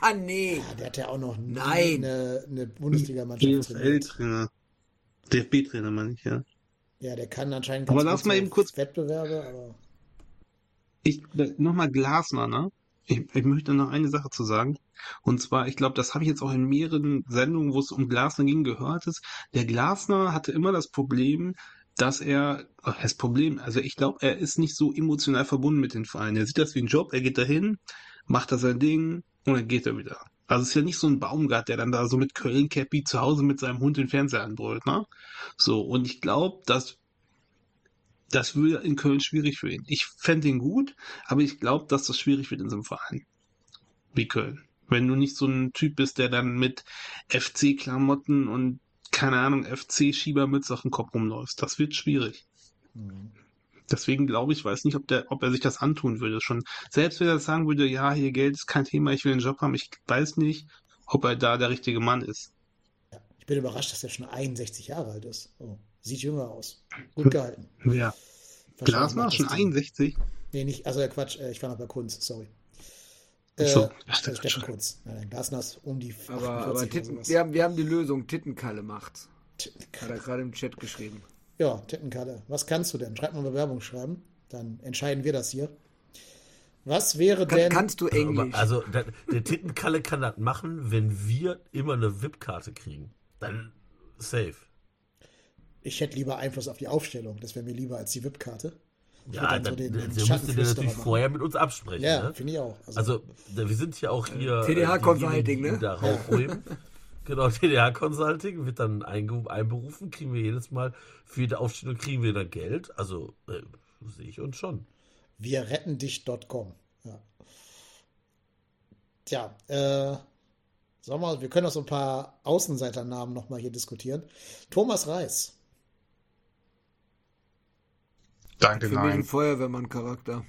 Ah, nee. Ja, der hat ja auch noch nie Nein. eine, eine Bundesliga-Mannschaft. DFL-Trainer. DFB-Trainer, meine ich, ja. Ja, der kann anscheinend Aber ganz lass gut mal so eben kurz- Wettbewerbe, aber Ich, nochmal Glasner, ne? Ich, ich möchte noch eine Sache zu sagen. Und zwar, ich glaube, das habe ich jetzt auch in mehreren Sendungen, wo es um Glasner ging, gehört ist. Der Glasner hatte immer das Problem, dass er, das Problem, also ich glaube, er ist nicht so emotional verbunden mit den Vereinen. Er sieht das wie ein Job, er geht dahin, macht da sein Ding und dann geht er wieder. Also es ist ja nicht so ein Baumgart, der dann da so mit Köln-Cappy zu Hause mit seinem Hund den Fernseher anbrüllt, ne? So, und ich glaube, dass das würde in Köln schwierig für ihn. Ich fände ihn gut, aber ich glaube, dass das schwierig wird in so einem Verein wie Köln. Wenn du nicht so ein Typ bist, der dann mit FC-Klamotten und keine Ahnung, FC-Schiebermütze auf dem Kopf rumläufst. Das wird schwierig. hm. Deswegen glaube ich, weiß nicht, ob der, ob er sich das antun würde schon. Selbst wenn er sagen würde, ja, hier Geld ist kein Thema, ich will einen Job haben, ich weiß nicht, ob er da der richtige Mann ist. ja. ich bin überrascht, dass er schon 61 Jahre alt ist. Oh, sieht jünger aus. Gut gehalten. Ja. Glasner, macht schon das Team. 61? Nee, nicht, also äh, Quatsch, äh, ich war noch bei Kunz, sorry. Ach Äh, so. also Steffen Kunz. Nein, nein, Glasner ist um die Aber, 48 aber Titten, wir, haben, wir haben die Lösung. Tittenkalle macht's. Hat er Tittenkalle. gerade im Chat geschrieben. Ja, Tittenkalle. Was kannst du denn? Schreib mal Bewerbung schreiben. Dann entscheiden wir das hier. Was wäre Kann, denn. kannst du Englisch? Also der, der Tittenkalle kann das machen, wenn wir immer eine VIP-Karte kriegen. Dann safe. Ich hätte lieber Einfluss auf die Aufstellung. Das wäre mir lieber als die VIP-Karte. Ich Ja, würd dann, dann so den- den ihr Schattenflüsterer natürlich machen. vorher mit uns absprechen. Ja, ne? finde ich auch. Also, Also, wir sind ja auch hier. TDH äh, ne? Da raufheben. Genau, TDH Consulting wird dann einberufen, kriegen wir jedes Mal für jede Aufstellung kriegen wir dann Geld. Also, äh, sehe ich uns schon. wir retten dich.com. Ja. Tja, äh, sagen wir, mal, wir können auch so ein paar Außenseiternamen nochmal hier diskutieren. Thomas Reis. Danke, Für mich ein nein. Feuerwehrmann-Charakter.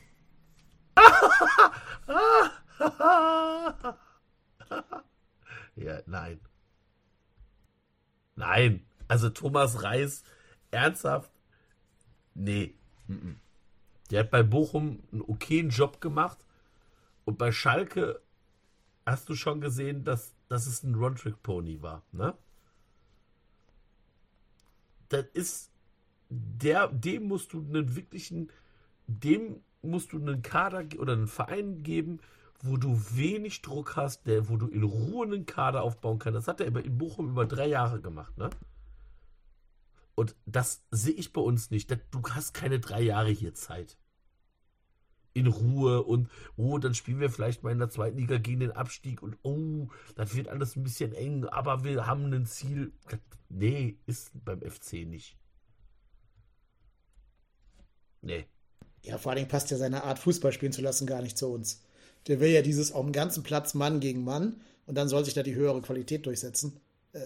Ja, nein. Nein. Also Thomas Reis, ernsthaft? Nee. Mhm. Der hat bei Bochum einen okayen Job gemacht. Und bei Schalke hast du schon gesehen, dass, dass es ein One-Trick-Pony war. Ne? Das ist. Der, dem musst du einen wirklichen. Dem musst du einen Kader oder einen Verein geben, wo du wenig Druck hast, der, wo du in Ruhe einen Kader aufbauen kannst. Das hat er in Bochum über drei Jahre gemacht, ne? Und das sehe ich bei uns nicht. Du hast keine drei Jahre hier Zeit. In Ruhe und, oh, dann spielen wir vielleicht mal in der zweiten Liga gegen den Abstieg und, oh, das wird alles ein bisschen eng, aber wir haben ein Ziel. Nee, ist beim FC nicht. Nee. Ja, vor Dingen passt ja seine Art, Fußball spielen zu lassen, gar nicht zu uns. Der will ja dieses auf dem ganzen Platz Mann gegen Mann und dann soll sich da die höhere Qualität durchsetzen. Äh,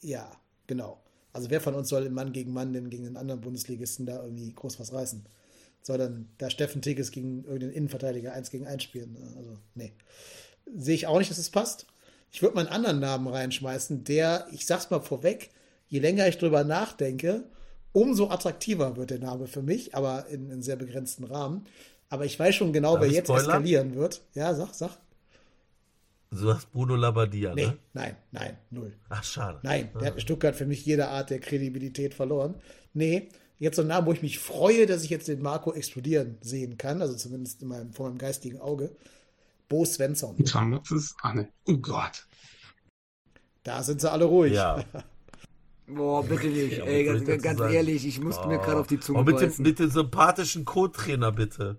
ja, genau. Also wer von uns soll im Mann gegen Mann denn gegen den anderen Bundesligisten da irgendwie groß was reißen? Soll dann da Steffen Tigges gegen irgendeinen Innenverteidiger 1 gegen 1 spielen? Also, nee. Sehe ich auch nicht, dass es passt. Ich würde mal einen anderen Namen reinschmeißen, der, ich sag's mal vorweg, je länger ich drüber nachdenke, umso attraktiver wird der Name für mich, aber in einem sehr begrenzten Rahmen. Aber ich weiß schon genau, Darf wer jetzt eskalieren wird. Ja, sag, sag. Du hast Bruno Labbadia, Nee, ne? nein, nein, null. Ach, schade. Nein, der hat in Stuttgart für mich jede Art der Kredibilität verloren. Nee, jetzt so ein Name, wo ich mich freue, dass ich jetzt den Marco explodieren sehen kann, also zumindest in meinem, vor meinem geistigen Auge. Bo Svensson. Damals ist, ne, oh Gott. Da sind sie alle ruhig. Ja. Boah, bitte nicht. Ey, ganz, ganz ehrlich, ich musste mir gerade auf die Zunge oh, mit, dem, beißen. mit dem sympathischen Co-Trainer, bitte.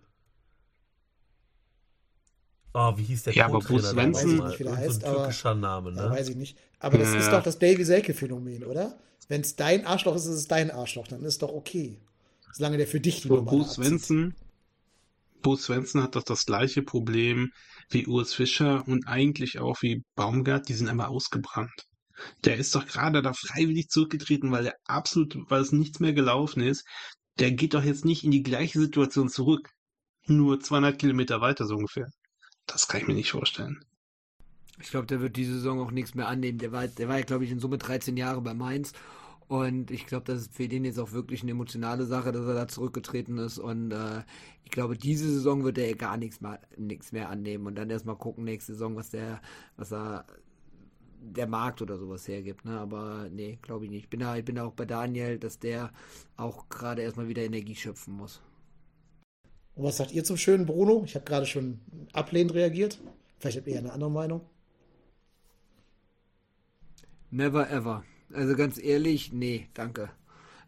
Oh, wie hieß der Ja, aber? Bruce Svensson-? Weiß ich nicht, wie der heißt, so ein aber- türkischer Name, Ja, ne? weiß ich nicht. Aber das Ja. ist doch das Davy Selke-Phänomen, oder? Wenn es dein Arschloch ist, ist es dein Arschloch. Dann ist doch okay. Solange der für dich die Bo Nummer abzieht. Svensson, Bo Svensson hat doch das gleiche Problem wie Urs Fischer und eigentlich auch wie Baumgart, die sind einfach ausgebrannt. Der ist doch gerade da freiwillig zurückgetreten, weil er absolut, weil es nichts mehr gelaufen ist. Der geht doch jetzt nicht in die gleiche Situation zurück. Nur 200 Kilometer weiter so ungefähr. Das kann ich mir nicht vorstellen. Ich glaube, der wird diese Saison auch nichts mehr annehmen. Der war, der war ja, glaube ich, in Summe 13 Jahre bei Mainz. Und ich glaube, das ist für den jetzt auch wirklich eine emotionale Sache, dass er da zurückgetreten ist. Und äh, ich glaube, diese Saison wird er gar nichts mehr, nichts mehr annehmen. Und dann erstmal gucken nächste Saison, was der, was er der Markt oder sowas hergibt. Ne? Aber nee, glaube ich nicht. Ich bin, da, ich bin da auch bei Daniel, dass der auch gerade erstmal wieder Energie schöpfen muss. Und was sagt ihr zum schönen Bruno? Ich habe gerade schon ablehnend reagiert. Vielleicht habt ihr eine andere Meinung. Never ever. Also ganz ehrlich, nee, danke.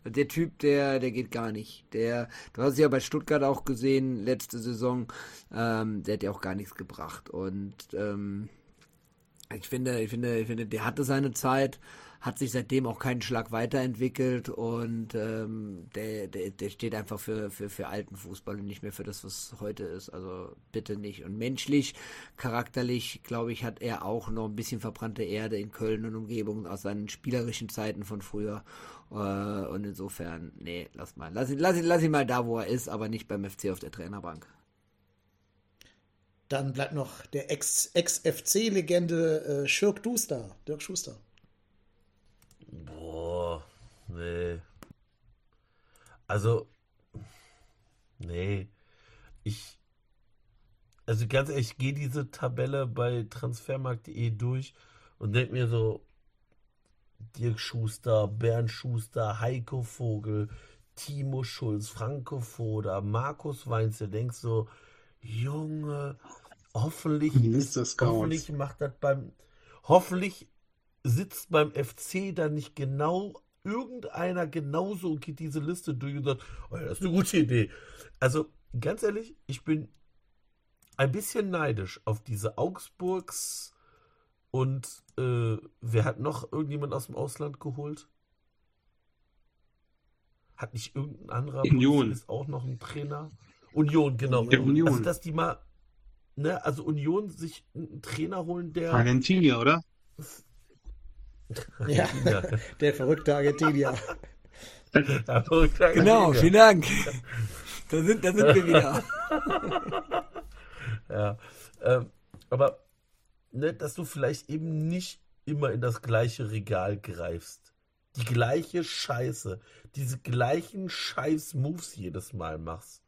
Der Typ, der, der geht gar nicht. Der, du hast ja bei Stuttgart auch gesehen, letzte Saison, ähm, der hat ja auch gar nichts gebracht. Und ähm, ich finde, ich finde, ich finde, der hatte seine Zeit, hat sich seitdem auch keinen Schlag weiterentwickelt und ähm, der, der, der steht einfach für, für, für alten Fußball und nicht mehr für das, was heute ist. Also bitte nicht. Und menschlich, charakterlich, glaube ich, hat er auch noch ein bisschen verbrannte Erde in Köln und Umgebung aus seinen spielerischen Zeiten von früher. Äh, und insofern, nee, lass mal. Lass ihn, lass, ihn, lass ihn mal da, wo er ist, aber nicht beim FC auf der Trainerbank. Dann bleibt noch der Ex- Ex-FC-Legende äh, Schirk Duster, Dirk Schuster. Boah, nee. Also, nee. Ich, also ganz ehrlich, ich gehe diese Tabelle bei transfermarkt.de durch und denke mir so, Dirk Schuster, Bernd Schuster, Heiko Vogel, Timo Schulz, Franco Foda, Markus Weinz, du denkst so, Junge, hoffentlich, ist, hoffentlich macht das beim, hoffentlich sitzt beim FC dann nicht genau irgendeiner genauso und geht diese Liste durch und sagt, oh ja, das ist eine gute Idee. Also ganz ehrlich, ich bin ein bisschen neidisch auf diese Augsburgs und äh, wer hat noch irgendjemand aus dem Ausland geholt? Hat nicht irgendein anderer Union. Bundesligist auch noch einen Trainer? Union, genau. Der Union. Also dass die mal, ne, also Union sich einen Trainer holen, der Argentinier, oder? Ja, Ja. der verrückte Argentinier. Verrückter Genau, Argentinier. vielen Dank. Da sind, da sind wir wieder. Ja, ähm, aber ne, dass du vielleicht eben nicht immer in das gleiche Regal greifst. Die gleiche Scheiße, diese gleichen Scheiß-Moves jedes Mal machst.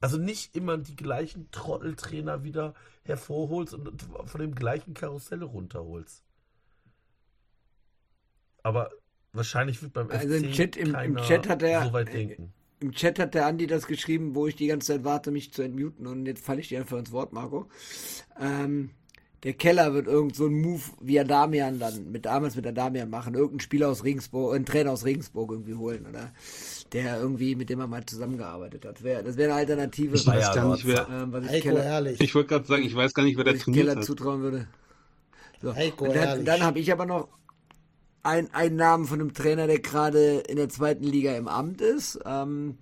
Also nicht immer die gleichen Trotteltrainer wieder hervorholst und von dem gleichen Karussell runterholst. Aber wahrscheinlich wird beim Also FC im Chat- im- im Chat hat er- so weit denken. im Chat hat der Andi das geschrieben, wo ich die ganze Zeit warte, mich zu entmuten und jetzt falle ich dir einfach ins Wort, Marco. Ähm, der Keller wird irgend so einen Move wie Adamian dann, mit damals mit Adamian machen, irgendeinen Spieler aus Regensburg, einen Trainer aus Regensburg irgendwie holen, oder? Der irgendwie, mit dem er mal zusammengearbeitet hat. Wär, das wäre eine Alternative, Ich weiß gar nicht, wer. ähm, was ich Heiko Keller, Herrlich. Ich wollte gerade sagen, ich weiß gar nicht, wer der trainiert Keller hat. zutrauen würde. So. Heiko und dann, dann habe ich aber noch ein, einen Namen von einem Trainer, der gerade in der zweiten Liga im Amt ist. Ähm,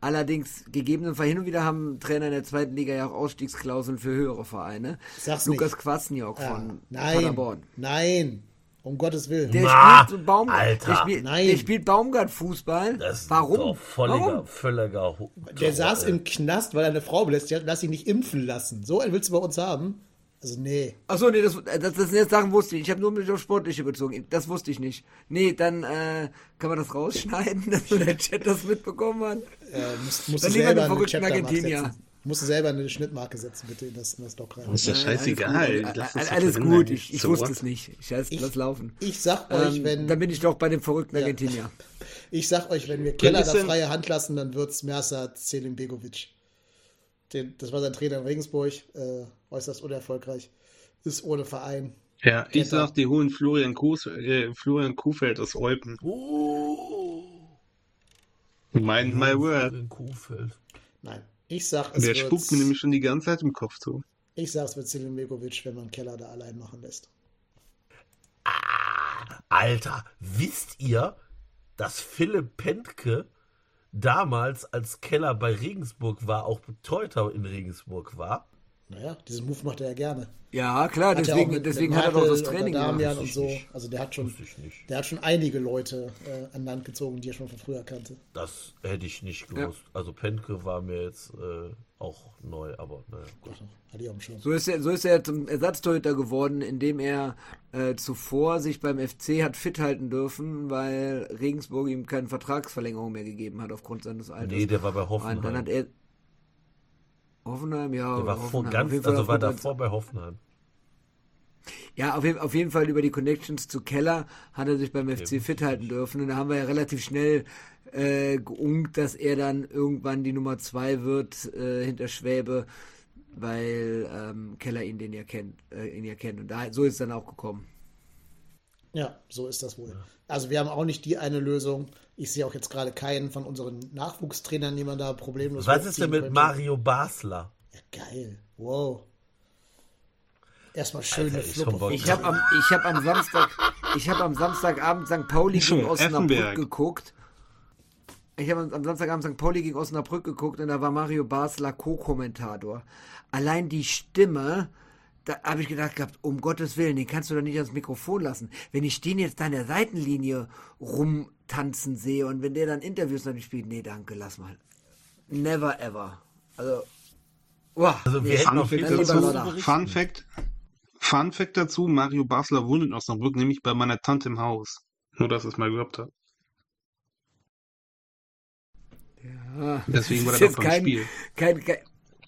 allerdings, gegebenenfalls hin und wieder haben Trainer in der zweiten Liga ja auch Ausstiegsklauseln für höhere Vereine. Sag's Lukas nicht. Kwasniok Ja. von Nein, Paderborn. nein, um Gottes Willen. Der Na, spielt so Baum, Alter. Der spielt, Nein. der spielt Baumgart-Fußball. Das ist Warum? Doch völliger, Warum? völliger Hu- Der saß im Knast, weil er eine Frau belässt. hat. Lass ihn nicht impfen lassen. So einen willst du bei uns haben? Also, nee. Achso, nee, das, das, das sind jetzt Sachen wusste ich. Ich habe nur mich auf Sportliche bezogen. Das wusste ich nicht. Nee, dann äh, kann man das rausschneiden, dass der Chat das mitbekommen hat. Äh, musst, musst Dann du lieber selber den eine verrückten Argentinier. setzen. Musst du selber eine Schnittmarke setzen, bitte, in das, in das Doc rein. Ist ja Nein, scheißegal. Alles gut, das alles, gut. ich, ich So wusste what? es nicht. Ich lass, lass laufen. Ich sag euch, Ähm, wenn, dann bin ich doch bei dem verrückten Ja. Argentinier. ich sag euch, wenn wir Keller da freie Hand lassen, dann wird's Mersa Selimbegovic. Den, das war sein Trainer in Regensburg, äh, äußerst unerfolgreich. Ist ohne Verein. Ja, ich Ketter. sag, die holen Florian, Kuhs, äh, Florian Kuhfeld aus Eupen. Oh, Mind my word. Kuhfeld. Nein. Ich sag, es Der spuckt mir nämlich schon die ganze Zeit im Kopf zu. ich sag, es wird Selimbegovic, wenn man Keller da allein machen lässt. Alter, wisst ihr, dass Philipp Pentke damals, als Keller bei Regensburg war, auch Torhüter in Regensburg war? Naja, diesen Move macht er ja gerne. Ja, klar, Hat deswegen, mit- deswegen mit hat er doch das Training und gemacht. und so. nicht. Also der hat schon, der hat schon einige Leute äh, an Land gezogen, die er schon von früher kannte. Das hätte ich nicht gewusst. Also Pentke war mir jetzt äh, auch neu, aber naja, gut. Hatte ich auch schon. So ist er, so ist er zum Ersatztorhüter geworden, indem er äh, zuvor sich beim FC hat fit halten dürfen, weil Regensburg ihm keine Vertragsverlängerung mehr gegeben hat aufgrund seines Alters. Nee, der war bei Und Hoffenheim. dann hat er Hoffenheim, ja. der war vor, Hoffenheim. Auf ganz, also war davor bei Hoffenheim. Ja, auf, jeden- auf jeden Fall über die Connections zu Keller hat er sich beim FC wusste fit halten dürfen. Und da haben wir ja relativ schnell äh, geunkt, dass er dann irgendwann die Nummer zwei wird äh, hinter Schwäbe, weil ähm, Keller ihn den ja kennt, äh, ihn ja kennt. Und da, so ist es dann auch gekommen. Ja, so ist das wohl. Also wir haben auch nicht die eine Lösung. Ich sehe auch jetzt gerade keinen von unseren Nachwuchstrainern, die man da problemlos Was ist denn mit könnte. Mario Basler? Ja, geil. Wow. Erstmal schöne Alter, ich. Ich habe am, ich hab am Samstag, ich habe am Samstagabend St. Pauli gegen Osnabrück Effenberg. geguckt. Ich habe am Samstagabend St. Pauli gegen Osnabrück geguckt und da war Mario Basler Co-Kommentator. Allein die Stimme, da habe ich gedacht gehabt, um Gottes Willen, den kannst du doch nicht ans Mikrofon lassen. Wenn ich den jetzt da an der Seitenlinie rumtanzen sehe und wenn der dann Interviews natürlich spielt, nee, danke, lass mal. Never ever. Also, uah, Also wir nee, hätten Fun auf Fact, jeden Fall lieber dazu. Fun Fact, Fun Fact dazu, Mario Basler wohnt in Osnabrück, nämlich bei meiner Tante im Haus. Nur, dass ich es mal gehabt habe. Ah, Deswegen war das jetzt beim kein, Spiel. kein, kein,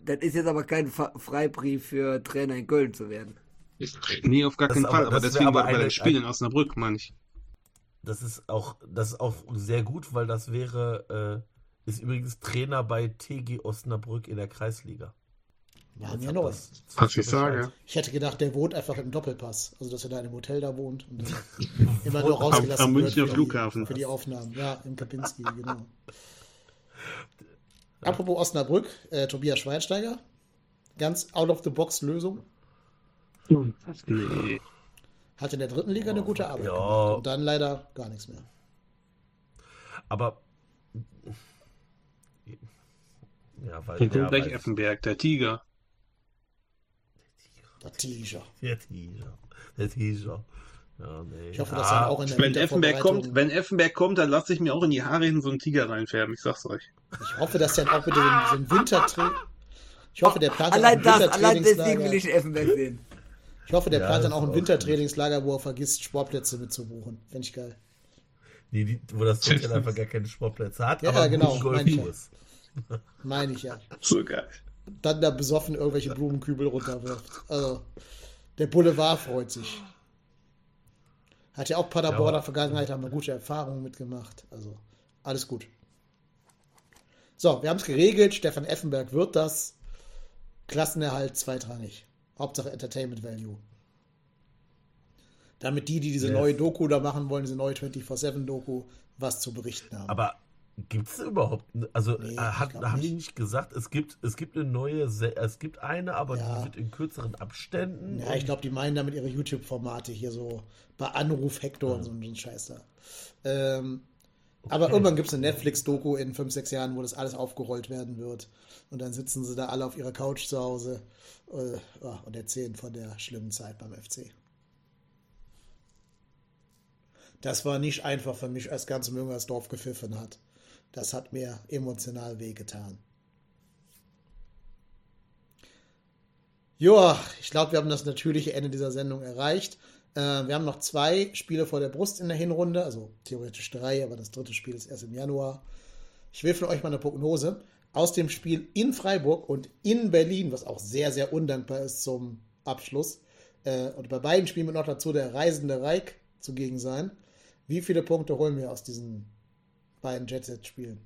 das ist jetzt aber kein Freibrief für Trainer in Köln zu werden. Nee, auf gar Das keinen Fall, aber- das deswegen aber war er bei dem Spiel in Osnabrück, meine ich. Das ist auch, das ist auch sehr gut, weil das wäre, äh, ist übrigens Trainer bei TG Osnabrück in der Kreisliga. War Jetzt mir neu. Was ich sage. Ich hätte gedacht, der wohnt einfach im Doppelpass. Also, dass er da in einem Hotel da wohnt und immer nur Am- rausgelassen am wird Münchner für Flughafen. Die, für die Aufnahmen. Ja, im Kapinski, genau. Apropos Osnabrück, äh, Tobias Schweinsteiger. Ganz out-of-the-box-Lösung. Nee. Hat in der dritten Liga eine gute Arbeit Ja. gemacht. Und dann leider gar nichts mehr. Aber ja, weil Hier kommt gleich weil- Effenberg, der Tiger. Der Tiger. Der Teaser. Der Teaser. Ja, nee. Ich hoffe, ja, dass er auch in der Wenn Effenberg kommt, wenn Effenberg kommt, dann lasse ich mir auch in die Haare hin so einen Tiger reinfärben, ich sag's euch. Ich hoffe, dass der auch bitte so ein, so Wintertra Ich hoffe, der plant Allein ein das, allein deswegen will ich Effenberg sehen. Ich hoffe, der Ja, plant dann auch ein Wintertrainingslager, wo er vergisst, Sportplätze mitzubuchen. Fände ich geil. Die, die, wo das Hotel einfach gar keine Sportplätze hat, Ja, aber einen genau, meine ich ja. Meine ich ja. So geil. Dann da besoffen irgendwelche Blumenkübel runterwirft. Also, der Boulevard freut sich. Hat ja auch Paderborner Ja. Vergangenheit, haben wir gute Erfahrungen mitgemacht. Also, alles gut. So, wir haben es geregelt. Stefan Effenberg wird das. Klassenerhalt zweitrangig. Hauptsache Entertainment Value. Damit die, die diese Yes. neue Doku da machen wollen, diese neue 24-7-Doku, was zu berichten haben. Aber gibt es überhaupt, also Nee, äh, hat, haben die nicht. nicht gesagt, es gibt, es gibt eine neue, es gibt eine, aber Ja. die wird in kürzeren Abständen. Ja, ich glaube, die meinen damit ihre YouTube-Formate hier so bei Anruf Hector und so ein Scheiß da. Ähm, Aber irgendwann gibt es eine Netflix-Doku in fünf, sechs Jahren, wo das alles aufgerollt werden wird. Und dann sitzen sie da alle auf ihrer Couch zu Hause äh, und erzählen von der schlimmen Zeit beim FC. Das war nicht einfach für mich, als ganz Müngersdorf gepfiffen hat. Das hat mir emotional wehgetan. Joa, ich glaube, wir haben das natürliche Ende dieser Sendung erreicht. Äh, wir haben noch zwei Spiele vor der Brust in der Hinrunde, also theoretisch drei, aber das dritte Spiel ist erst im Januar. Ich will von euch mal eine Prognose aus dem Spiel in Freiburg und in Berlin, was auch sehr, sehr undankbar ist zum Abschluss. Äh, und bei beiden Spielen wird noch dazu der reisende Reik zugegen sein. Wie viele Punkte holen wir aus diesen beiden Jet-Set-Spielen?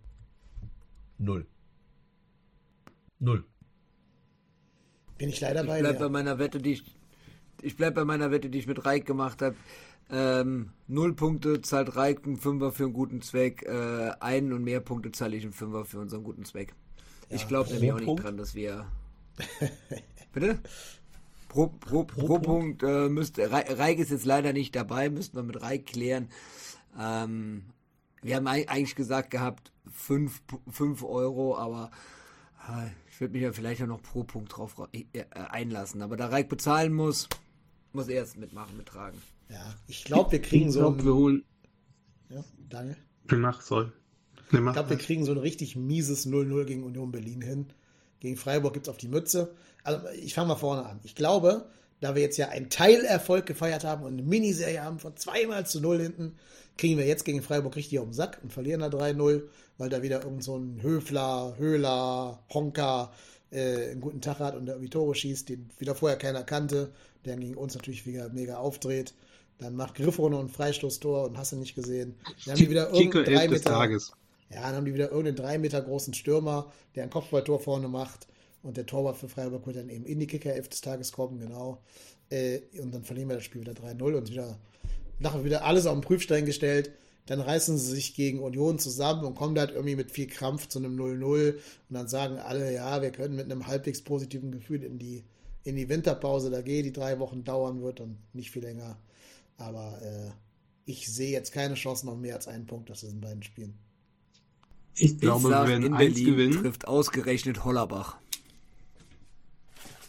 Null. Null. Bin ich leider Ich bei bleib dir. bei meiner Wette, die ich, ich bleib bei meiner Wette, die ich mit Reik gemacht habe. Ähm, null Punkte zahlt Reik einen Fünfer für einen guten Zweck. Äh, einen und mehr Punkte zahle ich einen Fünfer für unseren guten Zweck. ich glaube nämlich auch nicht Punkt? dran, dass wir. Bitte? Pro, pro, pro, Punkt, äh, müsste. Rei- Reik ist jetzt leider nicht dabei, müssten wir mit Reik klären. Ähm, wir haben ei- eigentlich gesagt gehabt 5 Euro, aber äh, ich würde mich ja vielleicht auch noch pro Punkt drauf ra- äh, einlassen. Aber da Reik bezahlen muss, muss er es mitmachen, mittragen. Ja, ich glaube, wir kriegen ich so glaube, wir ein. holen. Ja, danke. Mach, soll. Nee, mach Ich glaube, wir kriegen so ein richtig mieses 0-0 gegen Union Berlin hin. Gegen Freiburg gibt es auf die Mütze. Also, ich fange mal vorne an. Ich glaube, da wir jetzt ja einen Teilerfolg gefeiert haben und eine Miniserie haben von zweimal zu 0 hinten, kriegen wir jetzt gegen Freiburg richtig auf den Sack und verlieren da 3-0, weil da wieder irgend so ein Höfler, Höhler, Honker äh, einen guten Tag hat und der irgendwie Tore schießt, den wieder vorher keiner kannte, der gegen uns natürlich wieder mega aufdreht. Dann macht Griffo noch ein Freistoßtor und hast du nicht gesehen. Dann haben die wieder irgendeinen 11 des Tages. ja, dann haben die wieder irgendeinen drei Meter großen Stürmer, der ein Kopfballtor vorne macht. Und der Torwart für Freiburg wird dann eben in die Kicker 11 des Tages kommen, genau. Äh, und dann verlieren wir das Spiel wieder 3-0 und wieder, nachher wieder alles auf den Prüfstein gestellt. Dann reißen sie sich gegen Union zusammen und kommen da halt irgendwie mit viel Krampf zu einem 0-0. Und dann sagen alle, ja, wir können mit einem halbwegs positiven Gefühl in die, in die Winterpause da gehen, die drei Wochen dauern wird und nicht viel länger. Aber äh, ich sehe jetzt keine Chance noch mehr als einen Punkt aus diesen beiden Spielen. Ich glaube, ich wir sag, werden in eins Berlin gewinnen. trifft ausgerechnet Hollerbach.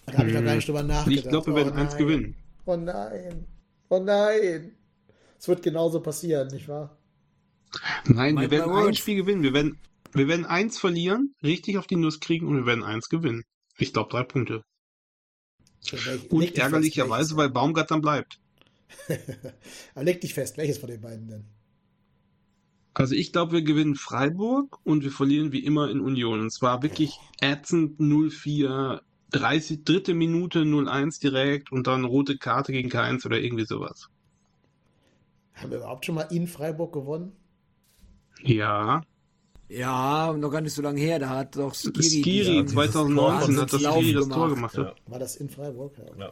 Da habe ich noch gar nicht drüber nachgedacht. Ich glaube, wir werden oh eins nein. gewinnen. Oh nein. Oh nein. Es wird genauso passieren, nicht wahr? Nein, wir Mind werden my ein. Spiel gewinnen. Wir werden, wir werden eins verlieren, richtig auf die Nuss kriegen und wir werden eins gewinnen. Ich glaube, drei Punkte. Und ärgerlicherweise, weil Baumgart dann bleibt. leg dich fest, welches von den beiden denn? Also ich glaube, wir gewinnen Freiburg und wir verlieren wie immer in Union. Und zwar wirklich ätzend 0-4, 30, dritte Minute 0-1 direkt und dann rote Karte gegen K1 oder irgendwie sowas. Haben wir überhaupt schon mal in Freiburg gewonnen? Ja, Ja, noch gar nicht so lange her. Da hat doch Skiri, Skiri dieses 2019 hat das Skiri das Tor gemacht. gemacht. Ja. War das in Freiburg? Ja. Ja.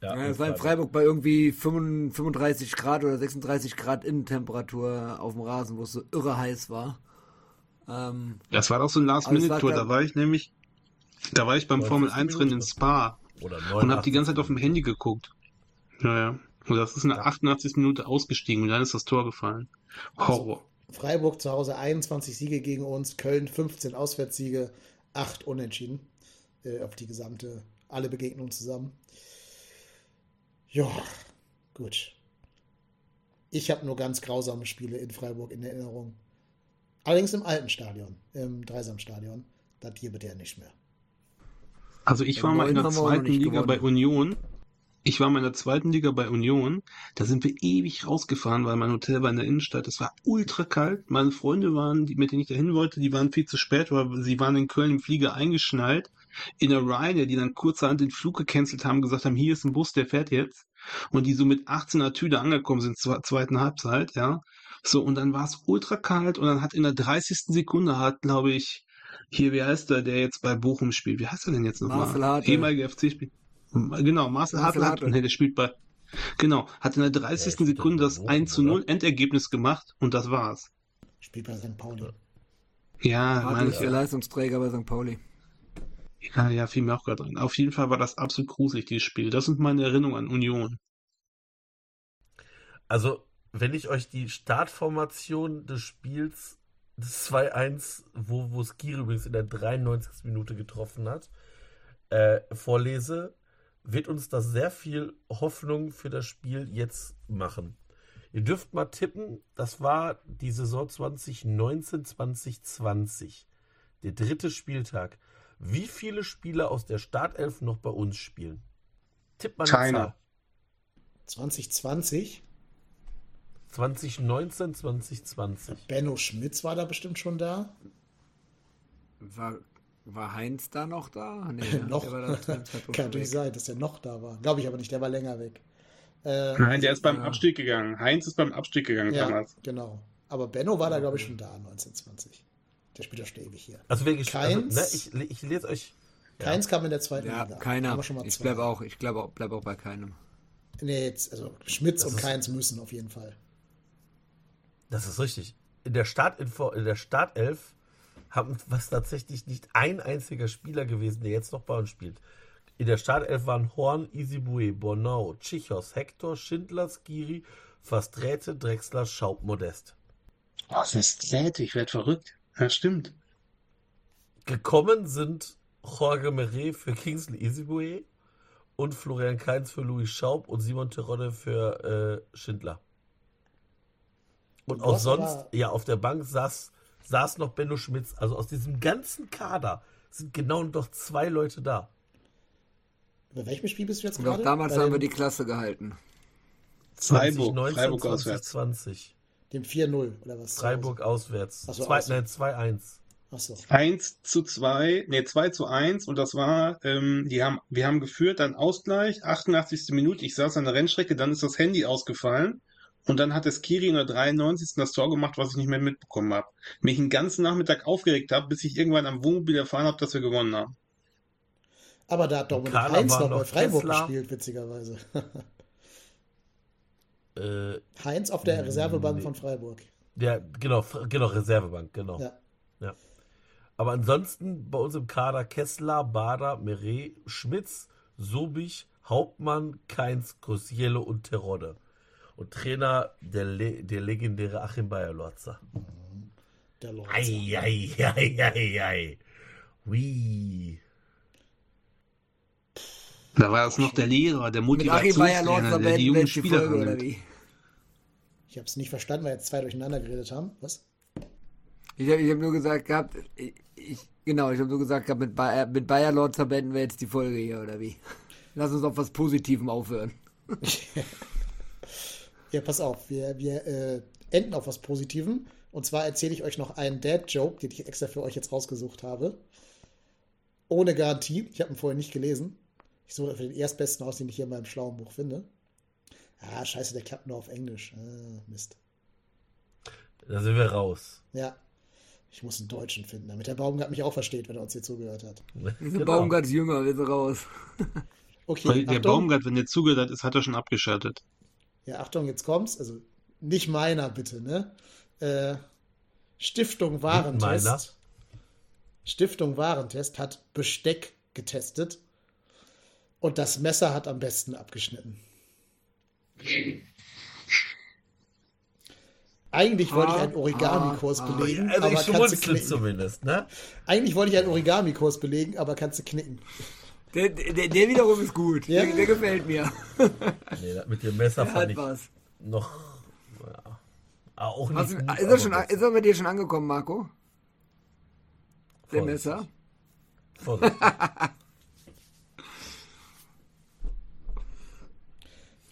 Ja, Ja, es war in Freiburg bei irgendwie 35 35 Grad oder 36 Grad Innentemperatur auf dem Rasen, wo es so irre heiß war. Ähm, Das war doch so ein Last-Minute-Tour. Da war ich nämlich, da war ich beim 90 Formel 1 Rennen in Minuten. Spa Oder und habe die 89. ganze Zeit auf dem Handy geguckt. Ja, ja. Und das ist in der 88. Minute ausgestiegen und dann ist das Tor gefallen. Horror. Freiburg zu Hause 21 Siege gegen uns, Köln 15 Auswärtssiege, 8 Unentschieden äh, auf die gesamte, alle Begegnungen zusammen. Ja, gut. Ich habe nur ganz grausame Spiele in Freiburg in Erinnerung. Allerdings im alten Stadion, im Dreisamstadion. Das hier bitte ja nicht mehr. Also ich Im war mal in der zweiten Liga gewonnen. bei Union. Ich war mal in der zweiten Liga bei Union. Da sind wir ewig rausgefahren, weil mein Hotel war in der Innenstadt. Es war ultra kalt. Meine Freunde waren, die, mit denen ich dahin wollte, die waren viel zu spät, weil sie waren in Köln im Flieger eingeschnallt. In der Ryanair, die dann kurzerhand den Flug gecancelt haben, gesagt haben, hier ist ein Bus, der fährt jetzt. Und die so mit 18er Tüde angekommen sind zur zweiten Halbzeit, ja. So, und dann war es ultra kalt und dann hat in der 30. Sekunde hat, glaube ich, Hier, wie heißt der, der jetzt bei Bochum spielt? Wie heißt er denn jetzt nochmal? Ehemaliger FC-Spieler. Genau, Marcel, Marcel Hartl. hat- Hartl. Nee, der spielt bei. Genau, hat in der 30. Der Sekunde das bei Bochum, 1 zu 0 oder? Endergebnis gemacht und das war's. Spielt bei St. Pauli. Ja, Hartl meine ist ich. der Ja, Leistungsträger bei St. Pauli. ja, ja, fiel mir auch gerade drin. Auf jeden Fall war das absolut gruselig, dieses Spiel. Das sind meine Erinnerungen an Union. Also, wenn ich euch die Startformation des Spiels des 2-1, wo, wo Skiri übrigens in der 93. Minute getroffen hat, äh, vorlese, wird uns das sehr viel Hoffnung für das Spiel jetzt machen. Ihr dürft mal tippen, das war die Saison 2019, 2020. Der dritte Spieltag. Wie viele Spieler aus der Startelf noch bei uns spielen? Tipp mal eine Keiner. Zahl. 2020. 2019, 2020. Benno Schmitz war da bestimmt schon da. War, war Heinz da noch da? Nee, ne? noch. Der war da zu dem Zeitpunkt Kann natürlich sein, dass er noch da war. Glaube ich aber nicht, der war länger weg. Äh, Nein, der ist beim Ja. Abstieg gegangen. Heinz ist beim Abstieg gegangen ja, damals. genau. Aber Benno war da, glaube ich, schon da, 1920. Der spielt ja schon ewig hier. Also wirklich, Keins? also, ne, ich, ich lese euch. Ja. Keins kam in der zweiten Ja, Liga. keiner. Ich bleibe auch, ich glaube auch, bleib auch bei keinem. Nee, jetzt, also Schmitz Das und ist- Keins müssen auf jeden Fall. Das ist richtig. In der, Startinfo, in der Startelf haben was tatsächlich nicht ein einziger Spieler gewesen, der jetzt noch bei uns spielt. In der Startelf waren Horn, Isibue, Bornau, Tschichos, Hector, Schindler, Skiri, Fastrete, Drexler, Schaub, Modest. Was ist das? Ich werde verrückt. Ja, stimmt. Gekommen sind Jorge Meret für Kingsley Isibue und Florian Kainz für Louis Schaub und Simon Terodde für äh, Schindler. Und auch sonst, ja, auf der Bank saß, saß noch Benno Schmitz. Also aus diesem ganzen Kader sind genau noch zwei Leute da. Bei welchem Spiel bist du jetzt Und auch gerade? damals Bei haben wir die Klasse gehalten. Freiburg, 2019, Freiburg auswärts. 2020. dem 4-0 oder was? Freiburg auswärts. Ach so, Zwei, auswärts. nein, 2-1. Achso. 1 zu 2, nee, 2 zu 1 und das war, ähm, die haben, wir haben geführt, dann Ausgleich, 88. Minute, ich saß an der Rennstrecke, dann ist das Handy ausgefallen und dann hat es Kiri in der 93. das Tor gemacht, was ich nicht mehr mitbekommen habe. Mich den ganzen Nachmittag aufgeregt habe, bis ich irgendwann am Wohnmobil erfahren habe, dass wir gewonnen haben. Aber da hat Dominik Kader Heinz noch bei Freiburg Kessler. gespielt, witzigerweise. Äh, Heinz auf der Reservebank Nee. von Freiburg. ja, genau, genau, Reservebank, genau. Ja. Ja. Aber ansonsten bei uns im Kader Kessler, Bader, Meret, Schmitz, Sobich, Hauptmann, Keins, Kosiele und Terodde. Und Trainer der, le der legendäre Achim Bayerlotzer. Der Lorz. Ei, ei, ei, ei, ei. Da war es noch der Lehrer, der Bayer Motivationstrainer, der die jungen Spieler Folge, oder wie? Ich habe es nicht verstanden, weil jetzt zwei durcheinander geredet haben. Was? Ich habe ich hab nur gesagt gehabt, ich, ich, genau, ich habe nur gesagt gehabt, mit, Bayer, mit Bayer Lords beenden wir jetzt die Folge hier, oder wie? Lass uns auf was Positivem aufhören. Ja, pass auf, wir, wir äh, enden auf was Positivem. Und zwar erzähle ich euch noch einen Dad-Joke, den ich extra für euch jetzt rausgesucht habe. Ohne Garantie. Ich habe ihn vorher nicht gelesen. Ich suche für den erstbesten aus, den ich hier in meinem schlauen Buch finde. Ah, scheiße, der klappt nur auf Englisch. Ah, Mist. Da sind wir raus. Ja. Ich muss einen Deutschen finden, damit der Baumgart mich auch versteht, wenn er uns hier zugehört hat. Wir sind Genau. Baumgarts Jünger, wir sind raus. Okay, Weil der Achtung. Baumgart, wenn der zugehört hat, ist, hat er schon abgeschaltet. Ja, Achtung, jetzt kommt's. Also nicht meiner, bitte, ne? Äh, Stiftung Warentest. meiner? Stiftung Warentest hat Besteck getestet und das Messer hat am besten abgeschnitten. Eigentlich wollte ich einen Origami-Kurs ah, ah. belegen, Also aber ich kannst du knicken. zumindest, ne? Eigentlich wollte ich einen Origami-Kurs belegen, aber kannst du knicken. Der, der, der wiederum ist gut. Ja. Der, der gefällt mir. Nee, mit dem Messer Der fand hat ich was. noch ja, auch nicht Hast, du- gut, ist, er schon, ist er bei dir schon angekommen, Marco? Der Vorsichtig. Messer? Vorsichtig.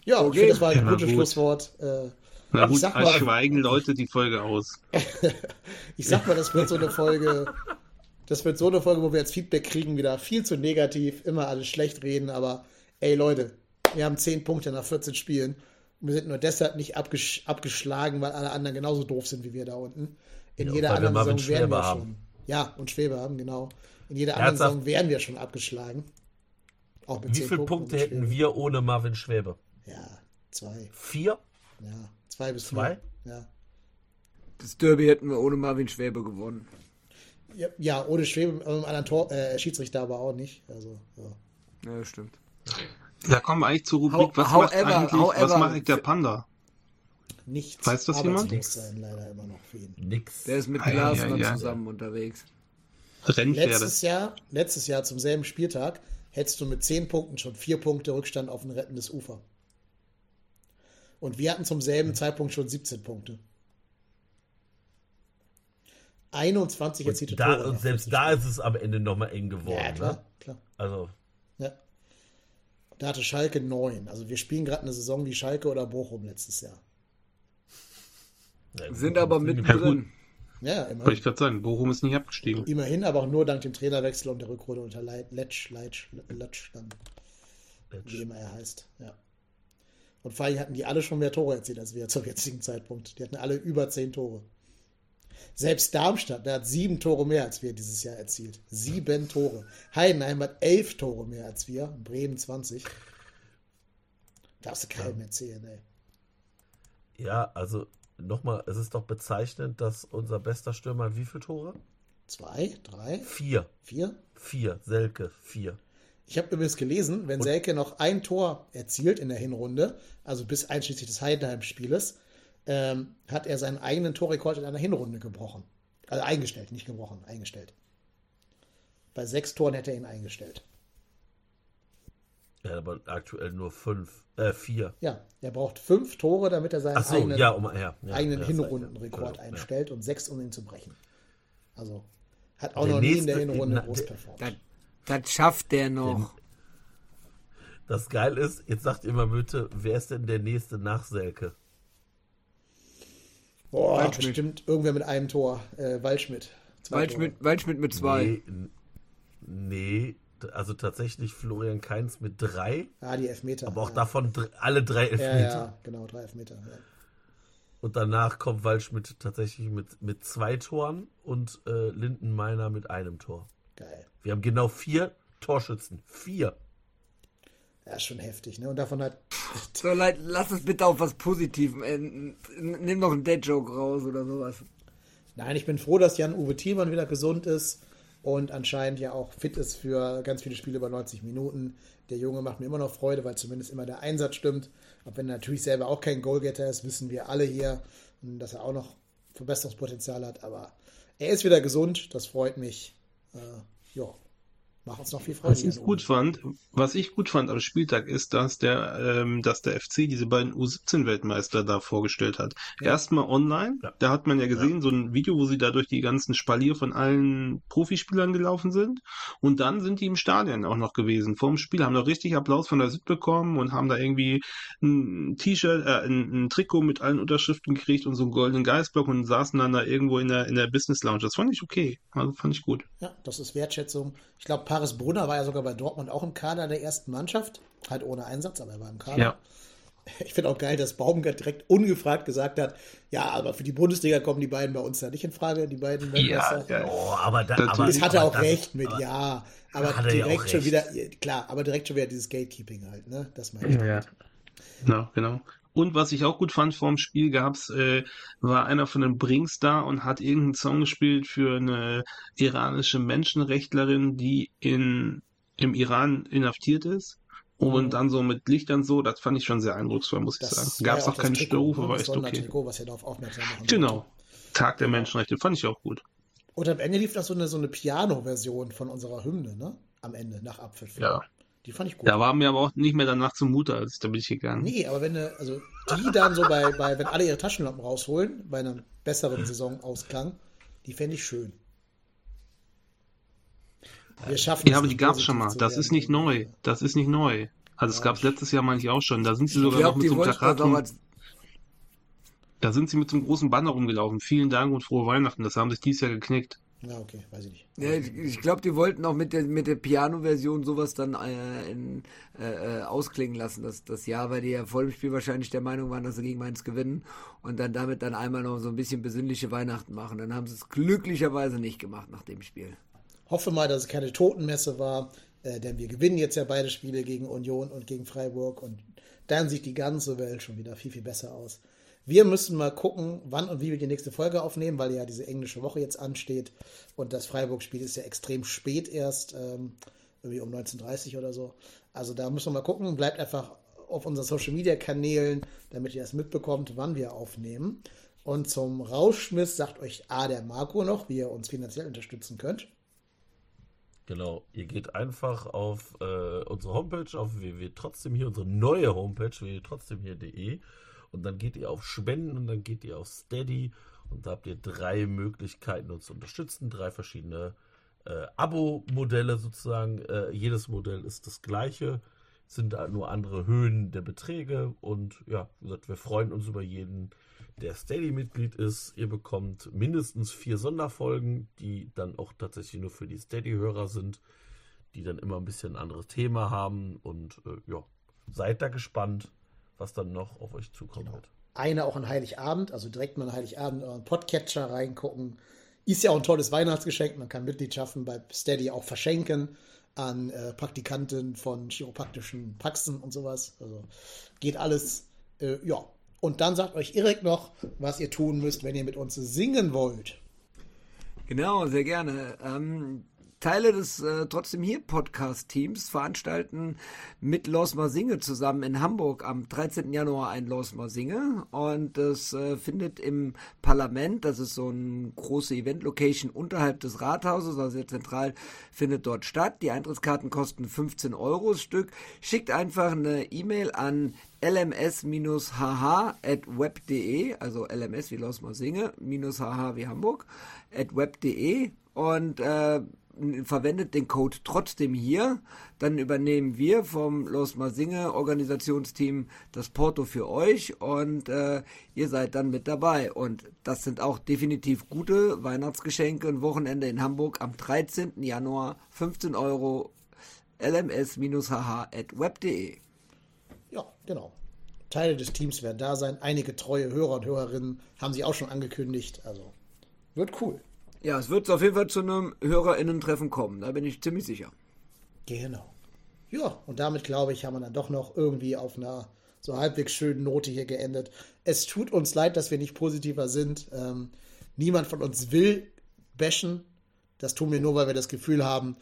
Ja, Okay. das war ein Ja, gutes gut. Schlusswort. Äh, Na Ich gut, mal- schweigen Leute die Folge aus. Ich sag mal, das wird so eine Folge, das wird so eine Folge, wo wir jetzt Feedback kriegen, wieder viel zu negativ, immer alles schlecht reden, aber ey Leute, wir haben 10 Punkte nach 14 Spielen und wir sind nur deshalb nicht abgesch abgeschlagen, weil alle anderen genauso doof sind wie wir da unten. In Ja, jeder wir anderen Marvin Saison wären wir haben. schon. Ja, und Schwebe haben, genau. In jeder anderen Ernsthaft? Saison wären wir schon abgeschlagen. Auch mit Wie 10 viele Punkten Punkte hätten wir ohne Marvin Schwäbe? Ja, zwei. Vier? Ja, zwei bis Zwei? vier. Ja. Das Derby hätten wir ohne Marvin Schwäbe gewonnen. Ja, ja, ohne Schwebe mit einem anderen Tor, äh, Schiedsrichter aber auch nicht. Also, ja. Ja, stimmt. Da kommen wir eigentlich zur Rubrik, How- was macht however- eigentlich, was however- macht eigentlich der Panda? Nichts. Weiß das jemand? Sein leider immer noch für ihn. Nix. Der ist mit Ah, ja, Glasner ja, ja. zusammen unterwegs. Rennpferde. Letztes Jahr, letztes Jahr zum selben Spieltag hättest du mit 10 Punkten schon 4 Punkte Rückstand auf ein rettendes Ufer. Und wir hatten zum selben Zeitpunkt schon 17 Punkte. 21 erzielte Da, Tore. und selbst 14 da ist es am Ende nochmal eng geworden. Ja, klar, ne? klar. Also, Ja. Da hatte Schalke 9. Also wir spielen gerade eine Saison wie Schalke oder Bochum letztes Jahr. ja, Sind aber Ja, mittendrin. Ja, ja, Wollte ich immerhin. gerade sagen, Bochum ist nicht abgestiegen. Immerhin, aber auch nur dank dem Trainerwechsel und der Rückrunde unter Leit- Letsch, Leitsch, Letsch, dann, wie immer er heißt. Ja. Und vor allem hatten die alle schon mehr Tore erzielt als wir zum jetzigen Zeitpunkt. Die hatten alle über 10 Tore. Selbst Darmstadt, der hat sieben Tore mehr als wir dieses Jahr erzielt. Sieben Tore. Heidenheim hat elf Tore mehr als wir. Bremen 20. Darfst du keinem erzählen, ey. ja, also nochmal, es ist doch bezeichnend, dass unser bester Stürmer hat wie viele Tore? Zwei, drei, Vier. vier. Vier. Selke, vier. Ich habe übrigens gelesen, wenn Selke noch ein Tor erzielt in der Hinrunde, also bis einschließlich des Heidenheim-Spieles, ähm, hat er seinen eigenen Torrekord in einer Hinrunde gebrochen. Also eingestellt, nicht gebrochen, eingestellt. Bei sechs Toren hätte er ihn eingestellt. Ja, aber aktuell nur fünf. Äh, vier. Ja, er braucht fünf Tore, damit er seinen so, eigenen, ja, um, ja, ja, eigenen ja, Hinrundenrekord ja. einstellt und sechs, um ihn zu brechen. Also hat auch Der noch nie in der Hinrunde na, groß performt. Das, das schafft der noch. Das Geil ist, jetzt sagt ihr mal bitte, wer ist denn der nächste nach Selke? Boah, Waldschmidt. bestimmt irgendwer mit einem Tor. Äh, Waldschmidt. Zwei Waldschmidt, Waldschmidt mit zwei. Nee, nee, also tatsächlich Florian Kainz mit drei. Ah, die Elfmeter. aber auch ja. davon alle drei Ja, Elfmeter. ja, genau, drei Elfmeter. Ja. Und danach kommt Waldschmidt tatsächlich mit, mit zwei Toren und äh, Lindenmeiner mit einem Tor. Geil. Wir haben genau vier Torschützen. Vier. Ja, ist schon heftig, ne? Und davon hat. So, Leute, lass es bitte auf was Positivem enden. Nimm noch einen Dead-Joke raus oder sowas. Nein, ich bin froh, dass Jan-Uwe Thielmann wieder gesund ist und anscheinend ja auch fit ist für ganz viele Spiele über 90 Minuten. Der Junge macht mir immer noch Freude, weil zumindest immer der Einsatz stimmt. Auch wenn er natürlich selber auch kein Goalgetter ist, wissen wir alle hier, dass er auch noch Verbesserungspotenzial hat. Aber er ist wieder gesund, das freut mich. Äh, ja, macht uns noch viel Freude. Was ich gut fand, was ich gut fand am Spieltag ist, dass der, ähm, dass der FC diese beiden U17-Weltmeister da vorgestellt hat. Erstmal online, Ja. da hat man ja gesehen, so ein Video, wo sie da durch die ganzen Spalier von allen Profispielern gelaufen sind. Und dann sind die im Stadion auch noch gewesen. Vorm Spiel haben noch richtig Applaus von der Süd bekommen und haben da irgendwie ein T-Shirt, äh, ein, ein Trikot mit allen Unterschriften gekriegt und so einen goldenen Geistblock und saßen dann da irgendwo in der, in der Business Lounge. Das fand ich okay. Also fand ich gut. Ja, das ist Wertschätzung. Ich glaube, Paris Brunner war ja sogar bei Dortmund auch im Kader der ersten Mannschaft. Halt ohne Einsatz, aber er war im Kader. Ja. Ich finde auch geil, dass Baumgart direkt ungefragt gesagt hat, ja, aber für die Bundesliga kommen die beiden bei uns da nicht in Frage, die beiden Weltmeister. ja. Oh, aber da, Das- aber, Das hat er auch das- recht mit, aber- ja. Aber er ja direkt schon recht. wieder, klar, aber direkt schon wieder dieses Gatekeeping halt, ne? Das meine ich. Ja. Genau, genau. Und was ich auch gut fand vorm Spiel gab's, äh, war einer von den Brings da und hat irgendeinen Song gespielt für eine iranische Menschenrechtlerin, die in, im Iran inhaftiert ist. Und dann so mit Lichtern so, das fand ich schon sehr eindrucksvoll, muss ich Das sagen. war Gab's ja auch das keine Trikot, Störrufe, ne? war Das echt okay. Sondertrikot, was ja darauf aufmerksam machen Genau. Tag der Menschenrechte, fand ich auch gut. Und am Ende lief noch so eine, so eine Piano-Version von unserer Hymne, ne? Am Ende, nach Abpfiff. Ja. Die fand ich gut. Da war mir aber auch nicht mehr danach zumute, als da bin ich gegangen. Nee, aber wenn du, also die dann so bei, bei, wenn alle ihre Taschenlampen rausholen, bei einem besseren Saisonausklang, die fände ich schön. Wir schaffen Ja, es aber die nicht, gab's schon mal. Das ist nicht neu. Das ist nicht neu. Also es gab's letztes Jahr meine ich auch schon. Da sind sie sogar noch glaube, mit so einem Plakat. Da sind sie mit so einem großen Banner rumgelaufen. Vielen Dank und frohe Weihnachten. Das haben sich dieses Jahr geknickt. Ja, okay, weiß ich nicht. Ja, ich, ich glaube, die wollten auch mit der, mit der Piano-Version sowas dann äh, in, äh, äh, ausklingen lassen, das, das Jahr, weil die ja vor dem Spiel wahrscheinlich der Meinung waren, dass sie gegen Mainz gewinnen und dann damit dann einmal noch so ein bisschen besinnliche Weihnachten machen. Dann haben sie es glücklicherweise nicht gemacht nach dem Spiel. Hoffe mal, dass es keine Totenmesse war, äh, denn wir gewinnen jetzt ja beide Spiele gegen Union und gegen Freiburg und dann sieht die ganze Welt schon wieder viel, viel besser aus. Wir müssen mal gucken, wann und wie wir die nächste Folge aufnehmen, weil ja diese englische Woche jetzt ansteht. Und das Freiburg-Spiel ist ja extrem spät erst, ähm, irgendwie um 19.30 oder so. Also da müssen wir mal gucken. Bleibt einfach auf unseren Social-Media-Kanälen, damit ihr das mitbekommt, wann wir aufnehmen. Und zum Rauschmiss sagt euch A, der Marco noch, wie ihr uns finanziell unterstützen könnt. Genau, ihr geht einfach auf äh, unsere Homepage, auf www unsere neue Homepage, www.trotzdemhier.de und dann geht ihr auf Spenden und dann geht ihr auf Steady. Und da habt ihr drei Möglichkeiten, uns zu unterstützen, drei verschiedene äh, Abo-Modelle sozusagen. Äh, jedes Modell ist das gleiche, sind da nur andere Höhen der Beträge. Und ja, wie gesagt, wir freuen uns über jeden, der Steady-Mitglied ist. Ihr bekommt mindestens vier Sonderfolgen, die dann auch tatsächlich nur für die Steady-Hörer sind, die dann immer ein bisschen ein anderes Thema haben. Und äh, ja, seid da gespannt was dann noch auf euch zukommen Genau. wird. Eine auch an Heiligabend, also direkt mal an Heiligabend in euren Podcatcher reingucken. Ist ja auch ein tolles Weihnachtsgeschenk. Man kann Mitgliedschaften bei Steady auch verschenken an äh, Praktikanten von chiropraktischen Praxen und sowas. Also geht alles, äh, ja. Und dann sagt euch Erik noch, was ihr tun müsst, wenn ihr mit uns singen wollt. Genau, sehr gerne. Ähm, Teile des äh, trotzdem hier Podcast-Teams veranstalten mit Los Mal Singe zusammen in Hamburg am 13. Januar ein Los Mal Singe und das äh, findet im Parlament, das ist so eine große Event-Location unterhalb des Rathauses, also sehr zentral, findet dort statt. Die Eintrittskarten kosten 15 Euro das Stück. Schickt einfach eine E-Mail an lms-hh.web.de, also lms wie Los Mal Singe, minus hh wie Hamburg, at web.de und äh, verwendet den Code trotzdem hier, dann übernehmen wir vom Los Mal Singe Organisationsteam das Porto für euch und äh, ihr seid dann mit dabei. Und das sind auch definitiv gute Weihnachtsgeschenke. Ein Wochenende in Hamburg am 13. Januar, 15 Euro, lms-hh.web.de. Ja, genau. Teile des Teams werden da sein. Einige treue Hörer und Hörerinnen haben sich auch schon angekündigt. Also wird cool. Ja, es wird auf jeden Fall zu einem HörerInnen-Treffen kommen, da bin ich ziemlich sicher. Genau. Ja, und damit glaube ich, haben wir dann doch noch irgendwie auf einer so halbwegs schönen Note hier geendet. Es tut uns leid, dass wir nicht positiver sind. Ähm, niemand von uns will bashen. Das tun wir nur, weil wir das Gefühl haben,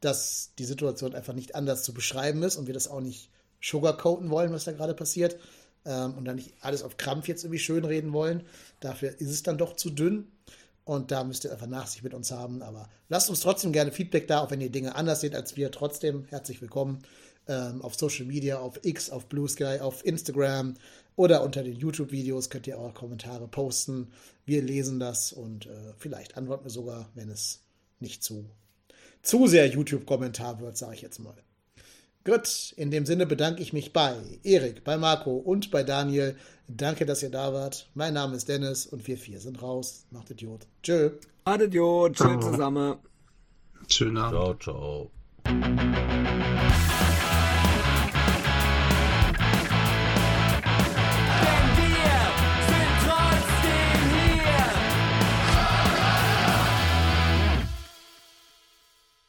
dass die Situation einfach nicht anders zu beschreiben ist und wir das auch nicht sugarcoaten wollen, was da gerade passiert. Ähm, und dann nicht alles auf Krampf jetzt irgendwie schönreden wollen. Dafür ist es dann doch zu dünn. Und da müsst ihr einfach Nachsicht mit uns haben. Aber lasst uns trotzdem gerne Feedback da, auch wenn ihr Dinge anders seht als wir. Trotzdem herzlich willkommen ähm, auf Social Media, auf X, auf Blue Sky, auf Instagram oder unter den YouTube-Videos könnt ihr eure Kommentare posten. Wir lesen das und äh, vielleicht antworten wir sogar, wenn es nicht zu, zu sehr YouTube-Kommentar wird, sage ich jetzt mal. Gut, in dem Sinne bedanke ich mich bei Erik, bei Marco und bei Daniel. Danke, dass ihr da wart. Mein Name ist Dennis und wir vier sind raus. Macht Idiot. Tschö. Adios, tschüss Ciao. zusammen. Schönen Abend. Ciao, ciao.